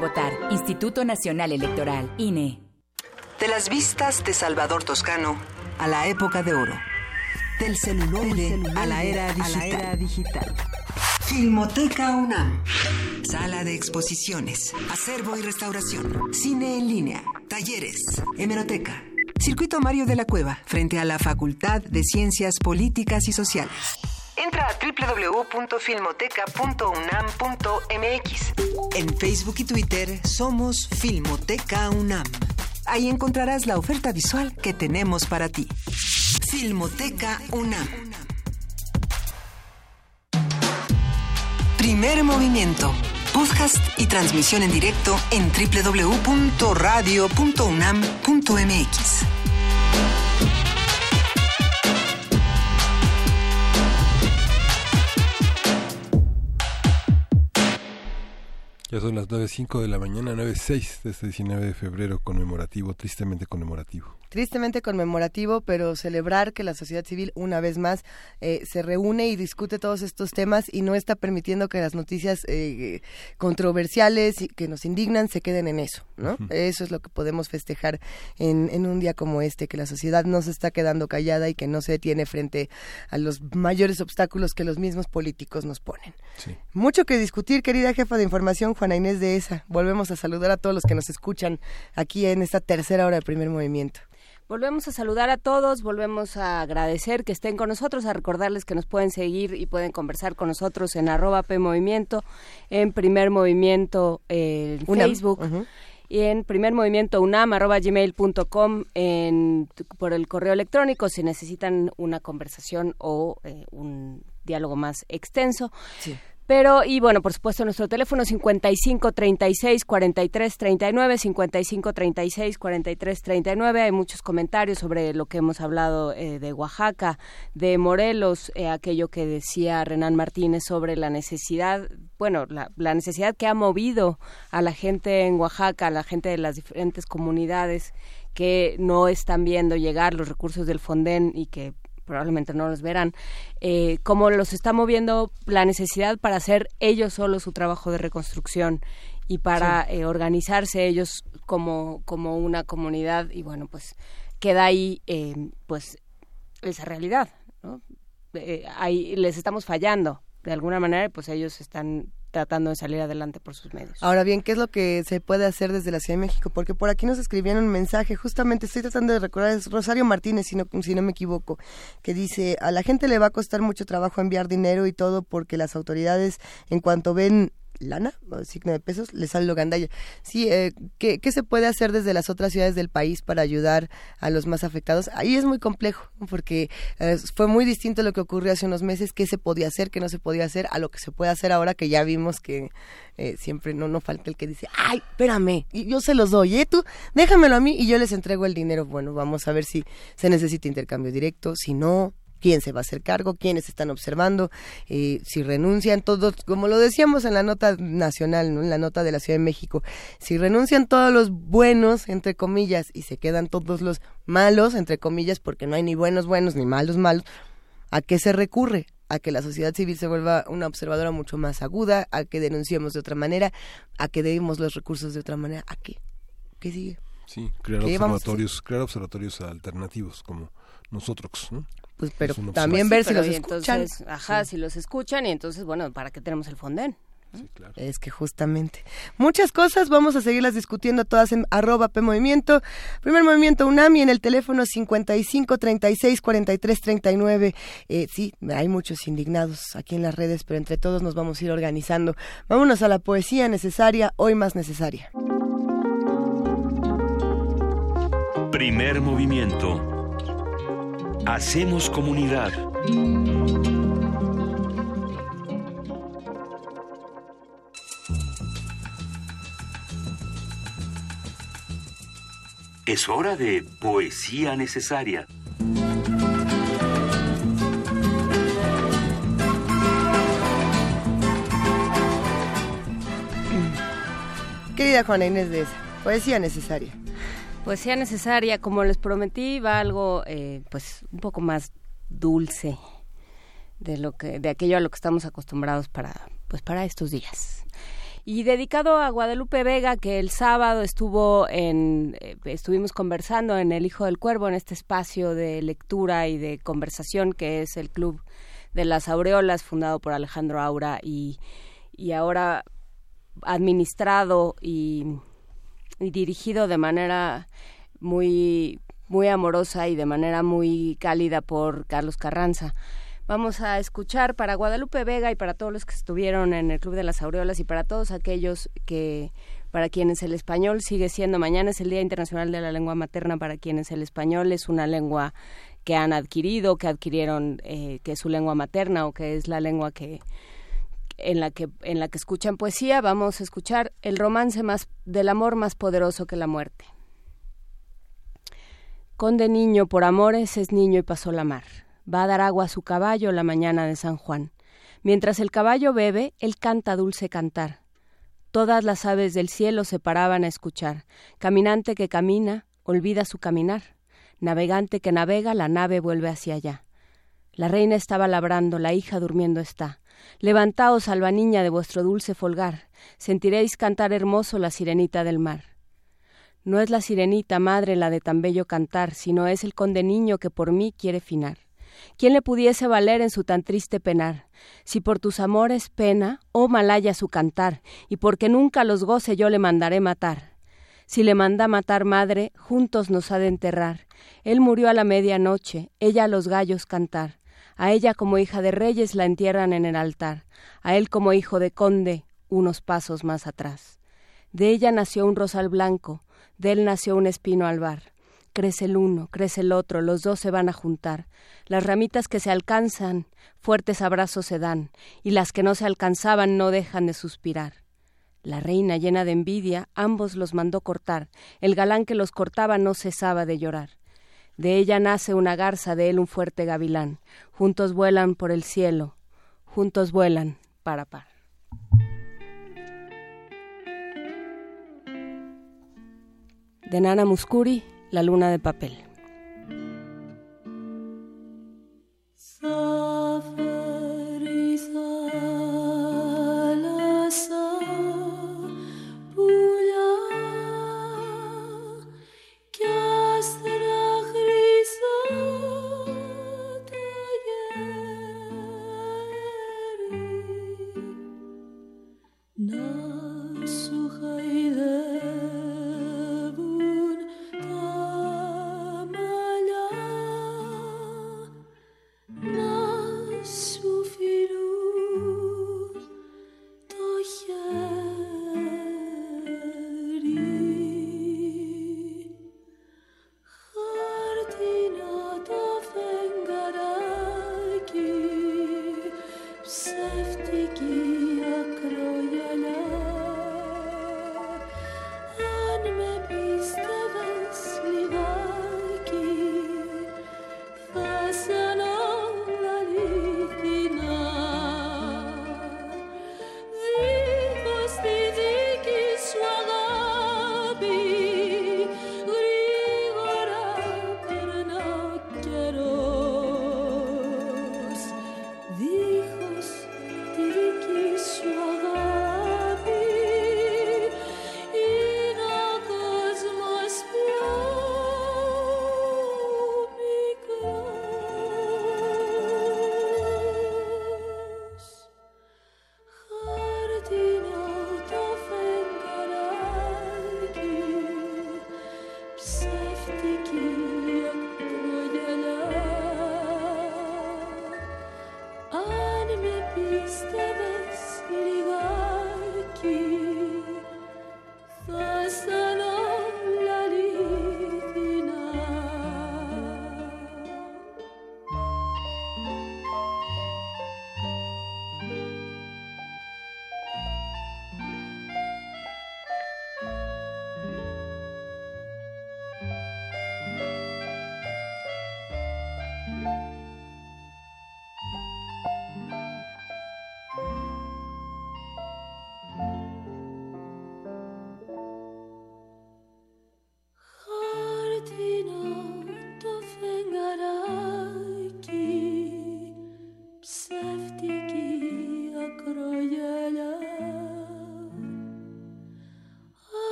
votar. Instituto Nacional Electoral, INE.
De las vistas de Salvador Toscano a la época de oro. Del celular a, la era digital. Filmoteca UNAM. Sala de exposiciones, acervo y restauración, cine en línea, talleres, hemeroteca. Circuito Mario de la Cueva, frente a la Facultad de Ciencias Políticas y Sociales. Entra a www.filmoteca.unam.mx. En Facebook y Twitter somos Filmoteca UNAM. Ahí encontrarás la oferta visual que tenemos para ti. Filmoteca UNAM. Primer movimiento. Podcast y transmisión en directo en www.radio.unam.mx.
Ya son las 9.05 de la mañana, 9.06 de este 19 de febrero conmemorativo, tristemente conmemorativo
tristemente conmemorativo, pero celebrar que la sociedad civil una vez más eh, se reúne y discute todos estos temas y no está permitiendo que las noticias eh, controversiales y que nos indignan se queden en eso, ¿no? Eso es lo que podemos festejar en, en un día como este, que la sociedad no se está quedando callada y que no se detiene frente a los mayores obstáculos que los mismos políticos nos ponen. Mucho que discutir, querida jefa de información, Juana Inés de ESA. Volvemos a saludar a todos los que nos escuchan aquí en esta tercera hora de primer movimiento.
Volvemos a saludar a todos, volvemos a agradecer que estén con nosotros, a recordarles que nos pueden seguir y pueden conversar con nosotros en arroba P Movimiento, en Primer Movimiento en Facebook. Y en primer movimiento unam arroba gmail.com por el correo electrónico si necesitan una conversación o eh, un diálogo más extenso. Sí. Pero, y bueno, por supuesto, nuestro teléfono 55 36 43 39, 55 36 43 39. Hay muchos comentarios sobre lo que hemos hablado eh, de Oaxaca, de Morelos, eh, aquello que decía Renan Martínez sobre la necesidad, bueno, la, la, necesidad que ha movido a la gente en Oaxaca, a la gente de las diferentes comunidades que no están viendo llegar los recursos del Fonden y que probablemente no los verán, eh, cómo los está moviendo la necesidad para hacer ellos solo su trabajo de reconstrucción y para eh, organizarse ellos como, como una comunidad y bueno, pues queda ahí eh, pues esa realidad, ¿no? ahí les estamos fallando de alguna manera, pues ellos están tratando de salir adelante por sus medios.
Ahora bien, ¿qué es lo que se puede hacer desde la Ciudad de México? Porque por aquí nos escribieron un mensaje, justamente estoy tratando de recordar, es Rosario Martínez, si no, si no me equivoco, que dice, a la gente le va a costar mucho trabajo enviar dinero y todo porque las autoridades, en cuanto ven lana, signo de pesos, le sale lo gandalla. Sí, eh, ¿qué, se puede hacer desde las otras ciudades del país para ayudar a los más afectados? Ahí es muy complejo, porque eh, fue muy distinto lo que ocurrió hace unos meses, qué se podía hacer, qué no se podía hacer, a lo que se puede hacer ahora que ya vimos que eh, siempre no, no falta el que dice, ay, espérame, yo se los doy, ¿eh? Tú déjamelo a mí y yo les entrego el dinero. Bueno, vamos a ver si se necesita intercambio directo, si no, quién se va a hacer cargo, quiénes están observando, eh, si renuncian todos, como lo decíamos en la nota nacional, en la nota de la Ciudad de México, si renuncian todos los buenos, entre comillas, y se quedan todos los malos, entre comillas, porque no hay ni buenos buenos ni malos malos, ¿a qué se recurre? a que la sociedad civil se vuelva una observadora mucho más aguda, a que denunciemos de otra manera, a que demos los recursos de otra manera, ¿a qué? ¿Qué sigue?
Sí, crear observatorios, crear observatorios alternativos como nosotros, ¿no?
Pues pero también ver si los escuchan.
ajá, si los escuchan y entonces, bueno, ¿para qué tenemos el Fonden?
Sí, claro. Es que justamente. Muchas cosas, vamos a seguirlas discutiendo todas en arroba P Movimiento. Primer Movimiento UNAMI en el teléfono 55 36 43 39. Eh, sí, hay muchos indignados aquí en las redes, pero entre todos nos vamos a ir organizando. Vámonos a la poesía necesaria, hoy más necesaria.
Primer Movimiento Hacemos comunidad. Es hora de poesía necesaria.
Querida Juana Inés de esa, poesía necesaria.
Poesía necesaria, como les prometí, va algo eh, pues un poco más dulce de lo que de aquello a lo que estamos acostumbrados para pues para estos días. Y dedicado a Guadalupe Vega que el sábado estuvo en eh, estuvimos conversando en El Hijo del Cuervo en este espacio de lectura y de conversación que es el Club de las Aureolas fundado por Alejandro Aura y y ahora administrado y y dirigido de manera muy muy amorosa y de manera muy cálida por Carlos Carranza. Vamos a escuchar para Guadalupe Vega y para todos los que estuvieron en el Club de las Aureolas y para todos aquellos que para quienes el español sigue siendo mañana es el Día Internacional de la Lengua Materna para quienes el español es una lengua que han adquirido, que adquirieron eh, que es su lengua materna o que es la lengua que en la que en la que escuchan poesía vamos a escuchar el romance más del amor más poderoso que la muerte. Conde niño por amores es niño y pasó la mar. Va a dar agua a su caballo la mañana de San Juan. Mientras el caballo bebe, él canta dulce cantar. Todas las aves del cielo se paraban a escuchar. Caminante que camina, olvida su caminar. Navegante que navega, la nave vuelve hacia allá. La reina estaba labrando, la hija durmiendo está. Levantaos, alba niña, de vuestro dulce folgar, sentiréis cantar hermoso la sirenita del mar. No es la sirenita madre la de tan bello cantar, sino es el conde niño que por mí quiere finar. ¿Quién le pudiese valer en su tan triste penar? Si por tus amores pena, oh malaya su cantar, y porque nunca los goce yo le mandaré matar. Si le manda matar madre, juntos nos ha de enterrar. Él murió a la medianoche, ella a los gallos cantar. A ella como hija de reyes la entierran en el altar, a él como hijo de conde unos pasos más atrás. De ella nació un rosal blanco, de él nació un espino albar. Crece el uno, crece el otro, los dos se van a juntar. Las ramitas que se alcanzan, fuertes abrazos se dan, y las que no se alcanzaban no dejan de suspirar. La reina, llena de envidia, ambos los mandó cortar. El galán que los cortaba no cesaba de llorar. De ella nace una garza, de él un fuerte gavilán. Juntos vuelan por el cielo, juntos vuelan para par. De Nana Muscuri, La luna de papel.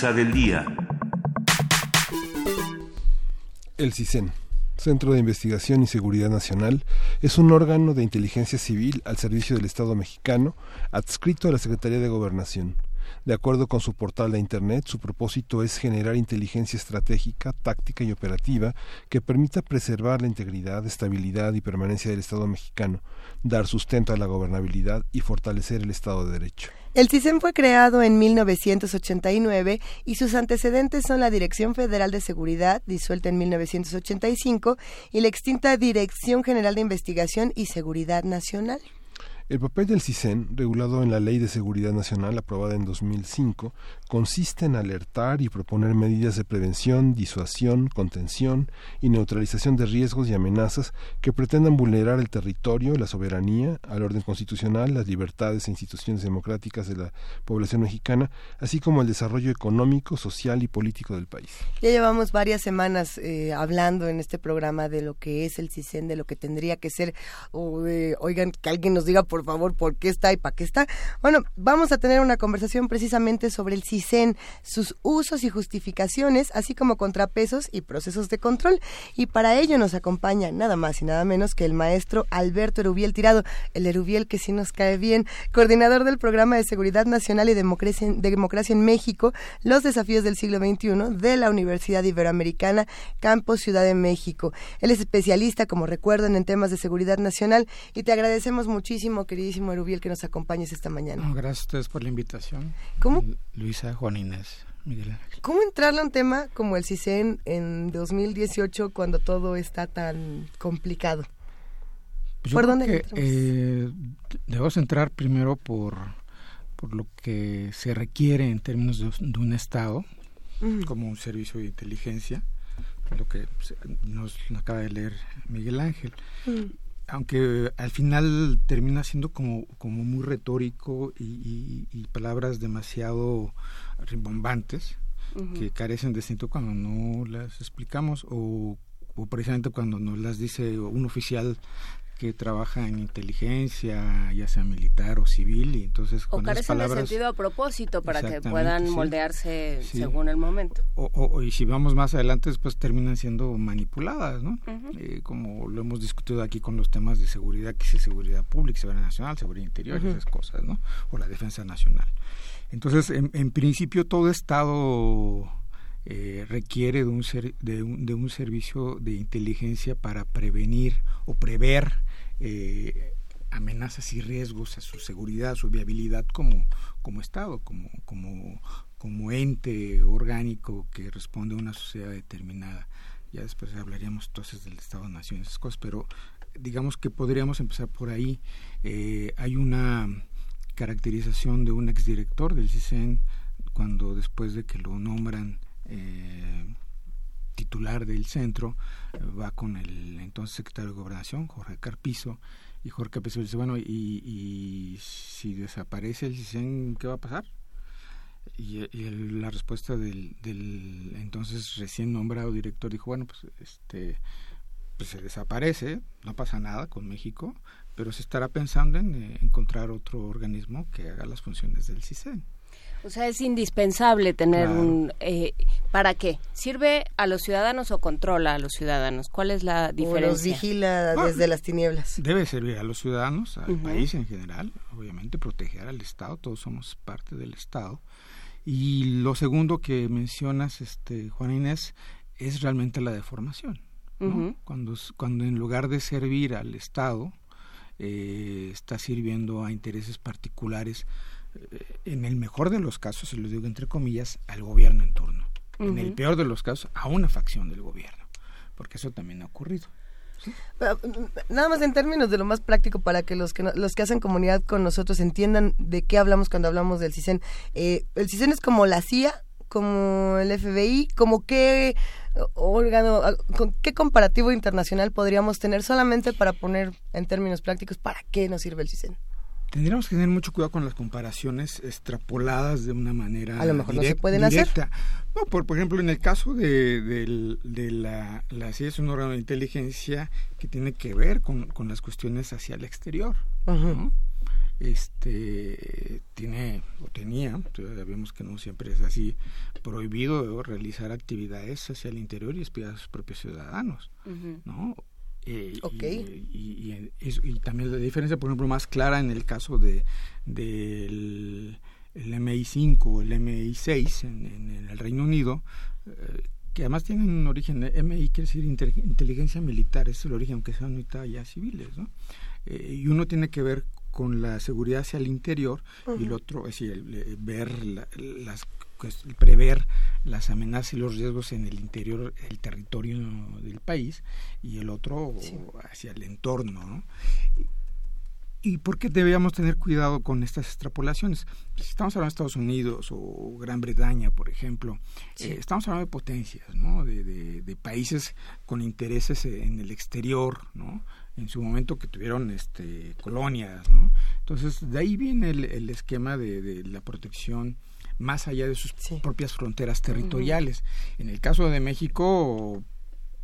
Día.
El CISEN, Centro de Investigación y Seguridad Nacional, es un órgano de inteligencia civil al servicio del Estado mexicano, adscrito a la Secretaría de Gobernación. De acuerdo con su portal de Internet, su propósito es generar inteligencia estratégica, táctica y operativa que permita preservar la integridad, estabilidad y permanencia del Estado mexicano, dar sustento a la gobernabilidad y fortalecer el Estado de Derecho.
El CISEN fue creado en 1989 y sus antecedentes son la Dirección Federal de Seguridad, disuelta en 1985, y la extinta Dirección General de Investigación y Seguridad Nacional.
El papel del CISEN, regulado en la Ley de Seguridad Nacional aprobada en 2005, consiste en alertar y proponer medidas de prevención, disuasión, contención y neutralización de riesgos y amenazas que pretendan vulnerar el territorio, la soberanía, al orden constitucional, las libertades e instituciones democráticas de la población mexicana, así como el desarrollo económico, social y político del país.
Ya llevamos varias semanas eh, hablando en este programa de lo que es el CISEN, de lo que tendría que ser, o oigan, que alguien nos diga por por favor, por qué está y para qué está. Bueno, vamos a tener una conversación precisamente sobre el CISEN, sus usos y justificaciones, así como contrapesos y procesos de control. Y para ello nos acompaña nada más y nada menos que el maestro Alberto Erubiel Tirado, el Erubiel que sí nos cae bien, coordinador del programa de Seguridad Nacional y Democracia en, Democracia en México, los desafíos del siglo XXI de la Universidad Iberoamericana, Campus Ciudad de México. Él es especialista, como recuerdan, en temas de seguridad nacional y te agradecemos muchísimo queridísimo Erubiel, que nos acompañes esta mañana.
gracias a ustedes por la invitación.
¿Cómo?
Luisa, Juan Inés, Miguel Ángel.
¿Cómo entrarle a un tema como el CISEN en 2018 cuando todo está tan complicado?
Pues ¿Por dónde eh, debemos entrar primero por, por lo que se requiere en términos de, un Estado, como un servicio de inteligencia, lo que nos acaba de leer Miguel Ángel aunque al final termina siendo como, como muy retórico y, palabras demasiado rimbombantes que carecen de sentido cuando no las explicamos o, precisamente cuando nos las dice un oficial que trabaja en inteligencia, ya sea militar o civil, y entonces
o carecen de sentido a propósito para que puedan moldearse según el momento.
O, y si vamos más adelante, después terminan siendo manipuladas, ¿no? Eh, como lo hemos discutido aquí con los temas de seguridad, que es seguridad pública, seguridad nacional, seguridad interior, esas cosas, ¿no? O la defensa nacional. Entonces, en, en principio, todo Estado eh, requiere de un, de, un, de un servicio de inteligencia para prevenir o prever eh, amenazas y riesgos a su seguridad, a su viabilidad como, como Estado, como, como, como ente orgánico que responde a una sociedad determinada. Ya después hablaríamos entonces del Estado-Nación, esas cosas, pero digamos que podríamos empezar por ahí. Eh, hay una caracterización de un exdirector del CISEN cuando después de que lo nombran eh, titular del centro, eh, va con el entonces secretario de Gobernación, Jorge Carpizo, y Jorge Carpizo dice, bueno, ¿y, si desaparece el CISEN, qué va a pasar? Y, la respuesta del, del, entonces recién nombrado director dijo, bueno, pues este pues se desaparece, no pasa nada con México, pero se estará pensando en eh, encontrar otro organismo que haga las funciones del CISEN.
O sea, es indispensable tener un... Eh, ¿Para qué? ¿Sirve a los ciudadanos o controla a los ciudadanos? ¿Cuál es la diferencia? O los
vigila desde las tinieblas.
Debe servir a los ciudadanos, al país en general, obviamente proteger al Estado, todos somos parte del Estado. Y lo segundo que mencionas, este, Juan Inés, es realmente la deformación. cuando, cuando en lugar de servir al Estado, eh, está sirviendo a intereses particulares en el mejor de los casos, se lo digo entre comillas, al gobierno en turno. En el peor de los casos, a una facción del gobierno, porque eso también ha ocurrido.
Mm, nada más en términos de lo más práctico para que los que los que hacen comunidad con nosotros entiendan de qué hablamos cuando hablamos del CISEN. Eh, el CISEN es como la CIA, como el FBI, como qué órgano, con qué comparativo internacional podríamos tener solamente para poner en términos prácticos para qué nos sirve el CISEN.
Tendríamos que tener mucho cuidado con las comparaciones extrapoladas de una manera
a lo mejor
no
se pueden directa. hacer
no, por, por ejemplo en el caso de, de, la, la CIA es un órgano de inteligencia que tiene que ver con, con las cuestiones hacia el exterior este tiene o tenía sabemos que no siempre es así prohibido realizar actividades hacia el interior y espiar a sus propios ciudadanos no
eh,
y, también la diferencia, por ejemplo, más clara en el caso de del el MI5 o el MI6 en, el Reino Unido, eh, que además tienen un origen, MI quiere decir inteligencia militar, es el origen, aunque sean ahorita ya civiles, ¿no? Eh, y uno tiene que ver con la seguridad hacia el interior y el otro es decir, ver las pues, prever las amenazas y los riesgos en el interior, el territorio del país y el otro hacia el entorno. ¿Y por qué debíamos tener cuidado con estas extrapolaciones? Si estamos hablando de Estados Unidos o Gran Bretaña, por ejemplo, eh, estamos hablando de potencias, ¿no? De, de, países con intereses en el exterior, ¿no? en su momento que tuvieron este, colonias. ¿no? Entonces, de ahí viene el, el esquema de, de la protección más allá de sus propias fronteras territoriales. En el caso de México,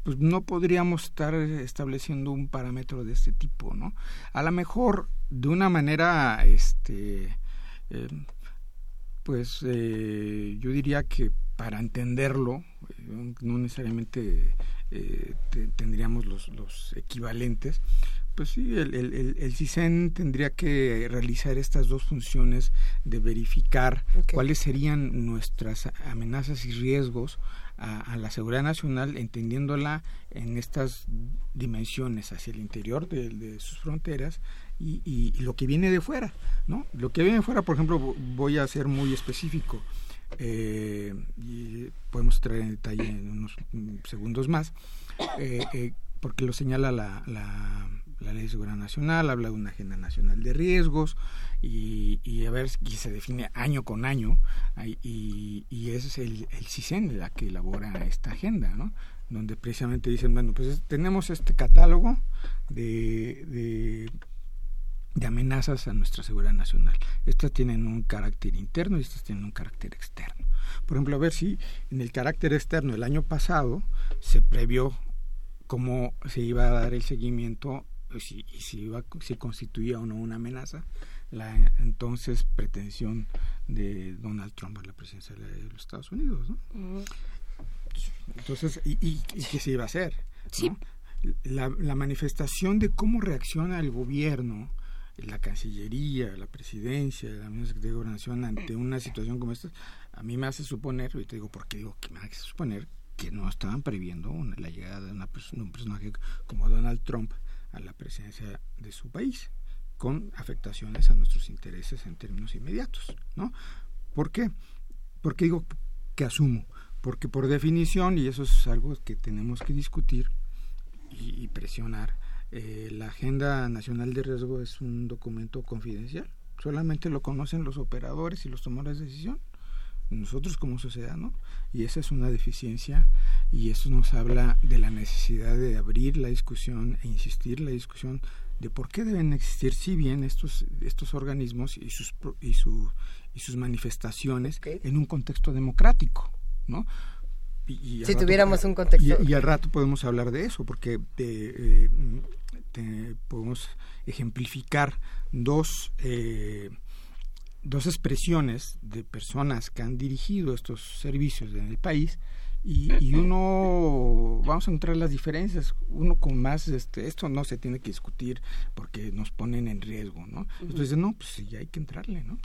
pues no podríamos estar estableciendo un parámetro de este tipo, ¿no? A lo mejor de una manera, este, eh, pues eh, yo diría que para entenderlo, eh, no necesariamente tendríamos los, los equivalentes, pues sí, el, el, el, CISEN tendría que realizar estas dos funciones de verificar cuáles serían nuestras amenazas y riesgos a, la seguridad nacional, entendiéndola en estas dimensiones hacia el interior de, sus fronteras y, y, lo que viene de fuera, ¿no? Lo que viene de fuera, por ejemplo, voy a ser muy específico. Eh, y podemos traer en detalle en unos segundos más, eh, eh, porque lo señala la, la la Ley de Seguridad Nacional, habla de una agenda nacional de riesgos y, a ver, y se define año con año y, es el, el CISEN la que elabora esta agenda, ¿no? Donde precisamente dicen, bueno, pues tenemos este catálogo de, de amenazas a nuestra seguridad nacional. Estas tienen un carácter interno y estas tienen un carácter externo. Por ejemplo, a ver si en el carácter externo el año pasado se previó cómo se iba a dar el seguimiento si, si, va, si constituía o no una amenaza la entonces pretensión de Donald Trump a la presidencia de los Estados Unidos. ¿no? Entonces, ¿y, y, qué se iba a hacer? Sí. La, la, manifestación de cómo reacciona el gobierno, la Cancillería, la Presidencia, la Secretaría de Gobernación ante una situación como esta, a mí me hace suponer, y te digo, porque digo que me hace suponer que no estaban previendo la llegada de, una, un personaje como Donald Trump a la presidencia de su país, con afectaciones a nuestros intereses en términos inmediatos, ¿no? ¿Por qué? Porque digo que asumo, porque por definición, y eso es algo que tenemos que discutir y, presionar, eh, la Agenda Nacional de Riesgo es un documento confidencial, solamente lo conocen los operadores y los tomadores de decisión nosotros como sociedad, ¿no? Y esa es una deficiencia y eso nos habla de la necesidad de abrir la discusión e insistir la discusión de por qué deben existir si bien estos estos organismos y sus y, su, y sus manifestaciones en un contexto democrático, ¿no?
Y, si tuviéramos un contexto
y, al rato podemos hablar de eso porque eh, podemos ejemplificar dos eh, dos expresiones de personas que han dirigido estos servicios en el país y, y, uno vamos a encontrar las diferencias uno con más este esto no se tiene que discutir porque nos ponen en riesgo no entonces no pues sí hay que entrarle no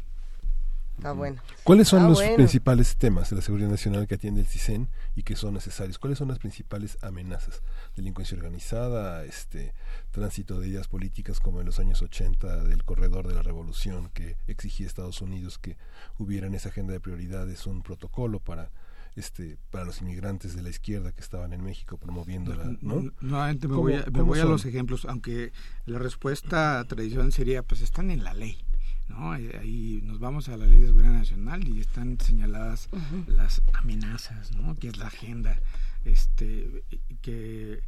Bueno.
¿Cuáles son los principales temas de la seguridad nacional que atiende el CISEN y que son necesarios? ¿Cuáles son las principales amenazas? Delincuencia organizada, este tránsito de ideas políticas como en los años 80 del corredor de la revolución que exigía Estados Unidos que hubiera en esa agenda de prioridades un protocolo para este para los inmigrantes de la izquierda que estaban en México promoviendo la no
nuevamente me voy, a, me voy a los ejemplos aunque la respuesta tradicional sería pues están en la ley ¿no? Ahí nos vamos a la ley de seguridad nacional y están señaladas las amenazas, ¿no? Que es la agenda, este, que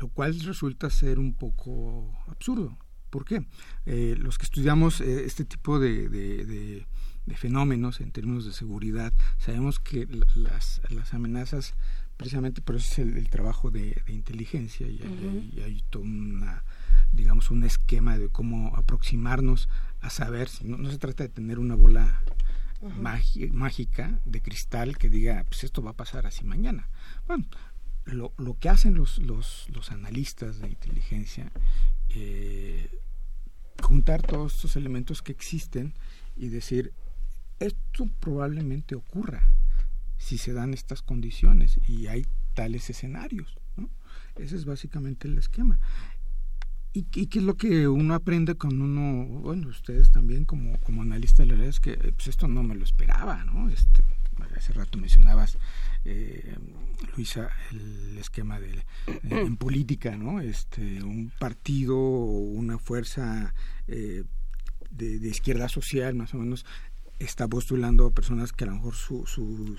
lo cual resulta ser un poco absurdo. ¿Por qué? Eh, los que estudiamos eh, este tipo de, de, fenómenos en términos de seguridad, sabemos que las, las amenazas, precisamente por eso es el, trabajo de, inteligencia y, y, hay todo una, digamos, un esquema de cómo aproximarnos a saber, no, no se trata de tener una bola mágica de cristal que diga, pues esto va a pasar así mañana. Bueno, lo, lo que hacen los, los, los analistas de inteligencia, eh, juntar todos estos elementos que existen y decir, esto probablemente ocurra si se dan estas condiciones y hay tales escenarios. ¿no? Ese es básicamente el esquema. ¿Y, qué es lo que uno aprende con uno, bueno, ustedes también como, como analistas, la verdad es que pues esto no me lo esperaba, ¿no? Este, hace rato mencionabas, eh, Luisa, el esquema de, en política, ¿no? Este, un partido o una fuerza eh, de, de, izquierda social, más o menos, está postulando a personas que a lo mejor su, su,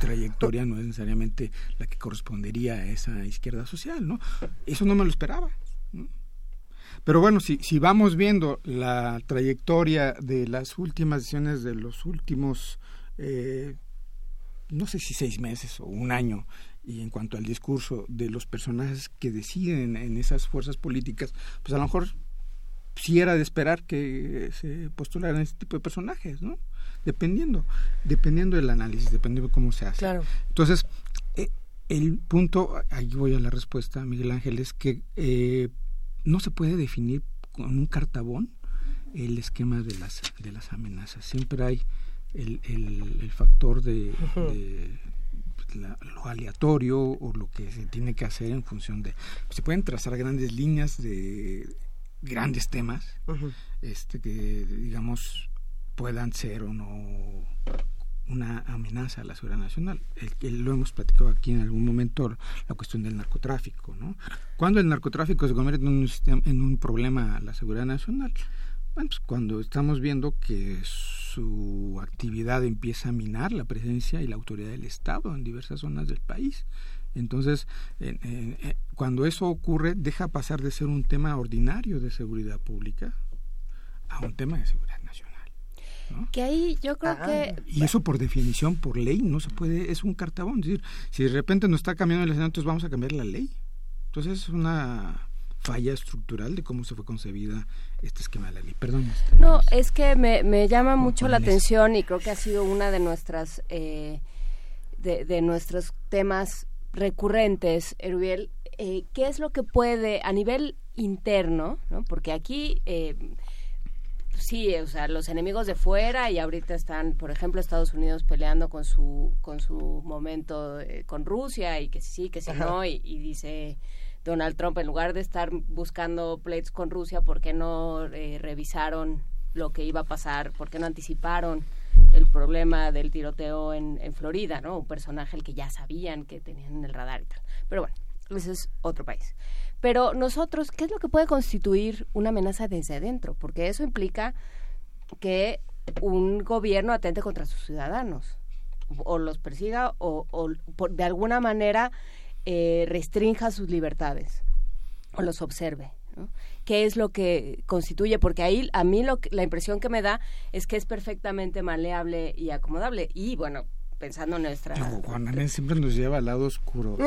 trayectoria no es necesariamente la que correspondería a esa izquierda social, ¿no? Eso no me lo esperaba. Pero bueno, si, si vamos viendo la trayectoria de las últimas decisiones de los últimos, eh, no sé si seis meses o un año, y en cuanto al discurso de los personajes que deciden en esas fuerzas políticas, pues a lo mejor sí era de esperar que se postularan este tipo de personajes, ¿no? Dependiendo, dependiendo del análisis, dependiendo de cómo se hace.
Claro.
Entonces, eh, el punto, ahí voy a la respuesta, Miguel Ángel, es que eh, no se puede definir con un cartabón el esquema de las de las amenazas. Siempre hay el, el, factor de, lo aleatorio o lo que se tiene que hacer en función de se pueden trazar grandes líneas de grandes temas este que digamos puedan ser o no una amenaza a la seguridad nacional. El, lo hemos platicado aquí en algún momento, la cuestión del narcotráfico. ¿no? Cuando el narcotráfico se convierte en un, en un problema a la seguridad nacional? Bueno, pues cuando estamos viendo que su actividad empieza a minar la presencia y la autoridad del Estado en diversas zonas del país. Entonces, cuando eso ocurre, deja pasar de ser un tema ordinario de seguridad pública a un tema de seguridad
que ahí yo creo que...
Y eso por definición, por ley, no se puede, es un cartabón. Es decir, si de repente nos está cambiando el escenario, entonces vamos a cambiar la ley. Entonces es una falla estructural de cómo se fue concebida este esquema de la ley. Perdón. Este,
no, es que me, me llama mucho la atención y creo que ha sido una de nuestras eh, de, de, nuestros temas recurrentes, Erubiel. Eh, ¿Qué es lo que puede a nivel interno, ¿no? porque aquí eh, sí, o sea, los enemigos de fuera y ahorita están, por ejemplo, Estados Unidos peleando con su con su momento eh, con Rusia y que sí, que sí no y, dice Donald Trump en lugar de estar buscando pleitos con Rusia, ¿por qué no eh, revisaron lo que iba a pasar? ¿Por qué no anticiparon el problema del tiroteo en, en Florida, no? Un personaje el que ya sabían que tenían en el radar y tal. Pero bueno, ese es otro país. Pero nosotros, ¿qué es lo que puede constituir una amenaza desde adentro? Porque eso implica que un gobierno atente contra sus ciudadanos o los persiga o, de alguna manera eh, restrinja sus libertades o los observe. ¿Qué es lo que constituye? Porque ahí a mí lo, la impresión que me da es que es perfectamente maleable y acomodable. Y bueno, pensando en nuestra...
Juan siempre nos lleva al lado oscuro.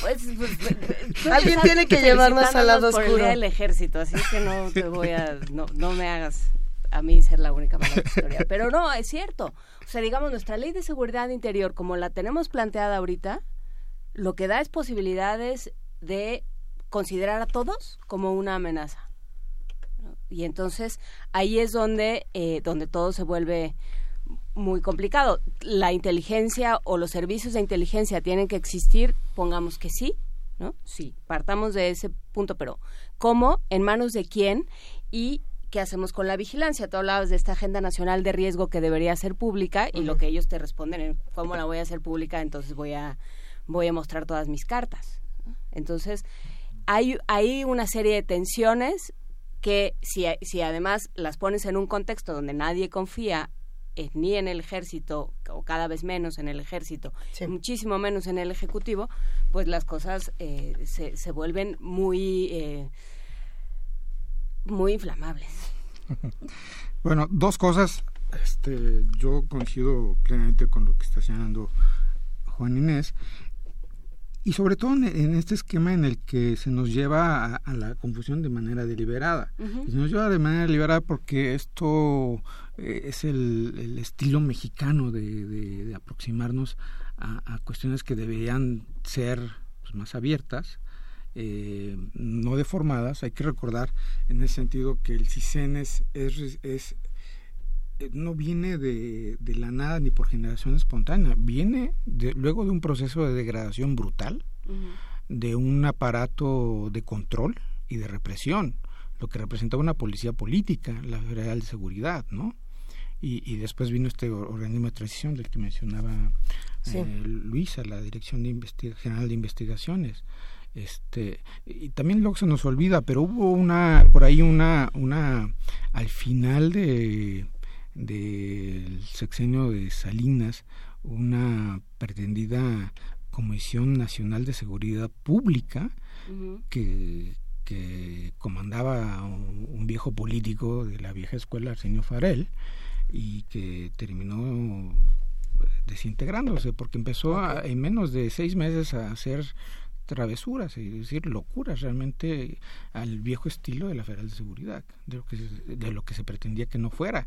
Pues, pues, pues, Alguien tiene que llevarnos al lado oscuro. Por
el ejército, así que no te voy a... No, no me hagas a mí ser la única mala historia. Pero no, es cierto. O sea, digamos, nuestra ley de seguridad interior, como la tenemos planteada ahorita, lo que da es posibilidades de considerar a todos como una amenaza. Y entonces ahí es donde, eh, donde todo se vuelve muy complicado. La inteligencia o los servicios de inteligencia tienen que existir, pongamos que sí, ¿no? Sí, partamos de ese punto, pero ¿cómo? ¿En manos de quién? Y ¿qué hacemos con la vigilancia? Tú hablabas de esta Agenda Nacional de Riesgo que debería ser pública y lo que ellos te responden es ¿cómo la voy a hacer pública? Entonces voy a, voy a mostrar todas mis cartas. Entonces, hay, hay una serie de tensiones que si, si además las pones en un contexto donde nadie confía eh, ni en el ejército, o cada vez menos en el ejército, muchísimo menos en el ejecutivo, pues las cosas eh, se, se, vuelven muy, eh, muy inflamables.
bueno, dos cosas. Este, yo coincido plenamente con lo que está señalando Juan Inés y sobre todo en, este esquema en el que se nos lleva a, la confusión de manera deliberada. Se nos lleva de manera deliberada porque esto eh, es el, estilo mexicano de, aproximarnos a, cuestiones que deberían ser pues, más abiertas, eh, no deformadas. Hay que recordar en ese sentido que el CISEN es, es, eh, no viene de, de, la nada ni por generación espontánea, viene de, luego de un proceso de degradación brutal, de un aparato de control y de represión, lo que representaba una policía política, la Federal de Seguridad, ¿no? Y, después vino este organismo de transición del que mencionaba eh, Luisa, la Dirección de General de Investigaciones. Este, y también luego se nos olvida, pero hubo una, por ahí una, una, al final de del sexenio de Salinas, una pretendida Comisión Nacional de Seguridad Pública que, que comandaba un, viejo político de la vieja escuela, Arsenio Farel, y que terminó desintegrándose porque empezó en menos de seis meses a hacer travesuras, es decir, locuras realmente al viejo estilo de la Federal de Seguridad, de lo que, de lo que se pretendía que no fuera.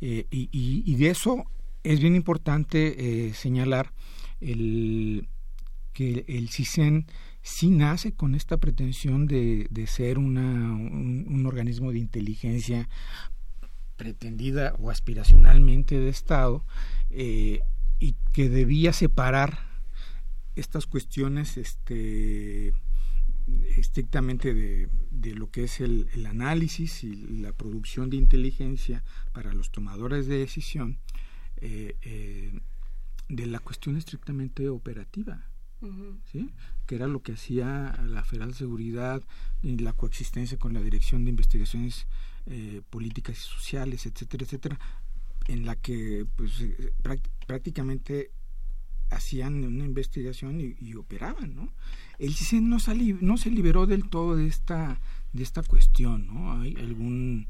Eh, y, y, de eso es bien importante eh, señalar el, que el CISEN sí nace con esta pretensión de, de ser una, un, organismo de inteligencia pretendida o aspiracionalmente de Estado eh, y que debía separar estas cuestiones este, estrictamente de, de lo que es el, el, análisis y la producción de inteligencia para los tomadores de decisión eh, eh, de la cuestión estrictamente operativa. ¿Sí? que era lo que hacía la Federal de Seguridad y la coexistencia con la Dirección de Investigaciones eh, políticas sociales, etcétera, etcétera, en la que pues eh, prácticamente hacían una investigación y, operaban, ¿no? El CISEN no, no se liberó del todo de esta de esta cuestión, ¿no? Hay algún,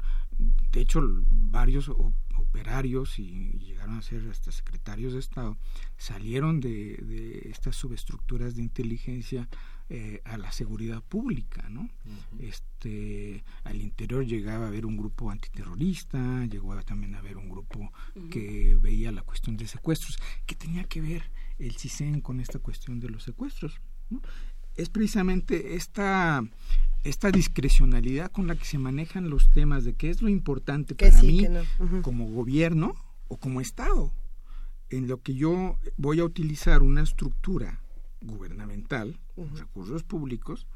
de hecho, varios operarios y, llegaron a ser hasta secretarios de Estado, salieron de, estas subestructuras de inteligencia eh, a la seguridad pública, ¿no? Este, al interior llegaba a haber un grupo antiterrorista, llegó también a haber un grupo que veía la cuestión de secuestros, que tenía que ver el CISEN con esta cuestión de los secuestros. Es precisamente esta esta discrecionalidad con la que se manejan los temas de qué es lo importante para mí como gobierno o como Estado, en lo que yo voy a utilizar una estructura gubernamental, recursos públicos,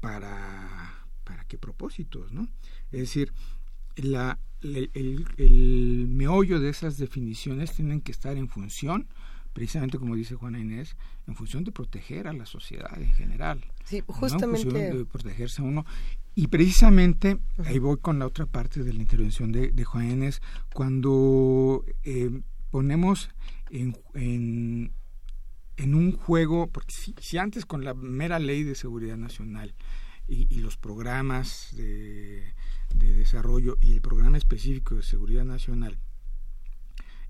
para, para qué propósitos, ¿no? Es decir, la, el, el, meollo de esas definiciones tienen que estar en función precisamente como dice Juana Inés, en función de proteger a la sociedad en general.
Sí, justamente. en
función de protegerse a uno. Y precisamente, ahí voy con la otra parte de la intervención de, de Juana Inés, cuando eh, ponemos en, en, en, un juego, porque si, antes con la mera ley de seguridad nacional y, los programas de, de desarrollo y el programa específico de seguridad nacional,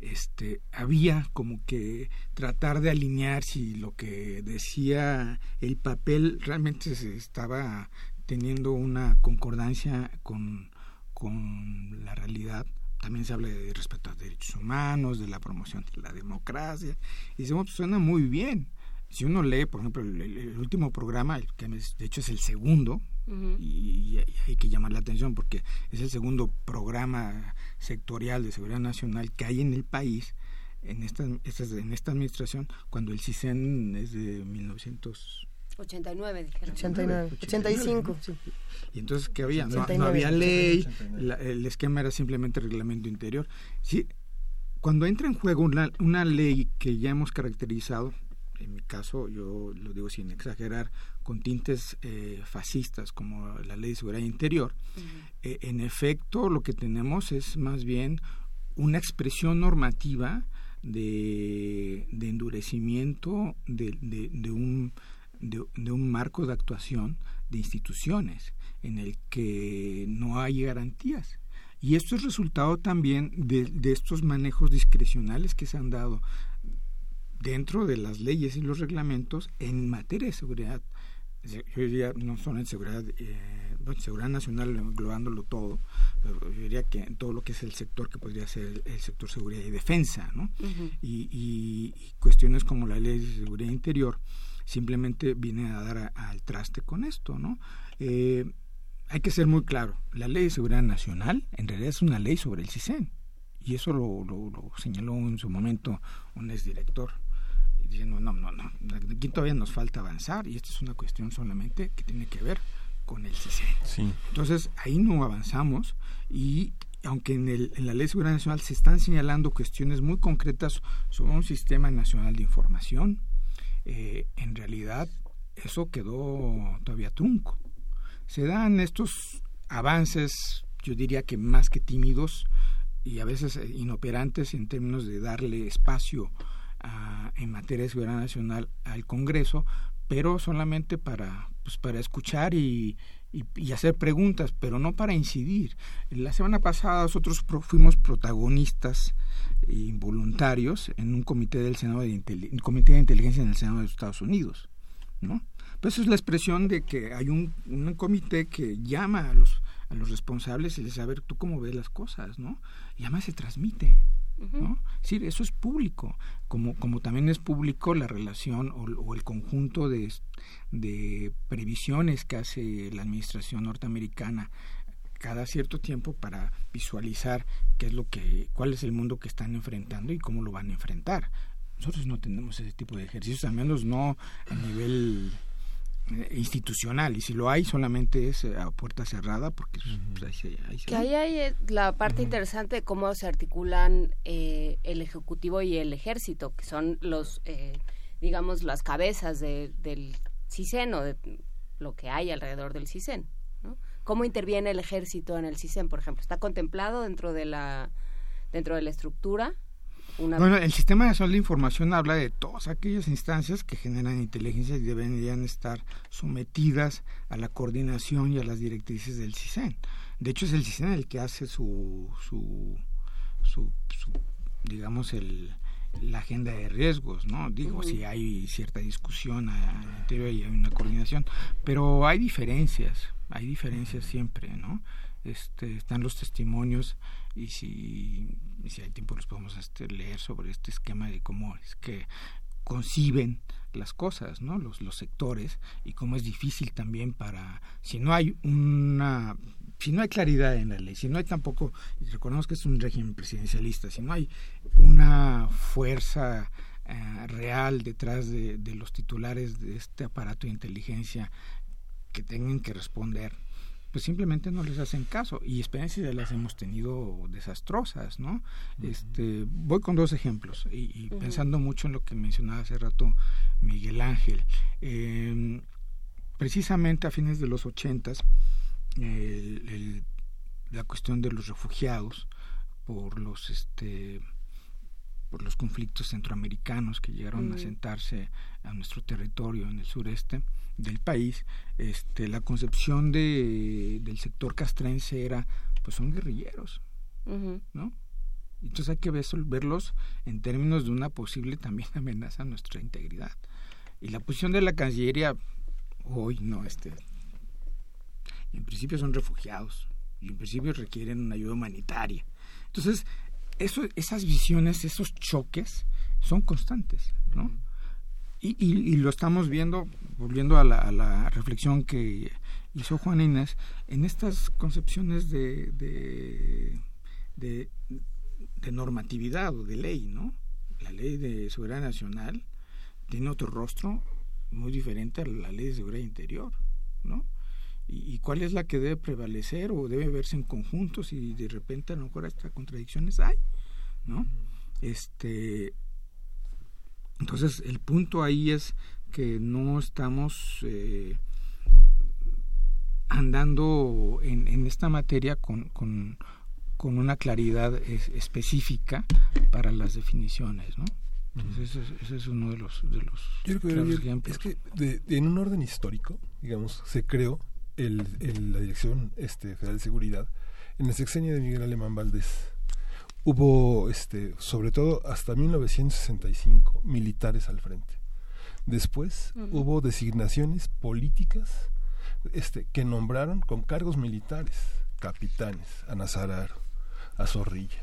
este, había como que tratar de alinear si lo que decía el papel realmente se estaba teniendo una concordancia con, con la realidad. También se habla de respeto a derechos humanos, de la promoción de la democracia. Y decimos, pues suena muy bien. Si uno lee, por ejemplo, el, último programa, que de hecho es el segundo, y, hay que llamar la atención porque es el segundo programa sectorial de seguridad nacional que hay en el país en esta, en esta administración cuando el CISEN es de
1989
89, 85.
Y entonces, ¿qué había? No, había ley, el esquema era simplemente reglamento interior. Sí, cuando entra en juego una, una ley que ya hemos caracterizado, en mi caso, yo lo digo sin exagerar, con tintes eh, fascistas como la ley de seguridad interior, eh, en efecto lo que tenemos es más bien una expresión normativa de, de endurecimiento de, de, un, de, un marco de actuación de instituciones en el que no hay garantías. Y esto es resultado también de, de estos manejos discrecionales que se han dado dentro de las leyes y los reglamentos en materia de seguridad yo diría no solo en seguridad, eh, seguridad nacional, englobándolo todo, pero yo diría que en todo lo que es el sector que podría ser el, sector seguridad y defensa, ¿no? y, cuestiones como la ley de seguridad interior simplemente vienen a dar al traste con esto, ¿no? Eh, hay que ser muy claro, la ley de seguridad nacional en realidad es una ley sobre el CISEN, y eso lo, lo, lo señaló en su momento un exdirector diciendo, no, no, no, aquí todavía nos falta avanzar y esta es una cuestión solamente que tiene que ver con el CISEN. Entonces, ahí no avanzamos y aunque en, el, en la Ley de Seguridad Nacional se están señalando cuestiones muy concretas sobre un sistema nacional de información, eh, en realidad eso quedó todavía trunco. Se dan estos avances, yo diría que más que tímidos y a veces inoperantes en términos de darle espacio en materia de seguridad nacional al Congreso, pero solamente para, pues, para escuchar y, y, hacer preguntas, pero no para incidir. La semana pasada nosotros fuimos protagonistas involuntarios en un comité del Senado de comité de inteligencia en el Senado de Estados Unidos, ¿no? Pues eso es la expresión de que hay un, un comité que llama a los a los responsables y les a ver tú cómo ves las cosas, ¿no? Y además se transmite, ¿no? Sí, eso es público, como, como también es público la relación o, el conjunto de, de, previsiones que hace la administración norteamericana cada cierto tiempo para visualizar qué es lo que, cuál es el mundo que están enfrentando y cómo lo van a enfrentar. Nosotros no tenemos ese tipo de ejercicios, al menos no a nivel eh, institucional y si lo hay solamente es eh, a puerta cerrada porque pues,
ahí, que ahí hay eh, la parte interesante de cómo se articulan el ejecutivo y el ejército que son los digamos las cabezas del CISEN o de lo que hay alrededor del CISEN. Cómo interviene el ejército en el CISEN por ejemplo está contemplado dentro de la dentro de la estructura
bueno, el Sistema Nacional de Información habla de todas aquellas instancias que generan inteligencia y deberían estar sometidas a la coordinación y a las directrices del CISEN. De hecho, es el CISEN el que hace su, su, su, digamos, el, la agenda de riesgos, ¿no? Digo, si hay cierta discusión al interior y hay una coordinación, pero hay diferencias, hay diferencias siempre, ¿no? Este, están los testimonios y si, hay tiempo los podemos este, leer sobre este esquema de cómo es que conciben las cosas, ¿no? Los, sectores y cómo es difícil también para, si no hay una, si no hay claridad en la ley, si no hay tampoco, y que es un régimen presidencialista, si no hay una fuerza eh, real detrás de, de los titulares de este aparato de inteligencia que tengan que responder pues simplemente no les hacen caso y experiencias las hemos tenido desastrosas, ¿no? Este, voy con dos ejemplos y, pensando mucho en lo que mencionaba hace rato Miguel Ángel. Em, precisamente a fines de los ochentas, la cuestión de los refugiados por los este por los conflictos centroamericanos que llegaron a sentarse a nuestro territorio en el sureste, del país, este, la concepción de, del sector castrense era, pues son guerrilleros, ¿no? Entonces hay que verlos en términos de una posible también amenaza a nuestra integridad. Y la posición de la Cancillería, hoy no, este, en principio son refugiados y en principio requieren una ayuda humanitaria. Entonces, eso, esas visiones, esos choques son constantes, ¿no? Y, y, lo estamos viendo, volviendo a la, a la, reflexión que hizo Juan Inés, en estas concepciones de, de, de, normatividad o de ley, ¿no? La ley de seguridad nacional tiene otro rostro muy diferente a la ley de seguridad interior, ¿no? Y, cuál es la que debe prevalecer o debe verse en conjunto si de repente a lo mejor estas contradicciones hay, ¿no? Este, entonces, el punto ahí es que no estamos eh, andando en, esta materia con, con, una claridad específica para las definiciones, ¿no? Entonces, ese, es uno de los, de los
ejemplos. Es que en un orden histórico, digamos, se creó el, la Dirección este, Federal de Seguridad en el sexenio de Miguel Alemán Valdés hubo, este, sobre todo hasta 1965, militares al frente. Después hubo designaciones políticas este, que nombraron con cargos militares, capitanes, a Nazararo, a Zorrilla.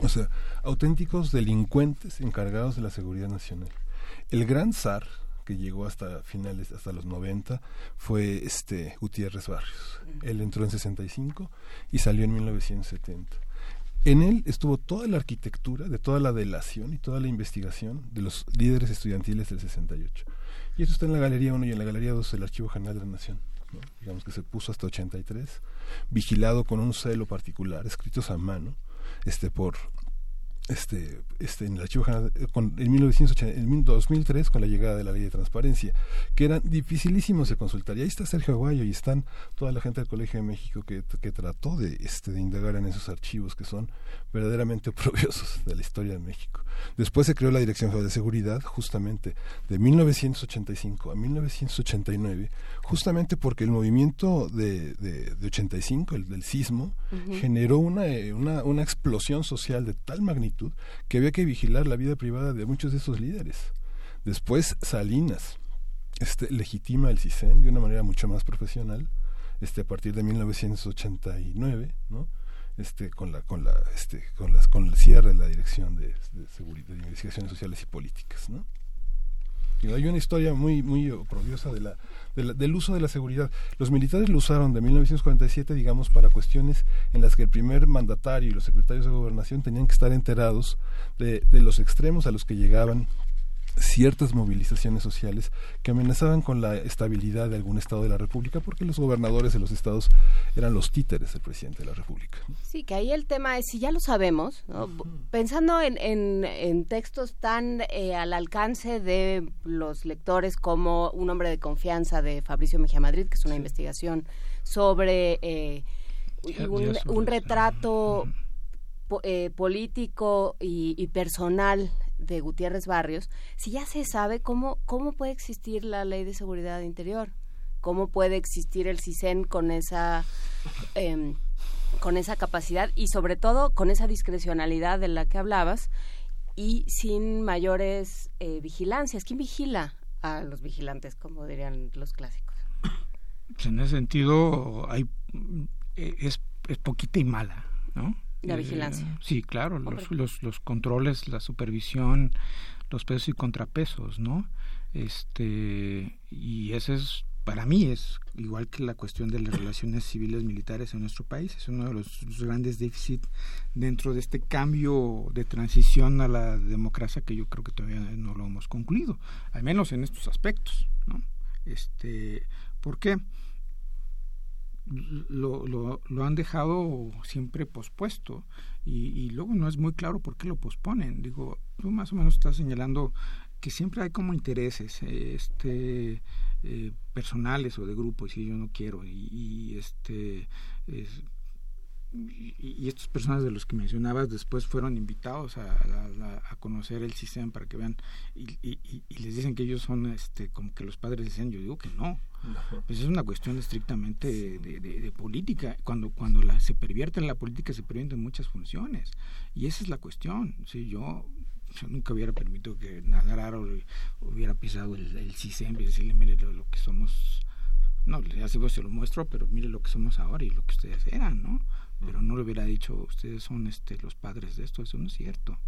O sea, auténticos delincuentes encargados de la seguridad nacional. El gran zar, que llegó hasta finales, hasta los 90, fue este Gutiérrez Barrios. Él entró en 65 y salió en 1970 en él estuvo toda la arquitectura de toda la delación y toda la investigación de los líderes estudiantiles del 68. Y eso está en la Galería 1 y en la Galería 2 del Archivo General de la Nación. Digamos que se puso hasta 83, vigilado con un celo particular, escritos a mano, este por este, este, en el archivo general, eh, con, en, 1980, en 2003 con la llegada de la ley de transparencia, que eran dificilísimos de consultar. Y ahí está Sergio Aguayo y están toda la gente del Colegio de México que, que trató de, este, de indagar en esos archivos que son verdaderamente oprobiosos de la historia de México. Después se creó la Dirección Federal de Seguridad, justamente de 1985 a 1989, justamente porque el movimiento de, de, 85, el del sismo, generó una, eh, una, una explosión social de tal magnitud que había que vigilar la vida privada de muchos de esos líderes. Después Salinas este, legitima el CISEN de una manera mucho más profesional este, a partir de 1989, ¿no? este, con la con la este, con el cierre de la dirección de, seguridad de investigaciones sociales y políticas ¿no? Hay una historia muy muy oprobiosa de la, del uso de la seguridad. Los militares lo usaron de 1947 digamos para cuestiones en las que el primer mandatario y los secretarios de gobernación tenían que estar enterados de, de los extremos a los que llegaban ciertas movilizaciones sociales que amenazaban con la estabilidad de algún estado de la República porque los gobernadores de los estados eran los títeres del presidente de la República.
Sí, que ahí el tema es, si ya lo sabemos, pensando en, en, textos tan eh, al alcance de los lectores como Un hombre de confianza de Fabricio Mejía Madrid, que es una investigación sobre eh, un, retrato eh, político y personal de Gutiérrez Barrios, si ya se sabe cómo, cómo puede existir la ley de seguridad interior, cómo puede existir el CISEN con esa... Em, con esa capacidad y sobre todo con esa discrecionalidad de la que hablabas y sin mayores eh, vigilancias. ¿Quién vigila a los vigilantes, como dirían los clásicos?
Pues en ese sentido hay eh, es, es poquita y mala, ¿no?
La vigilancia.
sí, claro, los, los, los, controles, la supervisión, los pesos y contrapesos, ¿no? Este, y ese es para mí es igual que la cuestión de las relaciones civiles militares en nuestro país, es uno de los, grandes déficits dentro de este cambio de transición a la democracia que yo creo que todavía no lo hemos concluido, al menos en estos aspectos, ¿no? Este, ¿por qué? Lo, lo, lo han dejado siempre pospuesto y, y luego no es muy claro por qué lo posponen. Digo, tú más o menos estás señalando que siempre hay como intereses, este eh, personales o de grupos y yo no quiero y, este y, estas personas de los que mencionabas después fueron invitados a, a, conocer el sistema para que vean y, les dicen que ellos son este como que los padres decían yo digo que no. Pues es una cuestión estrictamente de, de, política. Cuando cuando la, se pervierte en la política se pervierten muchas funciones. Y esa es la cuestión. Si yo yo nunca hubiera permitido que Nagararo hubiera pisado el, el CISEM y decirle, mire lo, que somos, no, ya se lo muestro, pero mire lo que somos ahora y lo que ustedes eran, ¿no? Pero no le hubiera dicho, ustedes son este, los padres de esto, eso no es cierto,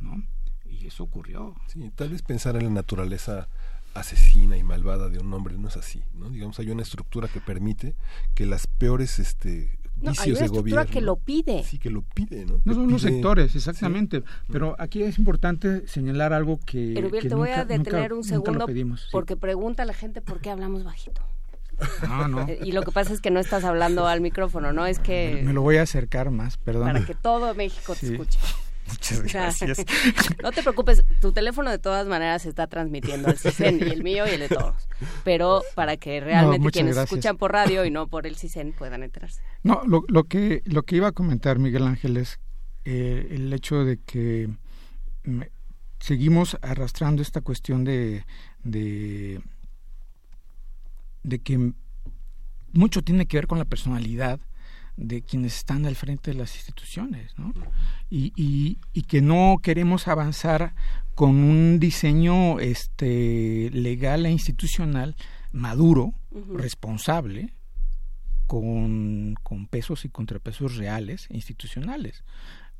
¿no? Y eso ocurrió.
Sí, tal vez pensar en la naturaleza asesina y malvada de un hombre no es así, ¿no? Digamos, hay una estructura que permite que las peores este,
no, hay una estructura que lo pide.
Sí, que lo pide, ¿no?
No son los sectores, exactamente. Pero aquí es importante señalar algo que.
Pero te voy a detener un segundo porque pregunta la gente por qué hablamos bajito.
No.
Y lo que pasa es que no estás hablando al micrófono, ¿no? Es que...
Me lo voy a acercar más, perdón.
Para que todo México te escuche.
Muchas gracias.
no te preocupes, tu teléfono de todas maneras está transmitiendo el CISEN y el mío y el de todos. Pero para que realmente quienes escuchan por radio y no por el CISEN puedan enterarse.
No, lo, lo, que, lo que iba a comentar Miguel Ángel es eh, el hecho de que seguimos arrastrando esta cuestión de, de, de que mucho tiene que ver con la personalidad de quienes están al frente de las instituciones, ¿no? Y, y, y, que no queremos avanzar con un diseño este, legal e institucional maduro, responsable, con, con, pesos y contrapesos reales e institucionales.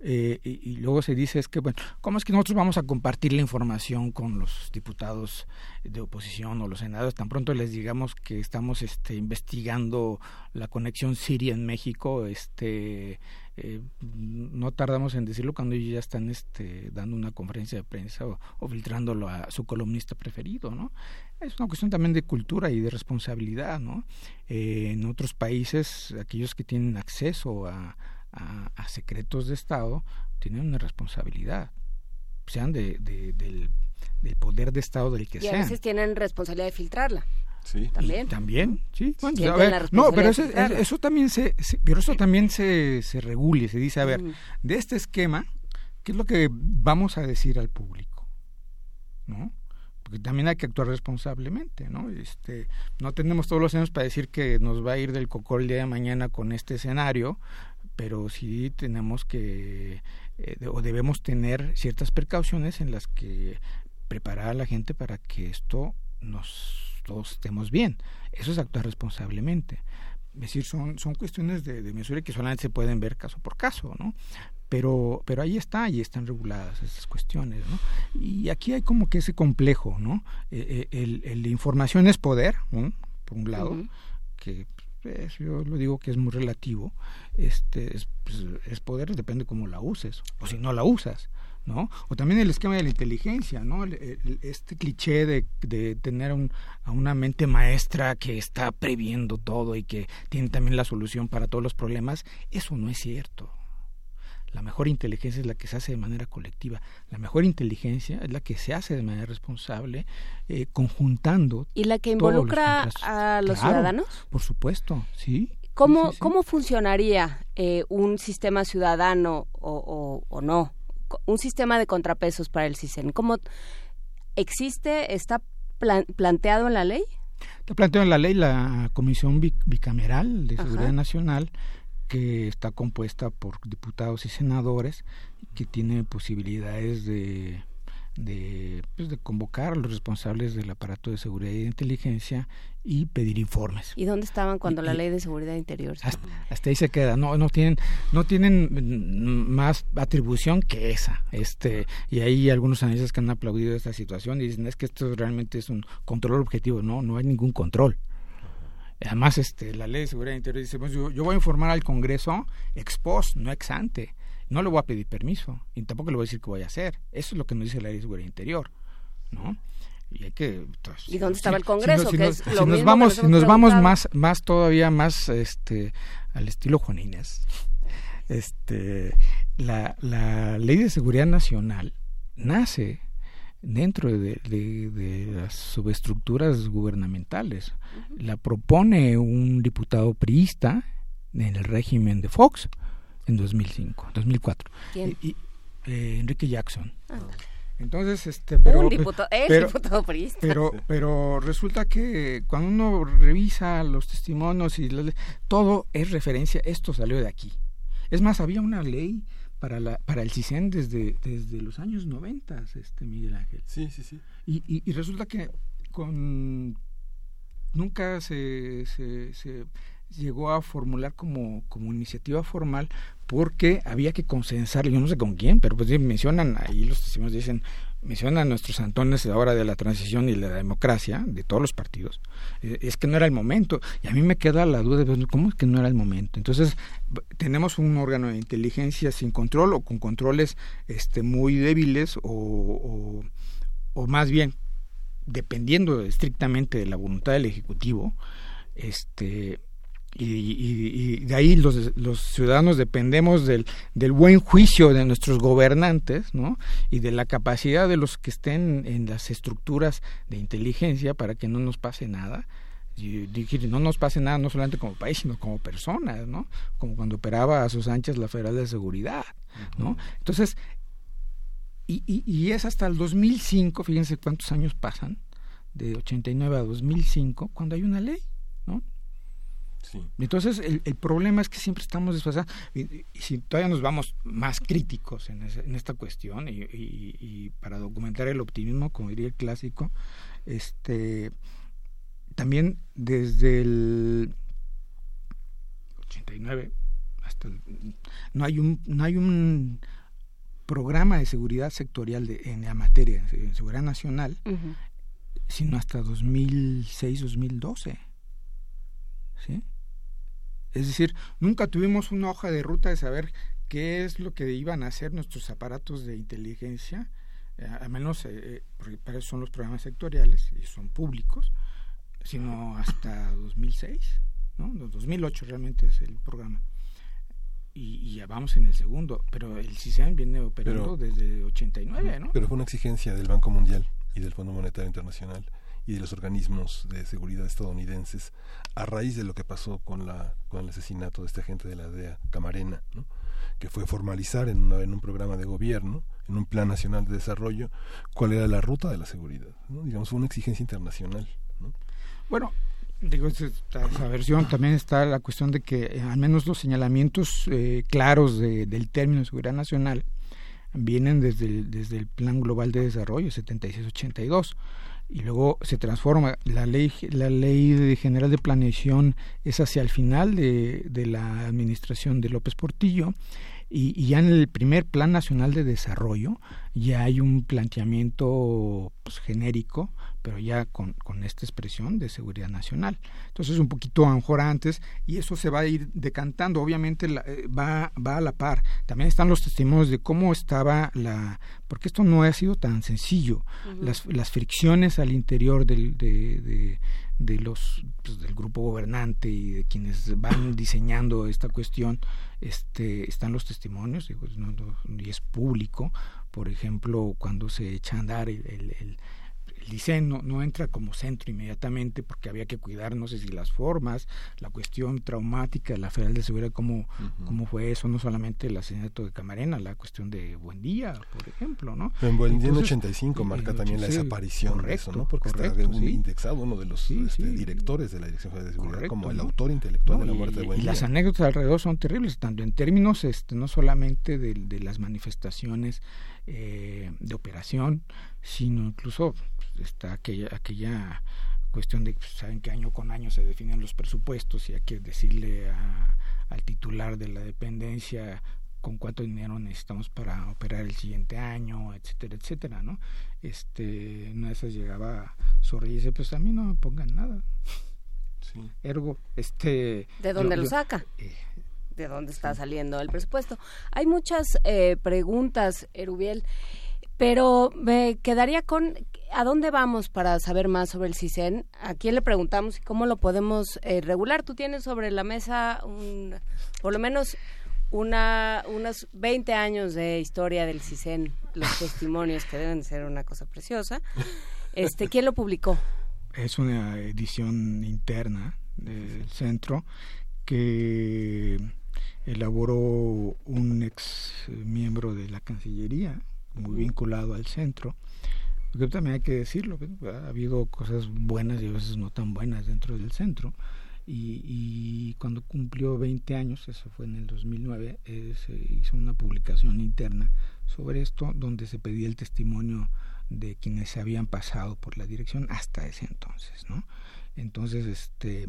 Eh, y, luego se dice es que, bueno, ¿cómo es que nosotros vamos a compartir la información con los diputados de oposición o los senadores? Tan pronto les digamos que estamos este, investigando la conexión Siria en México, este, eh, no tardamos en decirlo cuando ellos ya están este, dando una conferencia de prensa o, filtrándolo a su columnista preferido, ¿no? Es una cuestión también de cultura y de responsabilidad, ¿no? Eh, en otros países, aquellos que tienen acceso a a, secretos de Estado tienen una responsabilidad, sean de, del, poder de Estado del que sean.
Y a veces tienen responsabilidad de filtrarla.
Sí. También. También, sí. no, pero eso, eso, también se, pero eso también se, se regula y se dice, a ver, de este esquema, ¿qué es lo que vamos a decir al público? ¿No? Porque también hay que actuar responsablemente, ¿no? Este, no tenemos todos los años para decir que nos va a ir del coco el día de mañana con este escenario, pero sí tenemos que eh, o debemos tener ciertas precauciones en las que preparar a la gente para que esto nos todos estemos bien. Eso es actuar responsablemente. Es decir, son, son cuestiones de, de mesura que solamente se pueden ver caso por caso, ¿no? Pero, pero ahí está, ahí están reguladas esas cuestiones, ¿no? Y aquí hay como que ese complejo, ¿no? Eh, eh, el, el, información es poder, por un lado, que yo lo digo que es muy relativo, este es, pues, es poder, depende cómo la uses, o si no la usas. ¿no? O también el esquema de la inteligencia, ¿no? este cliché de, de tener un, a una mente maestra que está previendo todo y que tiene también la solución para todos los problemas, eso no es cierto. La mejor inteligencia es la que se hace de manera colectiva. La mejor inteligencia es la que se hace de manera responsable, eh, conjuntando.
¿Y la que involucra a los ciudadanos?
Por supuesto, sí.
¿Cómo, ¿cómo funcionaría eh, un sistema ciudadano o, o, no? Un sistema de contrapesos para el CISEN. ¿Cómo existe, está planteado en la ley?
Está planteado en la ley la Comisión Bicameral de Seguridad Nacional que está compuesta por diputados y senadores que tiene posibilidades de de, pues, de convocar a los responsables del aparato de seguridad y de inteligencia y pedir informes.
¿Y dónde estaban cuando la ley de seguridad interior?
Hasta, ahí se queda, no no tienen no tienen más atribución que esa. Este y hay algunos analistas que han aplaudido esta situación y dicen es que esto realmente es un control objetivo, no no hay ningún control. Además, este, la ley de seguridad interior dice, pues, yo, yo voy a informar al Congreso ex post, no ex ante no le voy a pedir permiso y tampoco le voy a decir qué voy a hacer. Eso es lo que nos dice la ley de seguridad interior, ¿no? Y hay que
pues, ¿Y dónde estaba el Congreso?
Si, nos, vamos, nos vamos más, más todavía más, este, al estilo Juanines. Este, la, la ley de seguridad nacional nace dentro de, de, las subestructuras gubernamentales. La propone un diputado priista en el régimen de Fox en 2005, 2004.
¿Quién?
Y, eh, Enrique Jackson. Entonces, este, pero,
Un diputado, el diputado
pero, pero resulta que cuando uno revisa los testimonios y todo es referencia, esto salió de aquí. Es más, había una ley para la para el CISEN desde desde los años 90, este Miguel Ángel.
Sí, sí, sí.
Y, y, y resulta que con nunca se, se, se llegó a formular como, como iniciativa formal porque había que consensar, yo no sé con quién, pero pues mencionan ahí los testimonios dicen, mencionan nuestros antones ahora de la transición y la democracia de todos los partidos, eh, es que no era el momento. Y a mí me queda la duda de cómo es que no era el momento. Entonces, tenemos un órgano de inteligencia sin control o con controles este, muy débiles o, o, o más bien dependiendo estrictamente de la voluntad del Ejecutivo, este y, de ahí los, los ciudadanos dependemos del, del, buen juicio de nuestros gobernantes ¿no? y de la capacidad de los que estén en las estructuras de inteligencia para que no nos pase nada. Y no nos pase nada no solamente como país sino como personas no como cuando operaba a sus anchas la Federal de Seguridad no entonces y, y, y es hasta el 2005 fíjense cuántos años pasan de 89 a 2005 cuando hay una ley no entonces, el, el, problema es que siempre estamos desfasados. Y, si todavía nos vamos más críticos en, en esta cuestión, y, y, para documentar el optimismo, como diría el clásico, este también desde el 89 hasta no hay un no hay un programa de seguridad sectorial de, en la materia de seguridad nacional sino hasta 2006 2012 ¿sí? Es decir, nunca tuvimos una hoja de ruta de saber qué es lo que iban a hacer nuestros aparatos de inteligencia, eh, al menos eh, porque para eso son los programas sectoriales y son públicos, sino hasta 2006, ¿no? 2008 realmente es el programa. Y, ya vamos en el segundo, pero el CISEN viene operando desde 89, ¿no?
Pero fue una exigencia del Banco Mundial y del Fondo Monetario Internacional y de los organismos de seguridad estadounidenses a raíz de lo que pasó con la con el asesinato de este agente de la DEA Camarena, que fue formalizar en, una, en un programa de gobierno, en un plan nacional de desarrollo, cuál era la ruta de la seguridad, digamos una exigencia internacional. ¿no?
Bueno, digo, esta versión también está la cuestión de que eh, al menos los señalamientos eh, claros de, del término seguridad nacional vienen desde el, desde el Plan Global de Desarrollo 7682 y luego se transforma. La ley la ley general de planeación es hacia el final de, de la administración de López Portillo y, ya en el primer plan nacional de desarrollo ya hay un planteamiento pues, genérico pero ya con, con, esta expresión de seguridad nacional. Entonces un poquito a lo mejor antes y eso se va a ir decantando, obviamente eh, va, va a la par. También están los testimonios de cómo estaba la, porque esto no ha sido tan sencillo, las, las fricciones al interior del, de, de, los, pues, del grupo gobernante y de quienes van diseñando esta cuestión, este, están los testimonios, y es público, por ejemplo, cuando se echa a andar el el diseño no, entra como centro inmediatamente porque había que cuidar, no sé si las formas, la cuestión traumática de la Federal de Seguridad, cómo, cómo fue eso, no solamente el asesinato de Camarena, la cuestión de Buendía, por ejemplo, ¿no?
En Buendía en 85 marca también la desaparición de eso, ¿no? Porque está indexado uno de los este, directores de la Dirección Federal de Seguridad como el autor intelectual de la muerte de Buendía.
Y las anécdotas alrededor son terribles, tanto en términos este, no solamente de, de las manifestaciones eh, de operación, sino incluso está aquella, aquella cuestión de, pues, saben que año con año se definen los presupuestos y hay que decirle al titular de la dependencia con cuánto dinero necesitamos para operar el siguiente año, etcétera, etcétera, ¿no? Este, una de esas llegaba Zorri y dice, pues a mí no me pongan nada. Ergo, este...
¿De dónde lo saca? Eh, ¿De dónde está saliendo el presupuesto? Hay muchas eh, preguntas, Erubiel. Pero me quedaría con ¿a dónde vamos para saber más sobre el CISEN? ¿A quién le preguntamos y cómo lo podemos eh, regular? Tú tienes sobre la mesa un, por lo menos una, unos 20 años de historia del CISEN, los testimonios que deben ser una cosa preciosa. Este, ¿Quién lo publicó?
Es una edición interna del centro que elaboró un ex miembro de la Cancillería, muy vinculado al centro. Porque también hay que decirlo, ha habido cosas buenas y a veces no tan buenas dentro del centro. Y, cuando cumplió 20 años, eso fue en el 2009, eh, se hizo una publicación interna sobre esto, donde se pedía el testimonio de quienes se habían pasado por la dirección hasta ese entonces, ¿no? Entonces, este,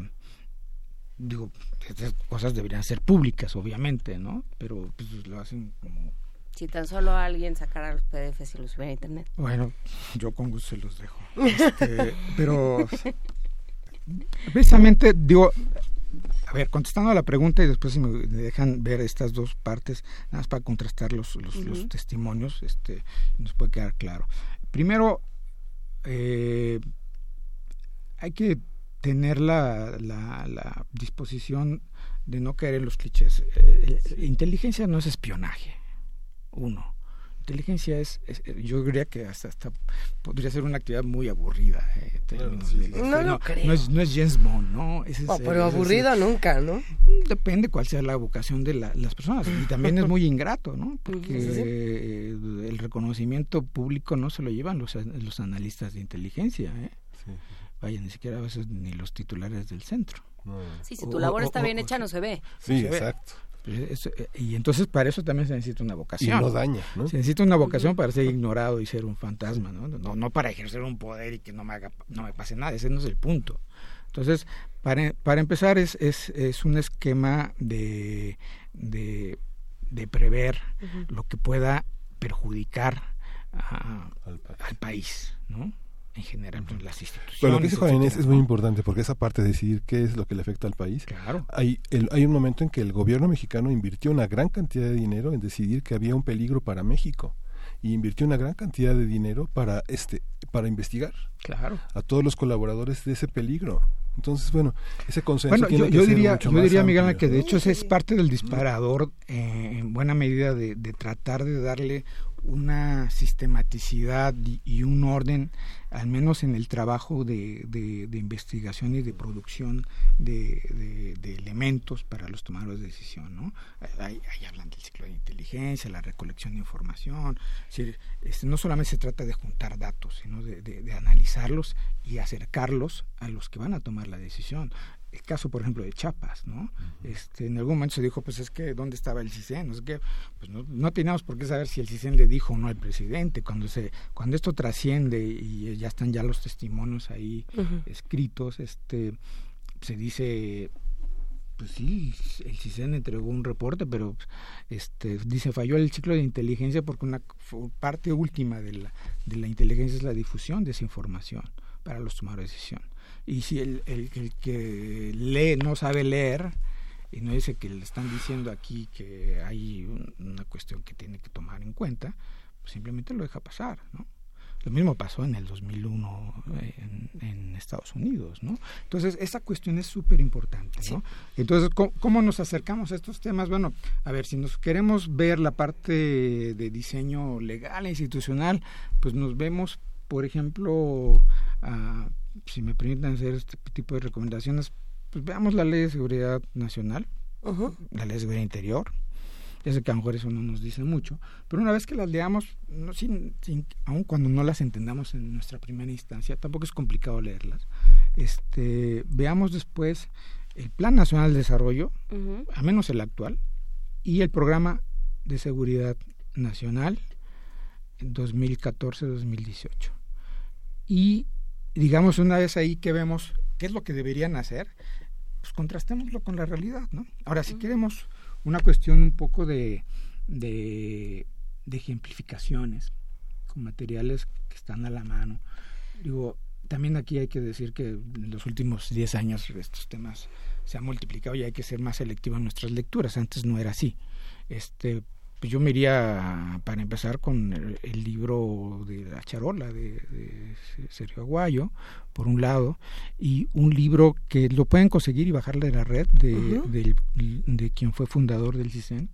digo, estas cosas deberían ser públicas, obviamente, ¿no? Pero pues lo hacen como
si tan solo alguien sacara los PDFs y los subiera a internet.
Bueno, yo con gusto se los dejo. Este, pero precisamente digo, a ver, contestando a la pregunta y después si me dejan ver estas dos partes, nada más para contrastar los, los, testimonios, este, nos puede quedar claro. Primero, eh, hay que tener la, la, la, disposición de no caer en los clichés. Eh, inteligencia no es espionaje uno. Inteligencia es, yo diría que hasta, hasta, podría ser una actividad muy aburrida. Eh,
no, no, creo.
No es, no es James Bond, ¿no?
pero aburrida nunca, ¿no?
Depende cuál sea la vocación de las personas. Y también es muy ingrato, ¿no? Porque eh, el reconocimiento público no se lo llevan los, los analistas de inteligencia. ¿eh? Vaya, ni siquiera a veces ni los titulares del centro.
Sí, si tu labor está bien hecha, no se ve.
Sí, exacto.
Pues eh, y entonces para eso también se necesita una vocación.
Y no daña, ¿no?
Se necesita una vocación para ser ignorado y ser un fantasma, ¿no? No, no para ejercer un poder y que no me, haga, no me pase nada, ese no es el punto. Entonces, para, para empezar, es, es, es un esquema de, de, prever lo que pueda perjudicar al país, ¿no? En general pues, las instituciones.
Pero lo que dice Juan Inés es muy importante porque esa parte de decidir qué es lo que le afecta al país.
Claro.
Hay, hay un momento en que el gobierno mexicano invirtió una gran cantidad de dinero en decidir que había un peligro para México y invirtió una gran cantidad de dinero para este para investigar
claro.
a todos los colaboradores de ese peligro. Entonces, bueno, ese consenso
bueno, yo, yo diría, yo diría, Miguel, que de hecho ese es parte del disparador eh, en buena medida de, de tratar de darle una sistematicidad y un orden, al menos en el trabajo de, de, investigación y de producción de, de, elementos para los tomadores de decisión. ¿no? Ahí, hablan del ciclo de inteligencia, la recolección de información. Este, no solamente se trata de juntar datos, sino de, analizarlos y acercarlos a los que van a tomar la decisión el caso, por ejemplo, de Chiapas, ¿no? este, en algún momento se dijo, pues es que, ¿dónde estaba el CISEN? No sé qué. Pues no, no teníamos por qué saber si el CISEN le dijo o no al presidente. Cuando, se, cuando esto trasciende y ya están ya los testimonios ahí escritos, este, se dice, pues sí, el CISEN entregó un reporte, pero este, dice, falló el ciclo de inteligencia porque una parte última de la, de la inteligencia es la difusión de esa información para los tomadores de decisión y si el, el, que lee no sabe leer y no dice que le están diciendo aquí que hay una cuestión que tiene que tomar en cuenta, pues simplemente lo deja pasar, ¿no? Lo mismo pasó en el 2001 en, en Estados Unidos, ¿no? Entonces, esa cuestión es súper importante, ¿no? Entonces, ¿cómo, ¿cómo, nos acercamos a estos temas? Bueno, a ver, si nos queremos ver la parte de diseño legal e institucional, pues nos vemos por ejemplo, ah, si me permiten hacer este tipo de recomendaciones, pues veamos la Ley de Seguridad Nacional, la Ley de Seguridad Interior. Ya sé que a lo mejor eso no nos dice mucho, pero una vez que las leamos, no, sin, aun cuando no las entendamos en nuestra primera instancia, tampoco es complicado leerlas. Este, veamos después el Plan Nacional de Desarrollo, a menos el actual, y el Programa de Seguridad Nacional 2014-2018. Y digamos una vez ahí que vemos qué es lo que deberían hacer, pues contrastémoslo con la realidad, ¿no? Ahora, si queremos una cuestión un poco de, de, de ejemplificaciones con materiales que están a la mano, digo, también aquí hay que decir que en los últimos 10 años estos temas se han multiplicado y hay que ser más selectivo en nuestras lecturas. Antes no era así. Este, pues yo me iría para empezar con el, libro de La Charola de, Sergio Aguayo, por un lado, y un libro que lo pueden conseguir y bajarle de la red de, de, quien fue fundador del CISEN,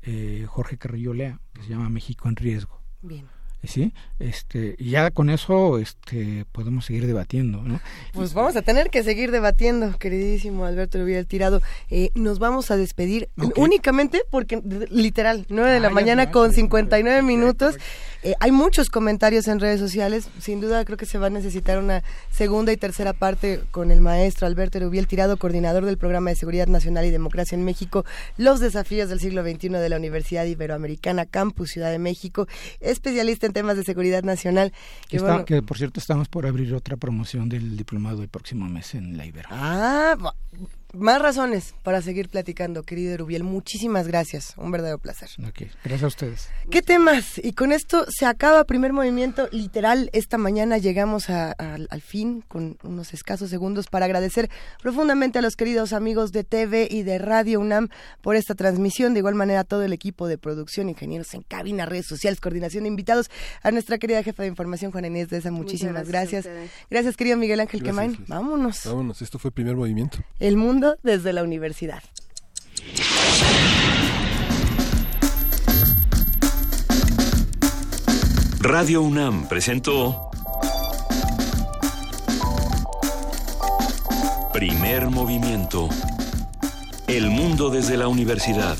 eh, Jorge Carrillo Lea, que se llama México en Riesgo. Bien sí este ya con eso este podemos seguir debatiendo ¿no?
pues vamos a tener que seguir debatiendo queridísimo Alberto Rubiel Tirado. Eh, nos vamos a despedir únicamente porque literal 9 de ah, la mañana con 59 minutos. eh, hay muchos comentarios en redes sociales. Sin duda creo que se va a necesitar una segunda y tercera parte con el maestro Alberto Rubiel Tirado, coordinador del Programa de Seguridad Nacional y Democracia en México, los desafíos del siglo XXI de la Universidad Iberoamericana, Campus Ciudad de México, especialista en temas de seguridad nacional.
Que, por cierto estamos por abrir otra promoción del diplomado el próximo mes en la Ibero.
Ah, más razones para seguir platicando, querido Rubiel. Muchísimas gracias. Un verdadero placer.
Gracias a ustedes.
¿Qué temas? Y con esto se acaba primer movimiento. Literal, esta mañana llegamos al fin con unos escasos segundos para agradecer profundamente a los queridos amigos de TV y de Radio UNAM por esta transmisión. De igual manera, a todo el equipo de producción, ingenieros en cabina, redes sociales, coordinación de invitados. A nuestra querida jefa de información, Juana Inés de esa, muchísimas gracias. Gracias, querido Miguel Ángel Quemain. Vámonos.
Vámonos. Esto fue primer movimiento.
El desde la universidad.
Radio UNAM presentó Primer Movimiento. El mundo desde la universidad.